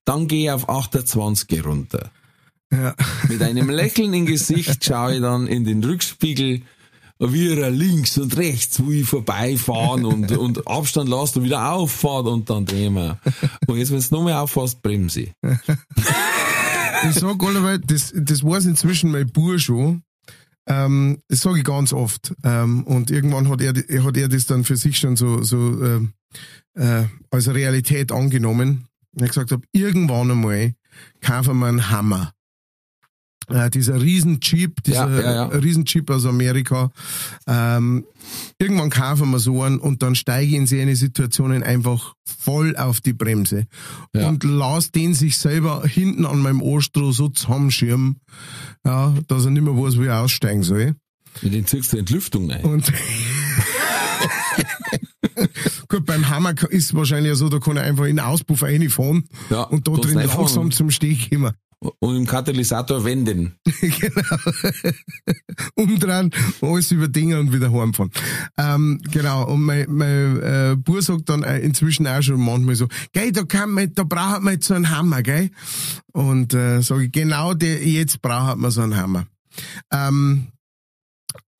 dann gehe ich auf 28 runter. Ja. Mit einem Lächeln im Gesicht schaue ich dann in den Rückspiegel, wie er links und rechts, wo ich vorbeifahren und, und Abstand lasst und wieder auffahrt und dann drehen wir. Und jetzt, wenn du noch mehr auffährst, bremse ich. Ich sag alleweil, das, das weiß inzwischen mein Bur schon. Ähm, das sage ich ganz oft. Ähm, und irgendwann hat er, hat er das dann für sich schon so, so äh, äh, als Realität angenommen. Und er gesagt habe, irgendwann einmal kaufen wir einen Hammer. Äh, dieser Riesenjeep, dieser Ja, ja, ja. Riesenjeep aus Amerika. Ähm, irgendwann kaufen wir so einen und dann steige ich in so eine Situationen einfach voll auf die Bremse Ja. und lass den sich selber hinten an meinem Ohrstroh so zusammenschirmen, ja, dass er nicht mehr weiß, wie er aussteigen soll. Mit den ziehst du Entlüftung rein. Und gut, beim Hammer ist wahrscheinlich so, da kann er einfach in den Auspuff reinfahren Ja, und da drin langsam zum Steg kommen. Und im Katalysator wenden. genau. Umdrehen, alles über Dinge und wieder heimfahren. Ähm, genau. Und mein, mein äh, Bur sagt dann äh, inzwischen auch schon manchmal so, gell, da kann man, da braucht man jetzt so einen Hammer, gell? Und äh, sage ich, genau der, jetzt braucht man so einen Hammer. Ähm,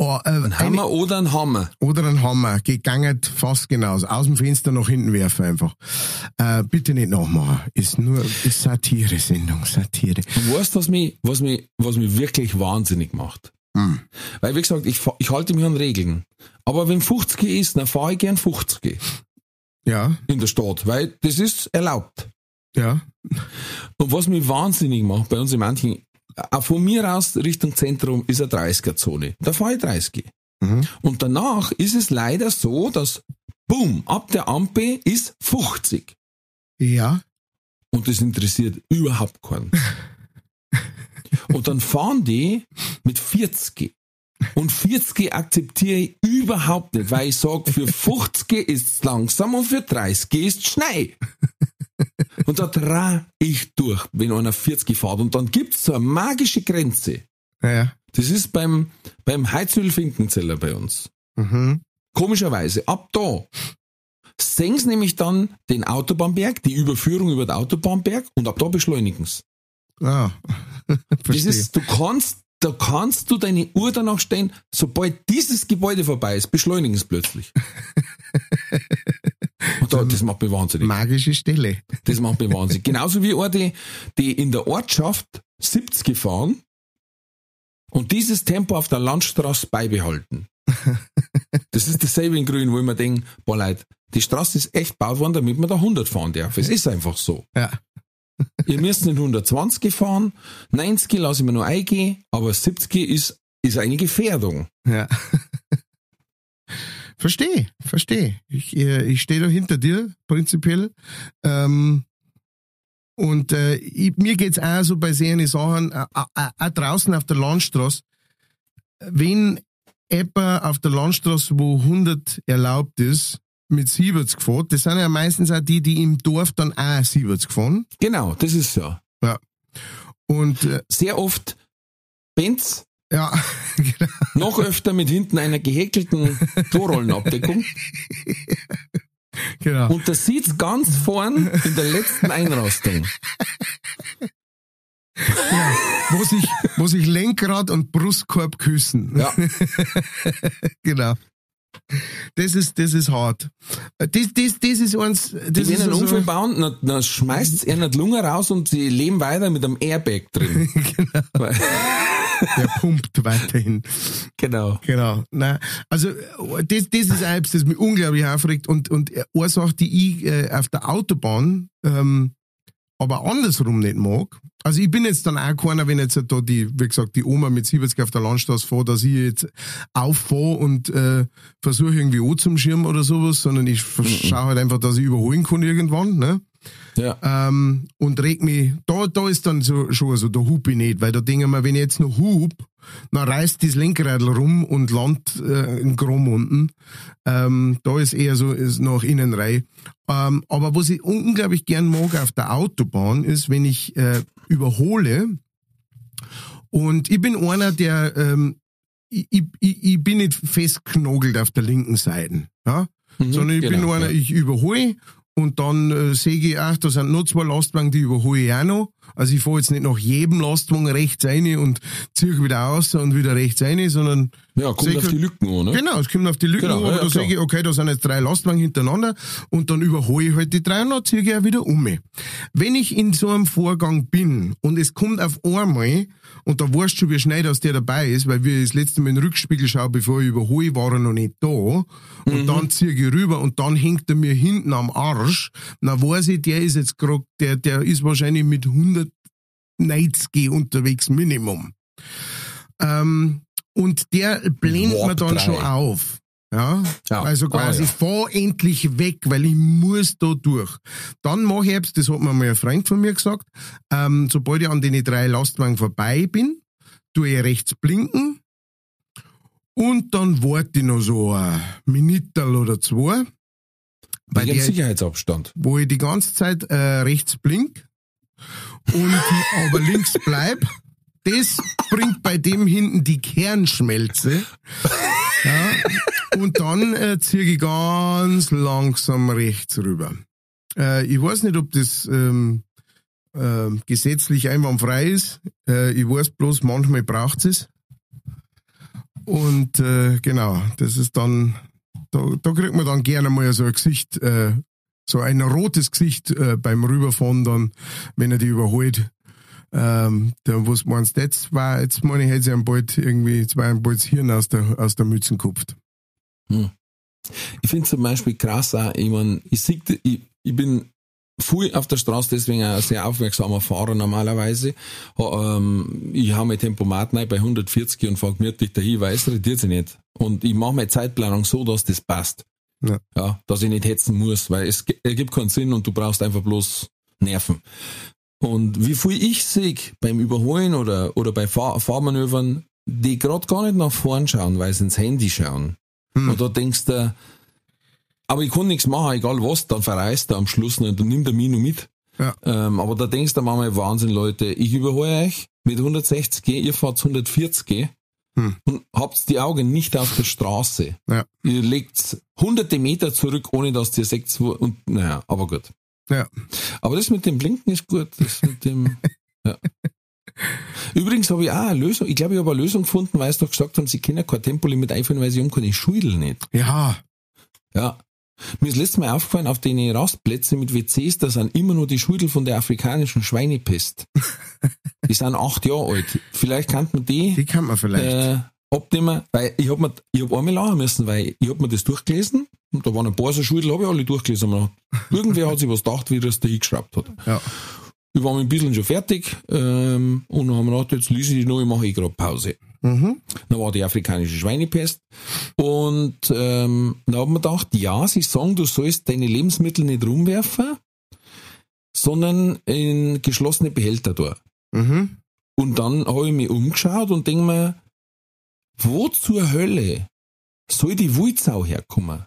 oh, äh, Ein Hammer oder ein Hammer. oder ein Hammer, gegangen fast genauso. Aus dem Fenster nach hinten werfen einfach. Äh, bitte nicht nachmachen. Ist nur ist Satire-Sendung, Satire. Du weißt, was mich, was mich, was mich wirklich wahnsinnig macht. Hm. Weil, wie gesagt, ich, ich halte mich an Regeln. Aber wenn 50 ist, dann fahre ich gern 50 Ja, in der Stadt, weil das ist erlaubt. ja. Und was mich wahnsinnig macht bei uns in manchen, von mir aus Richtung Zentrum ist eine 30er-Zone. Da fahre ich 30. Mhm. Und danach ist es leider so, dass, boom, ab der Ampel ist 50. Ja. Und das interessiert überhaupt keinen. Und dann fahren die mit 40. Und 40 akzeptiere ich überhaupt nicht, weil ich sage, für 50 ist es langsam und für 30 ist es schnell. Und da dreh ich durch, wenn einer 40 fährt. Und dann gibt's so eine magische Grenze. Ja, ja. Das ist beim, beim Heizöl-Finkenzeller bei uns. Mhm. Komischerweise, ab da sie nämlich dann den Autobahnberg, die Überführung über den Autobahnberg und ab da beschleunigen sie. Ah. Das ist, du kannst, da kannst du deine Uhr danach stellen, sobald dieses Gebäude vorbei ist, beschleunigen sie plötzlich. Da, das macht mich wahnsinnig. Magische Stelle. Das macht mich wahnsinnig. Genauso wie eine, die, die in der Ortschaft 70 fahren und dieses Tempo auf der Landstraße beibehalten. Das ist dasselbe in Grün, wo ich mir denke, boah Leute, die Straße ist echt gebaut worden, damit man da 100 fahren darf. Es ist einfach so. Ja. Ihr müsst nicht 120 fahren, 90 lasse ich mir nur eingehen, aber 70 ist, ist eine Gefährdung. Ja. Verstehe, verstehe. Ich, äh, ich stehe da hinter dir, prinzipiell. Ähm, und äh, ich, mir geht's auch so bei solchen Sachen, äh, äh, auch draußen auf der Landstraße, wenn jemand auf der Landstraße, wo 100 erlaubt ist, mit 70 fährt, das sind ja meistens auch die, die im Dorf dann auch 70 fahren. Genau, das ist so. Und äh, Sehr oft Benz, ja, genau. noch öfter mit hinten einer gehäkelten Torrollenabdeckung. genau. Und da sieht's ganz vorn in der letzten Einrastung. wo sich, wo sich Lenkrad und Brustkorb küssen. Ja. genau. Das ist, das ist hart. Das, das, das ist eins, das Die ist einen so- Unfall bauen, dann, dann schmeißt er die Lunge raus und sie leben weiter mit einem Airbag drin. genau. Der pumpt weiterhin. genau. Genau. Nein, also das, das ist eins, das mich unglaublich aufregt und und eine Sache, die ich äh, auf der Autobahn ähm, aber andersrum nicht mag. Also ich bin jetzt dann auch keiner, wenn jetzt da die, wie gesagt, die Oma mit 70 auf der Landstraße fährt, dass ich jetzt auffahre und äh, versuche irgendwie anzuschirmen oder sowas, sondern ich schaue halt einfach, dass ich überholen kann irgendwann. Ne? Ja. ähm, und reg mich, da, da ist dann so, schon so, da hub ich nicht, weil da denke ich mir, wenn ich jetzt noch hub, dann reißt das Lenkradl rum und landet äh, in Grom unten. Ähm, da ist eher so, ist nach innen rein. Ähm, aber was ich unglaublich gern mag auf der Autobahn ist, wenn ich äh, überhole und ich bin einer, der, ähm, ich, ich, ich bin nicht festknogelt auf der linken Seite, ja? Mhm, sondern ich bin genau, einer, ja. ich überhole und dann äh, sehe ich, ach, da sind noch zwei Lastwagen, die überhole ich auch noch. Also ich fahre jetzt nicht nach jedem Lastwagen rechts rein und ziehe wieder aus und wieder rechts rein, sondern Ja, kommt auf die Lücken an, ne? Genau, es kommt auf die Lücken, Genau, an, aber ja, da klar. sage ich, okay, da sind jetzt drei Lastwagen hintereinander und dann überhole ich halt die drei und dann ziehe ich auch wieder um. Wenn ich in so einem Vorgang bin und es kommt auf einmal, und da weißt du schon, wie schnell dass der dabei ist, weil wir das letzte Mal in den Rückspiegel schauen, bevor ich überhole, war er noch nicht da und Mhm. dann ziehe ich rüber und dann hängt er mir hinten am Arsch, dann weiß ich, der ist jetzt gerade, der, der ist wahrscheinlich mit 190 unterwegs Minimum. Ähm, und der blendet mir dann drei. schon auf. Ja, Ja. also Ah, quasi ja. fahr endlich weg, weil ich muss da durch. Dann mache ich jetzt, das hat mir mal ein Freund von mir gesagt, ähm, sobald ich an den drei Lastwagen vorbei bin, tue ich rechts blinken und dann warte ich noch so ein Minutel oder zwei, bei der, Sicherheitsabstand. wo ich die ganze Zeit äh, rechts blink und aber links bleib. Das bringt bei dem hinten die Kernschmelze. Ja, und dann äh, ziehe ich ganz langsam rechts rüber. Äh, ich weiß nicht, ob das ähm, äh, gesetzlich einwandfrei ist. Äh, ich weiß bloß, manchmal braucht es. Und äh, genau, das ist dann, da, da kriegt man dann gerne mal so ein Gesicht, äh, so ein rotes Gesicht äh, beim Rüberfahren dann, wenn er die überholt. Ähm, dann, was meinst du jetzt? War, jetzt meine ich, hätte sie ihm bald irgendwie, jetzt war ihm bald das Hirn aus der, aus der Mütze gekupft. Ich finde zum Beispiel krass auch, ich mein, ich, sieg, ich, ich bin viel auf der Straße, deswegen ein sehr aufmerksamer Fahrer normalerweise. Ha, ähm, ich hau mein Tempomat rein bei 140 und fahre gemütlich dahin, weil es rentiert sich nicht. Und ich mache meine Zeitplanung so, dass das passt. Ja. ja, dass ich nicht hetzen muss, weil es ergibt keinen Sinn und du brauchst einfach bloß Nerven. Und wie viel ich sehe beim Überholen oder, oder bei Fahr Fahrmanövern, die gerade gar nicht nach vorn schauen, weil sie ins Handy schauen. Hm. Und da denkst du, aber ich kann nichts machen, egal was, dann verreist er am Schluss nicht und nimmt der Mino mit. Ja. Ähm, aber da denkst du manchmal, Wahnsinn, Leute, ich überhole euch mit 160, ihr fahrt 140 Hm. und habt die Augen nicht auf der Straße. Ja. Ihr legt hunderte Meter zurück, ohne dass ihr seht, wo, und, naja, aber gut. Ja. Aber das mit dem Blinken ist gut, das mit dem, ja. Übrigens habe ich auch eine Lösung, ich glaube, ich habe eine Lösung gefunden, weil sie doch gesagt haben, sie können kein Tempolimit einführen, weil sie haben keine Schudel nicht. Ja, Ja. Mir ist letztes Mal aufgefallen, auf den Rastplätzen mit WCs, da sind immer nur die Schudel von der afrikanischen Schweinepest. die sind acht Jahre alt. Vielleicht kann man die, die kann man vielleicht. äh, abnehmen, weil ich hab mir, ich hab einmal lachen müssen, weil ich hab mir das durchgelesen und da waren ein paar so Schudel, habe ich alle durchgelesen. Aber irgendwer hat sich was gedacht, wie das da hingeschraubt hat. ja. Ich war mit ein bisschen schon fertig ähm, und dann haben wir gedacht, jetzt lese ich die noch, ich mache eh gerade Pause. Mhm. Da war die afrikanische Schweinepest. Und ähm, da haben wir gedacht, ja, sie sagen, du sollst deine Lebensmittel nicht rumwerfen, sondern in geschlossene Behälter da. Mhm. Und dann habe ich mich umgeschaut und denke mir, wo zur Hölle soll die Wulzau herkommen?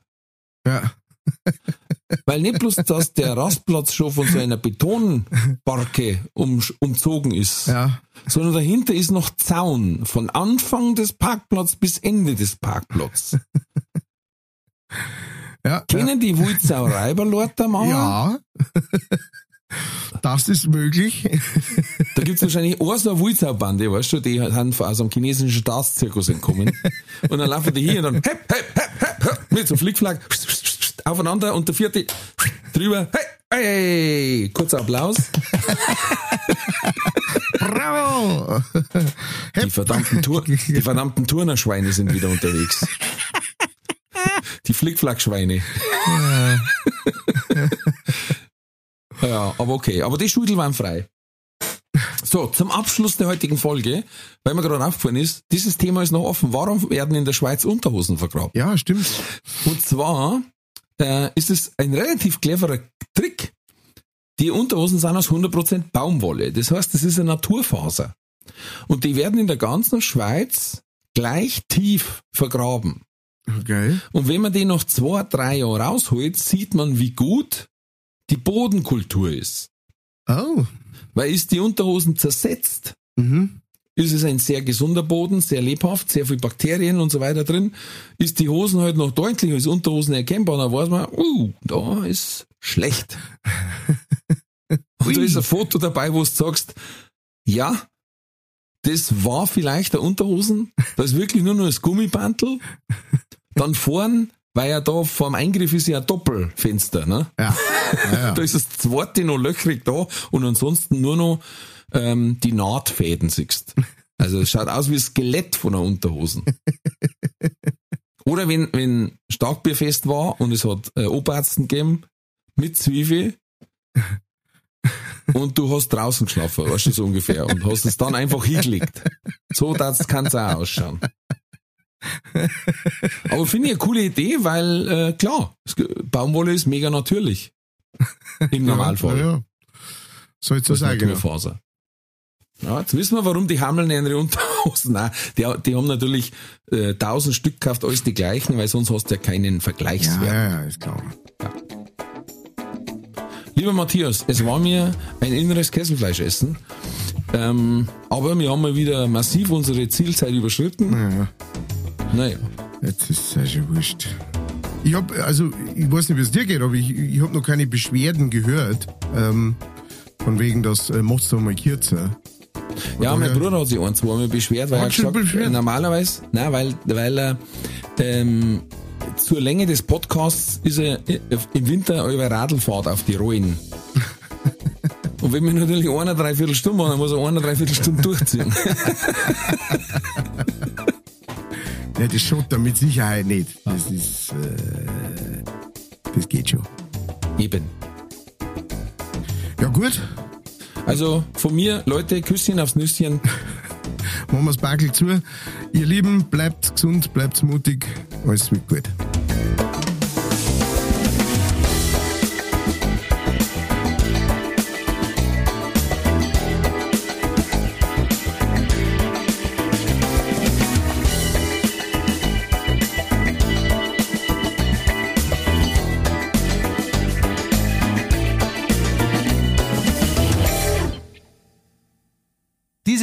Ja. Weil nicht bloß, dass der Rastplatz schon von so einer Betonbarke um, umzogen ist, Ja. sondern dahinter ist noch Zaun von Anfang des Parkplatzes bis Ende des Parkplatzes. Ja. Kennen die Wulzau Reiberlorter machen? Ja. Das ist möglich. Da gibt's wahrscheinlich auch so eine Wulzaubande, weißt du, die haben aus einem chinesischen Staatszirkus entkommen. Und dann laufen die hier und dann hepp, hepp, hepp, hepp, hepp, mit so einem Flickflack aufeinander und der vierte drüber, hey, hey, kurzer Applaus. Bravo! Die verdammten, Tour, die verdammten Turnerschweine sind wieder unterwegs. Die Flickflack-Schweine. Ja, aber okay. Aber die Schudel waren frei. So, zum Abschluss der heutigen Folge, weil mir gerade aufgefallen ist, dieses Thema ist noch offen. Warum werden in der Schweiz Unterhosen vergraben? Ja, stimmt. Und zwar äh, ist es ein relativ cleverer Trick. Die Unterhosen sind aus 100% Baumwolle. Das heißt, das ist eine Naturfaser. Und die werden in der ganzen Schweiz gleich tief vergraben. Okay. Und wenn man die noch zwei, drei Jahre rausholt, sieht man, wie gut die Bodenkultur ist. Oh. Weil ist die Unterhosen zersetzt, Mhm. ist es ein sehr gesunder Boden, sehr lebhaft, sehr viel Bakterien und so weiter drin. Ist die Hosen halt noch deutlich als Unterhosen erkennbar, dann weiß man, uh, da ist schlecht. und da ist ein Foto dabei, wo du sagst, ja, das war vielleicht der Unterhosen, da ist wirklich nur noch das Gummibantel. Dann vorn, weil ja da vorm Eingriff ist ja ein Doppelfenster, ne? Ja. ja, ja. Da ist das zweite noch löchrig da und ansonsten nur noch ähm, die Nahtfäden siehst. Also es schaut aus wie ein Skelett von einer Unterhosen. Oder wenn, wenn Starkbierfest war und es hat äh, Oberarzen gegeben mit Zwiebel und du hast draußen geschlafen, weißt du so ungefähr, und hast es dann einfach hingelegt. So das kann es auch ausschauen. Aber finde ich eine coole Idee, weil äh, klar, Baumwolle ist mega natürlich. Im Normalfall. Ja, ja. Soll ich so sagen? Ja. Naturfaser. Ja, jetzt wissen wir, warum die Hammeln in ihre Unterhosen. Nein, die, die haben natürlich äh, tausend Stück gekauft, alles die gleichen, weil sonst hast du ja keinen Ja, Vergleichswert. ja, ja, ist klar. Lieber Matthias, es war mir ein inneres Kesselfleisch essen. Ähm, aber wir haben mal wieder massiv unsere Zielzeit überschritten. Ja, Naja. jetzt ist es ja schon wurscht. Ich hab, also, ich weiß nicht, wie es dir geht, aber ich, ich habe noch keine Beschwerden gehört. Ähm, von wegen, das äh, macht's doch mal kürzer. Ja, mein Bruder hat sich ein, zweimal beschwert, weil er gesagt, beschwert? normalerweise, nein, weil, weil er ähm, zur Länge des Podcasts ist er äh, im Winter über Radlfahrt auf die Rollen. Und wenn wir natürlich eine dreiviertel Stunde machen, dann muss er eine dreiviertel Stunde durchziehen. Ja, das schaut da mit Sicherheit nicht. Das ist, äh, das geht schon. Eben. Ja, gut. Also von mir, Leute, Küsschen aufs Nüsschen. Machen wir's Backel zu. Ihr Lieben, bleibt gesund, bleibt mutig. Alles wird gut.